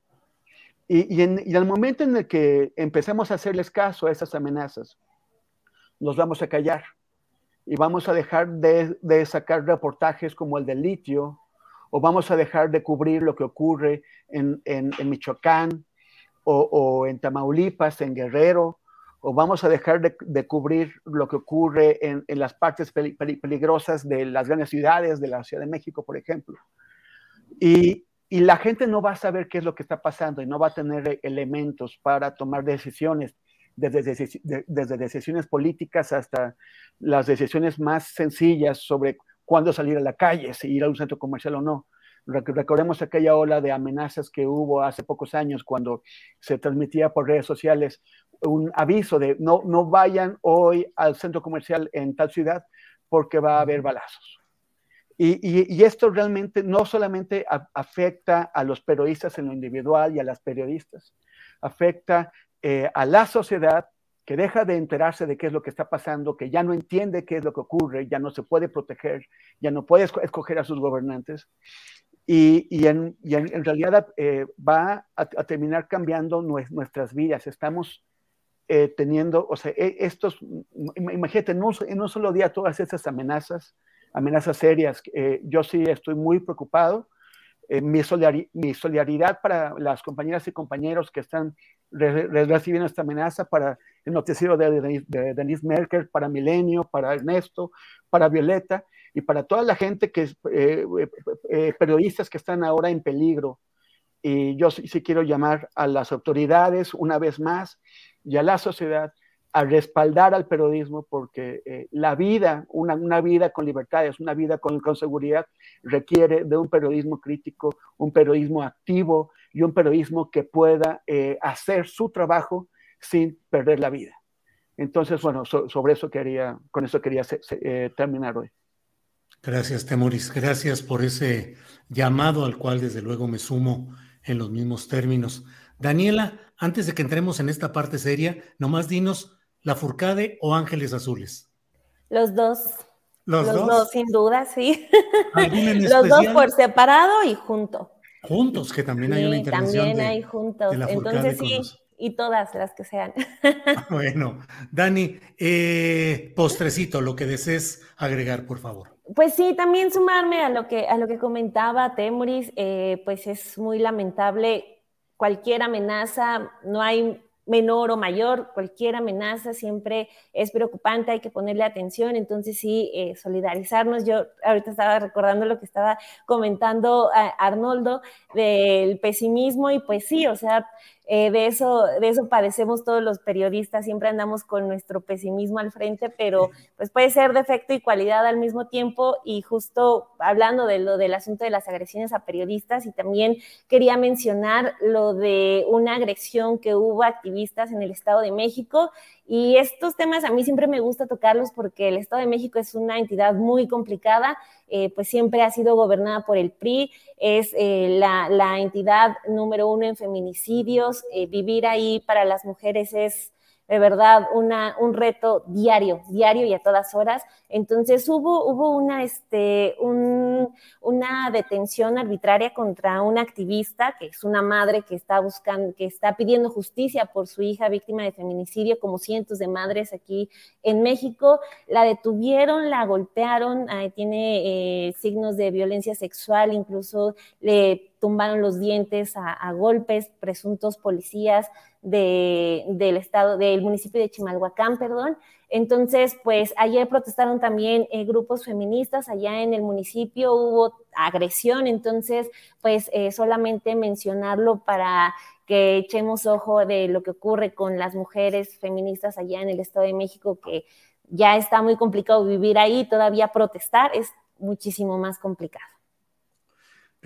Y, y, en, y al momento en el que empecemos a hacerles caso a esas amenazas, nos vamos a callar y vamos a dejar de, sacar reportajes como el del litio, o vamos a dejar de cubrir lo que ocurre en, Michoacán, o, en Tamaulipas, en Guerrero, o vamos a dejar de, cubrir lo que ocurre en, las partes peligrosas de las grandes ciudades, de la Ciudad de México, por ejemplo. Y la gente no va a saber qué es lo que está pasando y no va a tener elementos para tomar decisiones, desde, desde, decisiones políticas hasta las decisiones más sencillas sobre cuándo salir a la calle, si ir a un centro comercial o no. Recordemos aquella ola de amenazas que hubo hace pocos años cuando se transmitía por redes sociales un aviso de no, no vayan hoy al centro comercial en tal ciudad porque va a haber balazos. Y, y, y, esto realmente no solamente a, afecta a los periodistas en lo individual y a las periodistas, afecta eh, a la sociedad que deja de enterarse de qué es lo que está pasando, que ya no entiende qué es lo que ocurre, ya no se puede proteger, ya no puede escoger a sus gobernantes. Y, y en, realidad eh, va a, terminar cambiando nuestras vidas. Estamos eh, teniendo, o sea, e, estos, imagínate, en un, solo día todas estas amenazas, amenazas serias. Yo sí estoy muy preocupado. Eh, mi, solidar mi, solidaridad para las compañeras y compañeros que están re re recibiendo esta amenaza, para el noticiero de, de, de Denise Merkel, para Milenio, para Ernesto, para Violeta y para toda la gente que es eh, eh, periodistas que están ahora en peligro. Y yo sí, sí quiero llamar a las autoridades una vez más y a la sociedad a respaldar al periodismo porque eh, la vida, una, una, vida con libertades, una vida con, con, seguridad, requiere de un periodismo crítico, un periodismo activo y un periodismo que pueda eh, hacer su trabajo sin perder la vida. Entonces, bueno, so, sobre eso quería, con eso quería eh, terminar hoy. Gracias, Temoris. Gracias por ese llamado al cual desde luego me sumo en los mismos términos. Daniela, antes de que entremos en esta parte seria, nomás dinos, ¿la Furcade o Ángeles Azules? Los dos. ¿Los, dos? sin duda, sí. Los dos por separado y junto. Juntos, que también hay una intervención. También hay juntos. Entonces sí, y todas las que sean. bueno, Dani, eh, postrecito, lo que desees agregar, por favor. Pues sí, también sumarme a lo que, a lo que comentaba Temuris, eh, pues es muy lamentable cualquier amenaza, no hay menor o mayor, cualquier amenaza siempre es preocupante, hay que ponerle atención, entonces sí, eh, solidarizarnos. Yo ahorita estaba recordando lo que estaba comentando Arnoldo del pesimismo y pues sí, o sea, eh, de, eso, de eso padecemos todos los periodistas, siempre andamos con nuestro pesimismo al frente, pero pues puede ser defecto y cualidad al mismo tiempo. Y justo hablando de lo del asunto de las agresiones a periodistas, y también quería mencionar lo de una agresión que hubo a activistas en el Estado de México y estos temas a mí siempre me gusta tocarlos porque el Estado de México es una entidad muy complicada, eh, pues siempre ha sido gobernada por el PRI, es eh, la, la, entidad número uno en feminicidios, eh, vivir ahí para las mujeres es de verdad una, un reto diario, diario y a todas horas. Entonces hubo, hubo una, este, un, una detención arbitraria contra una activista, que es una madre que está buscando, que está pidiendo justicia por su hija víctima de feminicidio, como cientos de madres aquí en México. La detuvieron, la golpearon, tiene eh, signos de violencia sexual, incluso le tumbaron los dientes a, golpes, presuntos policías del estado, del municipio de Chimalhuacán, perdón. Entonces, pues ayer protestaron también eh, grupos feministas, allá en el municipio hubo agresión, entonces, pues eh, solamente mencionarlo para que echemos ojo de lo que ocurre con las mujeres feministas allá en el Estado de México, que ya está muy complicado vivir ahí, todavía protestar es muchísimo más complicado.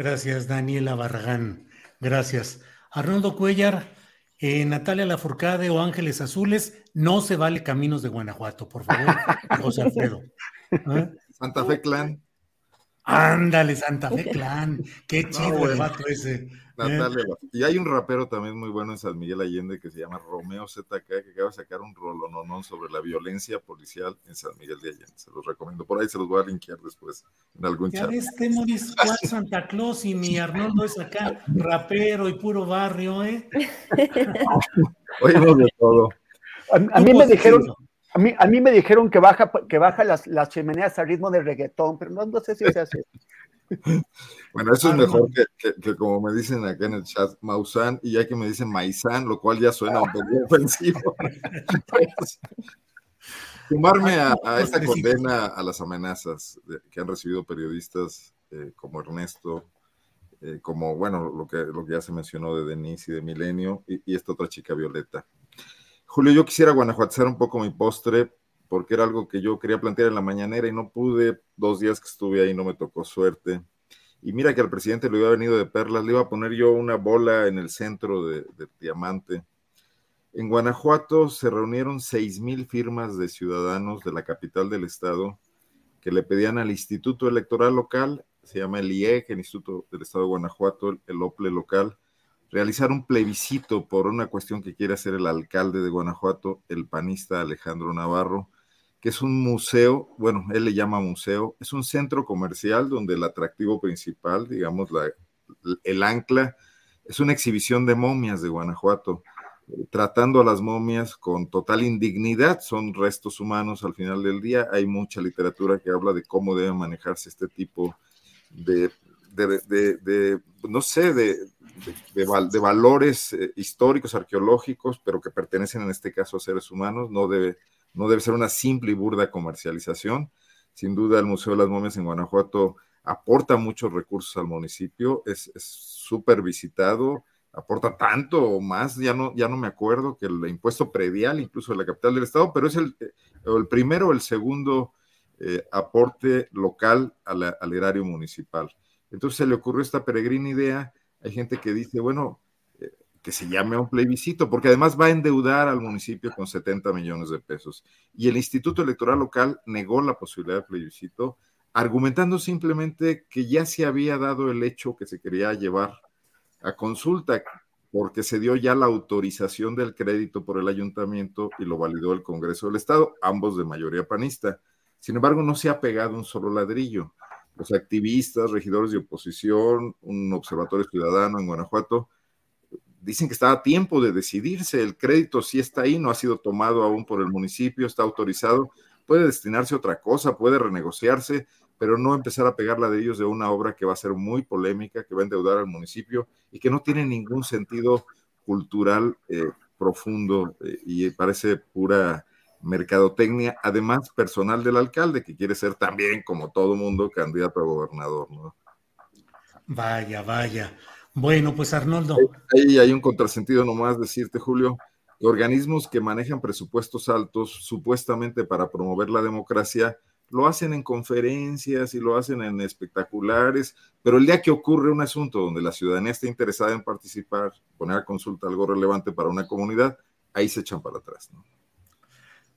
Gracias, Daniela Barragán. Gracias. Arnoldo Cuellar, eh, Natalia Lafourcade o Ángeles Azules, no se vale Caminos de Guanajuato, por favor, José Alfredo. ¿Eh? Santa Fe Clan. Ándale, Santa Fe Clan. Qué chido el vato ese. Natalia. Y hay un rapero también muy bueno en San Miguel Allende que se llama Romeo ZK, que acaba de sacar un rolononón sobre la violencia policial en San Miguel de Allende. Se los recomiendo. Por ahí se los voy a linkear después en algún ya chat. ves, Temoris, ¿cuál Santa Claus y mi Arnoldo es acá, rapero y puro barrio, ¿eh? Oímos de todo. A, mí me dijeron, a mí, a mí me dijeron que baja, que baja las, las chimeneas al ritmo de reggaetón, pero no, no sé si se hace. Bueno, eso es mejor que, como me dicen acá en el chat, Maussan, y ya que me dicen Maizán, lo cual ya suena un poco ofensivo. Pues, sumarme a, esta condena a las amenazas que han recibido periodistas eh, como Ernesto, eh, como, bueno, lo que, lo que ya se mencionó de Denise y de Milenio, y, esta otra chica Violeta. Julio, yo quisiera guanajuatizar un poco mi postre porque era algo que yo quería plantear en la mañanera y no pude, dos días que estuve ahí no me tocó suerte. Y mira que al presidente le había venido de perlas, le iba a poner yo una bola en el centro de, diamante. En Guanajuato se reunieron seis mil firmas de ciudadanos de la capital del estado que le pedían al Instituto Electoral Local, se llama el IEG, el Instituto del Estado de Guanajuato, el OPLE local, realizar un plebiscito por una cuestión que quiere hacer el alcalde de Guanajuato, el panista Alejandro Navarro, que es un museo, bueno, él le llama museo, es un centro comercial donde el atractivo principal, digamos, la, el ancla, es una exhibición de momias de Guanajuato, tratando a las momias con total indignidad, son restos humanos al final del día, hay mucha literatura que habla de cómo debe manejarse este tipo de, de, no sé, de, de, valores eh, históricos, arqueológicos, pero que pertenecen en este caso a seres humanos, no debe no debe ser una simple y burda comercialización. Sin duda, el Museo de las Momias en Guanajuato aporta muchos recursos al municipio, es súper visitado, aporta tanto o más, ya no, ya no me acuerdo, que el impuesto predial incluso de la capital del estado, pero es el, el primero o el segundo eh, aporte local al erario municipal. Entonces se le ocurrió esta peregrina idea, hay gente que dice, bueno, que se llame un plebiscito, porque además va a endeudar al municipio con 70 millones de pesos. Y el Instituto Electoral Local negó la posibilidad de plebiscito, argumentando simplemente que ya se había dado el hecho que se quería llevar a consulta porque se dio ya la autorización del crédito por el ayuntamiento y lo validó el Congreso del Estado, ambos de mayoría panista. Sin embargo, no se ha pegado un solo ladrillo. Los activistas, regidores de oposición, un observatorio ciudadano en Guanajuato, dicen que está a tiempo de decidirse. El crédito sí está ahí, no ha sido tomado aún por el municipio, está autorizado, puede destinarse a otra cosa, puede renegociarse, pero no empezar a pegar ladrillos de una obra que va a ser muy polémica, que va a endeudar al municipio y que no tiene ningún sentido cultural eh, profundo eh, y parece pura mercadotecnia, además personal del alcalde, que quiere ser también, como todo mundo, candidato a gobernador. ¿no? Vaya, vaya. Bueno, pues Arnoldo. Ahí hay un contrasentido nomás decirte, Julio, organismos que manejan presupuestos altos supuestamente para promover la democracia, lo hacen en conferencias y lo hacen en espectaculares, pero el día que ocurre un asunto donde la ciudadanía está interesada en participar, poner a consulta algo relevante para una comunidad, ahí se echan para atrás. ¿no?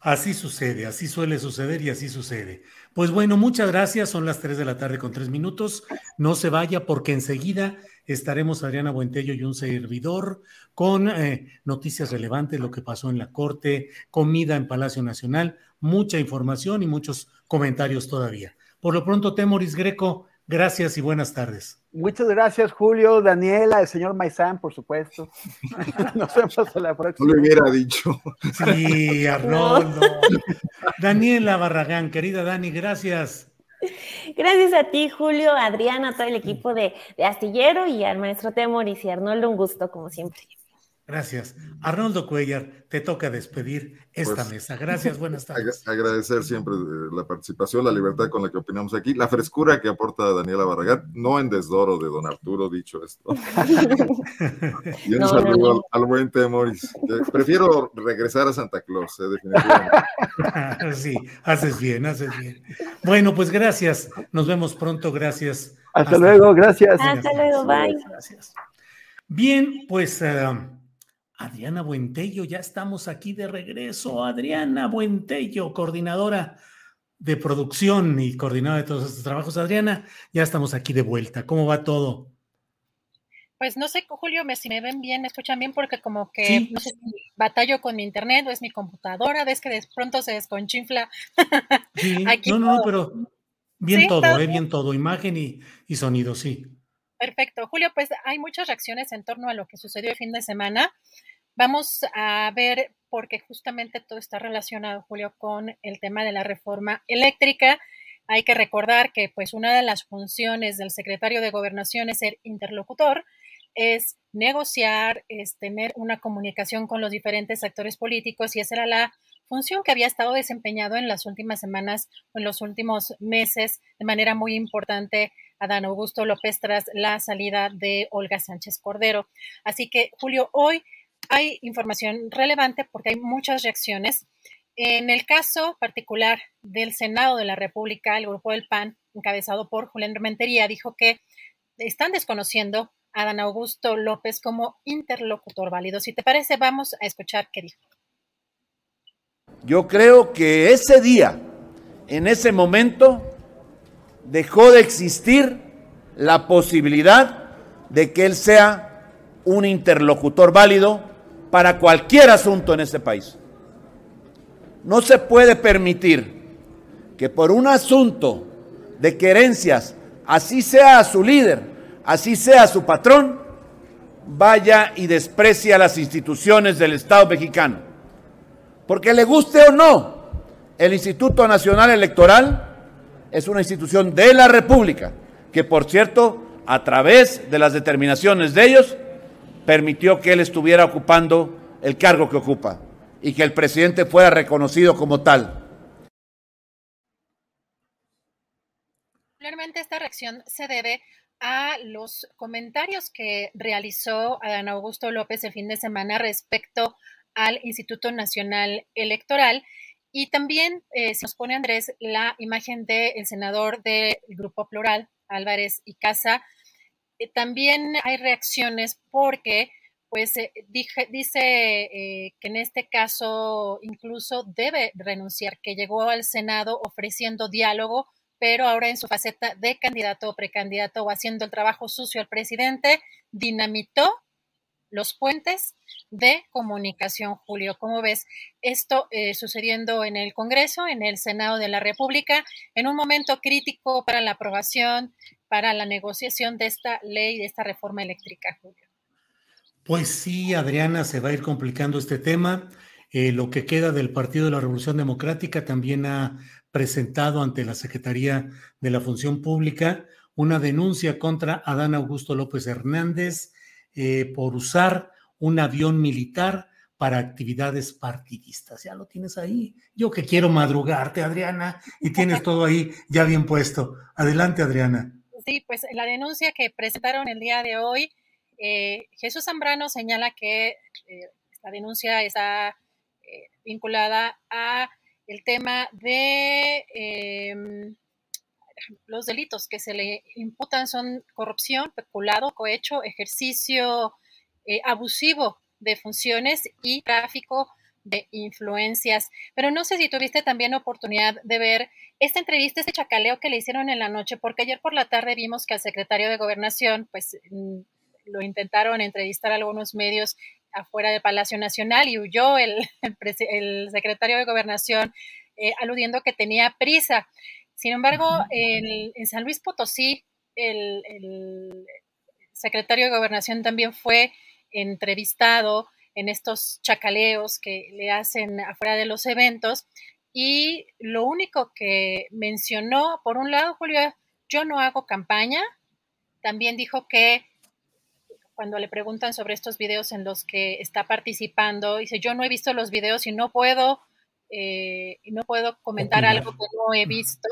Así sucede, así suele suceder y así sucede. Pues bueno, muchas gracias. Son las 3 de la tarde con 3 minutos. No se vaya porque enseguida estaremos Adriana Buentello y un servidor con eh, noticias relevantes, lo que pasó en la Corte, comida en Palacio Nacional, mucha información y muchos comentarios todavía. Por lo pronto, Temoris Greco, gracias y buenas tardes. Muchas gracias, Julio, Daniela, el señor Maizán, por supuesto. Nos vemos a la próxima. No le hubiera dicho. Sí, Arnoldo. Daniela Barragán, querida Dani, gracias. Gracias a ti, Julio, Adriana, a todo el equipo de, de Astillero y al maestro Temoris y Arnoldo, un gusto, como siempre. Gracias. Arnoldo Cuellar, te toca despedir esta Pues, mesa. Gracias, buenas tardes. Ag- Agradecer siempre eh, la participación, la libertad con la que opinamos aquí, la frescura que aporta Daniela Barragán, no en desdoro de don Arturo, dicho esto. y un No, saludo no. Al, al buen Temoris. prefiero regresar a Santa Claus, eh, definitivamente. Sí, haces bien, haces bien. Bueno, pues gracias. Nos vemos pronto. Gracias. Hasta luego, gracias. Hasta luego, bye. Gracias. Bien, pues eh, Adriana Buentello, ya estamos aquí de regreso. Adriana Buentello, coordinadora de producción y coordinadora de todos estos trabajos. Adriana, ya estamos aquí de vuelta. ¿Cómo va todo? Pues no sé, Julio, me, si me ven bien, me escuchan bien, porque como que Sí. no sé si batallo con mi internet o es mi computadora, ves que de pronto se desconchinfla. Sí, Aquí no, no, todo. pero bien Sí, todo, eh, bien. bien todo, imagen y, y sonido, sí. Perfecto. Julio, pues hay muchas reacciones en torno a lo que sucedió el fin de semana. Vamos a ver, porque justamente todo está relacionado, Julio, con el tema de la reforma eléctrica. Hay que recordar que pues una de las funciones del secretario de gobernación es ser interlocutor, es negociar, es tener una comunicación con los diferentes actores políticos y esa era la función que había estado desempeñado en las últimas semanas o en los últimos meses de manera muy importante Adán Augusto López tras la salida de Olga Sánchez Cordero. Así que, Julio, hoy hay información relevante porque hay muchas reacciones. En el caso particular del Senado de la República, el grupo del PAN, encabezado por Julián Rementería, dijo que están desconociendo a Adán Augusto López como interlocutor válido. Si te parece, vamos a escuchar qué dijo. Yo creo que ese día, en ese momento, dejó de existir la posibilidad de que él sea un interlocutor válido para cualquier asunto en este país. No se puede permitir que por un asunto de querencias, así sea su líder, así sea su patrón, vaya y desprecie a las instituciones del Estado mexicano. Porque le guste o no, el Instituto Nacional Electoral es una institución de la República, que por cierto, a través de las determinaciones de ellos, permitió que él estuviera ocupando el cargo que ocupa y que el presidente fuera reconocido como tal. Particularmente esta reacción se debe a los comentarios que realizó Adán Augusto López el fin de semana respecto al Instituto Nacional Electoral. Y también eh, se nos pone, Andrés, la imagen del senador del Grupo Plural, Álvarez y Casa. Eh, también hay reacciones porque, pues, eh, dije, dice eh, que en este caso incluso debe renunciar, que llegó al Senado ofreciendo diálogo, pero ahora en su faceta de candidato o precandidato o haciendo el trabajo sucio al presidente, dinamitó los puentes de comunicación, Julio. ¿Cómo ves esto eh, sucediendo en el Congreso, en el Senado de la República, en un momento crítico para la aprobación, para la negociación de esta ley, de esta reforma eléctrica, Julio? Pues sí, Adriana, se va a ir complicando este tema. Eh, lo que queda del Partido de la Revolución Democrática también ha presentado ante la Secretaría de la Función Pública una denuncia contra Adán Augusto López Hernández eh, por usar un avión militar para actividades partidistas. Ya lo tienes ahí. Yo que quiero madrugarte, Adriana, y tienes todo ahí ya bien puesto. Adelante, Adriana. Sí, pues la denuncia que presentaron el día de hoy, eh, Jesús Zambrano señala que eh, esta denuncia está vinculada a el tema de em, los delitos que se le imputan son corrupción, peculado, cohecho, ejercicio eh, abusivo de funciones y tráfico de influencias. Pero no sé si tuviste también oportunidad de ver esta entrevista, este chacaleo que le hicieron en la noche, porque ayer por la tarde vimos que al secretario de Gobernación, pues mm, lo intentaron entrevistar a algunos medios afuera del Palacio Nacional y huyó el, el, secretario de Gobernación eh, aludiendo que tenía prisa. Sin embargo, en, San Luis Potosí, el, secretario de Gobernación también fue entrevistado en estos chacaleos que le hacen afuera de los eventos. Y lo único que mencionó, por un lado, Julio, yo no hago campaña, también dijo que cuando le preguntan sobre estos videos en los que está participando, dice, yo no he visto los videos y no puedo eh, y no puedo comentar algo que no he visto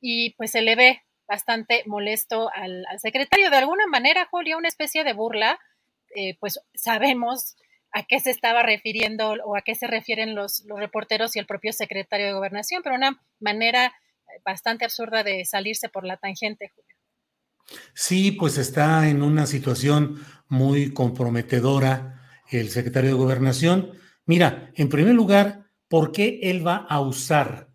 y pues se le ve bastante molesto al, secretario. De alguna manera, Julio, una especie de burla, eh, pues sabemos a qué se estaba refiriendo o a qué se refieren los, los reporteros y el propio secretario de gobernación, pero una manera bastante absurda de salirse por la tangente, Julio. Sí, pues está en una situación muy comprometedora el secretario de gobernación. Mira, en primer lugar, ¿por qué él va a usar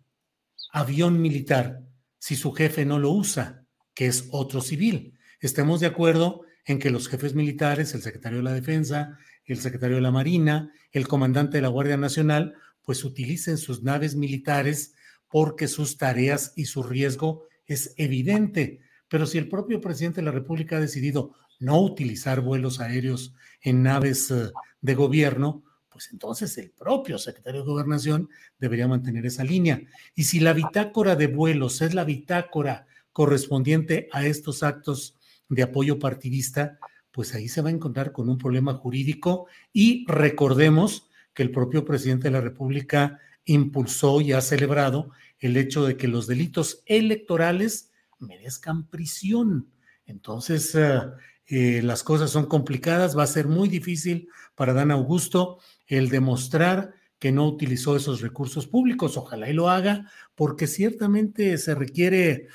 avión militar si su jefe no lo usa, que es otro civil? Estemos de acuerdo en que los jefes militares, el secretario de la Defensa, el secretario de la Marina, el comandante de la Guardia Nacional, pues utilicen sus naves militares porque sus tareas y su riesgo es evidente. Pero si el propio presidente de la República ha decidido no utilizar vuelos aéreos en naves eh, de gobierno, pues entonces el propio secretario de Gobernación debería mantener esa línea. Y si la bitácora de vuelos es la bitácora correspondiente a estos actos de apoyo partidista, pues ahí se va a encontrar con un problema jurídico y recordemos que el propio presidente de la República impulsó y ha celebrado el hecho de que los delitos electorales merezcan prisión. Entonces, eh, eh, las cosas son complicadas, va a ser muy difícil para Dan Augusto el demostrar que no utilizó esos recursos públicos. Ojalá y lo haga, porque ciertamente se requiere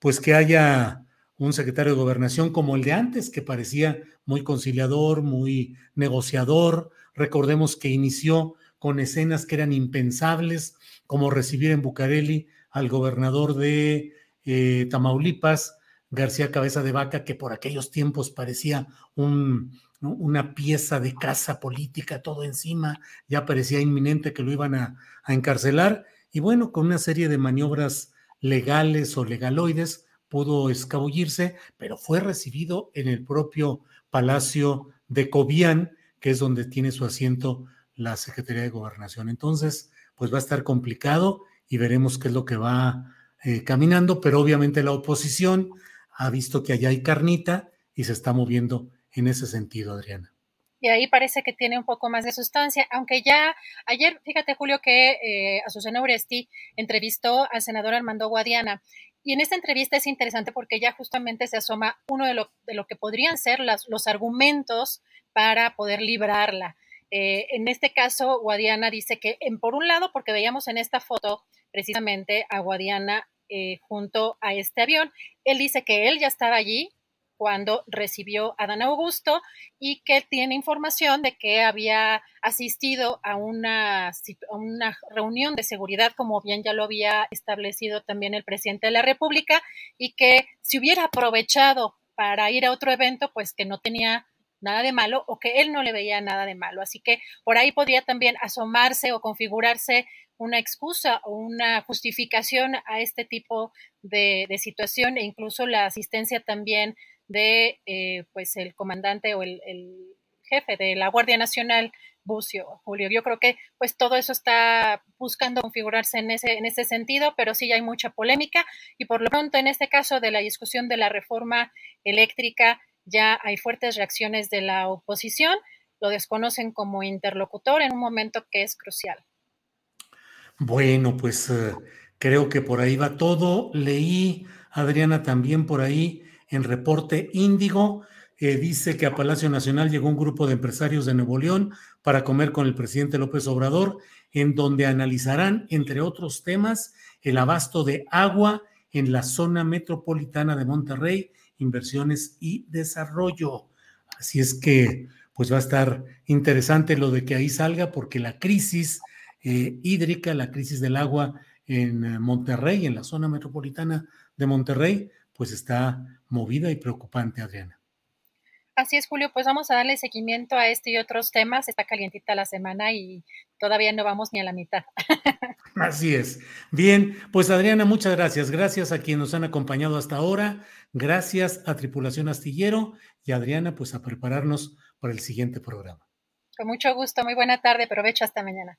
pues que haya un secretario de gobernación como el de antes, que parecía muy conciliador, muy negociador. Recordemos que inició con escenas que eran impensables, como recibir en Bucareli al gobernador de eh, Tamaulipas, García Cabeza de Vaca, que por aquellos tiempos parecía un, una pieza de casa política, todo encima, ya parecía inminente que lo iban a, encarcelar, y bueno, con una serie de maniobras legales o legaloides pudo escabullirse, pero fue recibido en el propio Palacio de Cobián, que es donde tiene su asiento la Secretaría de Gobernación. Entonces, pues va a estar complicado y veremos qué es lo que va eh, caminando, pero obviamente la oposición ha visto que allá hay carnita y se está moviendo en ese sentido, Adriana. Y ahí parece que tiene un poco más de sustancia, aunque ya ayer, fíjate Julio, que eh, Azucena Uresti entrevistó al senador Armando Guadiana. Y en esta entrevista es interesante porque ya justamente se asoma uno de lo, de lo que podrían ser los argumentos para poder librarla. Eh, en este caso, Guadiana dice que, en, por un lado, porque veíamos en esta foto precisamente a Guadiana eh, junto a este avión, él dice que él ya estaba allí cuando recibió a Dan Augusto y que tiene información de que había asistido a una, una reunión de seguridad, como bien ya lo había establecido también el presidente de la República, y que si hubiera aprovechado para ir a otro evento, pues que no tenía nada de malo o que él no le veía nada de malo. Así que por ahí podría también asomarse o configurarse una excusa o una justificación a este tipo de, situación e incluso la asistencia también de eh, pues el comandante o el, jefe de la Guardia Nacional, Bucio, Julio. Yo creo que pues todo eso está buscando configurarse en ese, en ese sentido, pero sí hay mucha polémica y por lo pronto en este caso de la discusión de la reforma eléctrica ya hay fuertes reacciones de la oposición, lo desconocen como interlocutor en un momento que es crucial. Bueno, pues eh, creo que por ahí va todo. Leí, Adriana, también por ahí en reporte Índigo. Eh, dice que a Palacio Nacional llegó un grupo de empresarios de Nuevo León para comer con el presidente López Obrador, en donde analizarán, entre otros temas, el abasto de agua en la zona metropolitana de Monterrey, inversiones y desarrollo. Así es que, pues va a estar interesante lo de que ahí salga, porque la crisis eh, hídrica, la crisis del agua en eh, Monterrey, en la zona metropolitana de Monterrey, pues está movida y preocupante, Adriana. Así es, Julio, pues vamos a darle seguimiento a este y otros temas. Está calientita la semana y todavía no vamos ni a la mitad. Así es. Bien, pues Adriana, muchas gracias. Gracias a quienes nos han acompañado hasta ahora. Gracias a Tripulación Astillero y Adriana, pues a prepararnos para el siguiente programa. Con mucho gusto, muy buena tarde, provecho hasta mañana.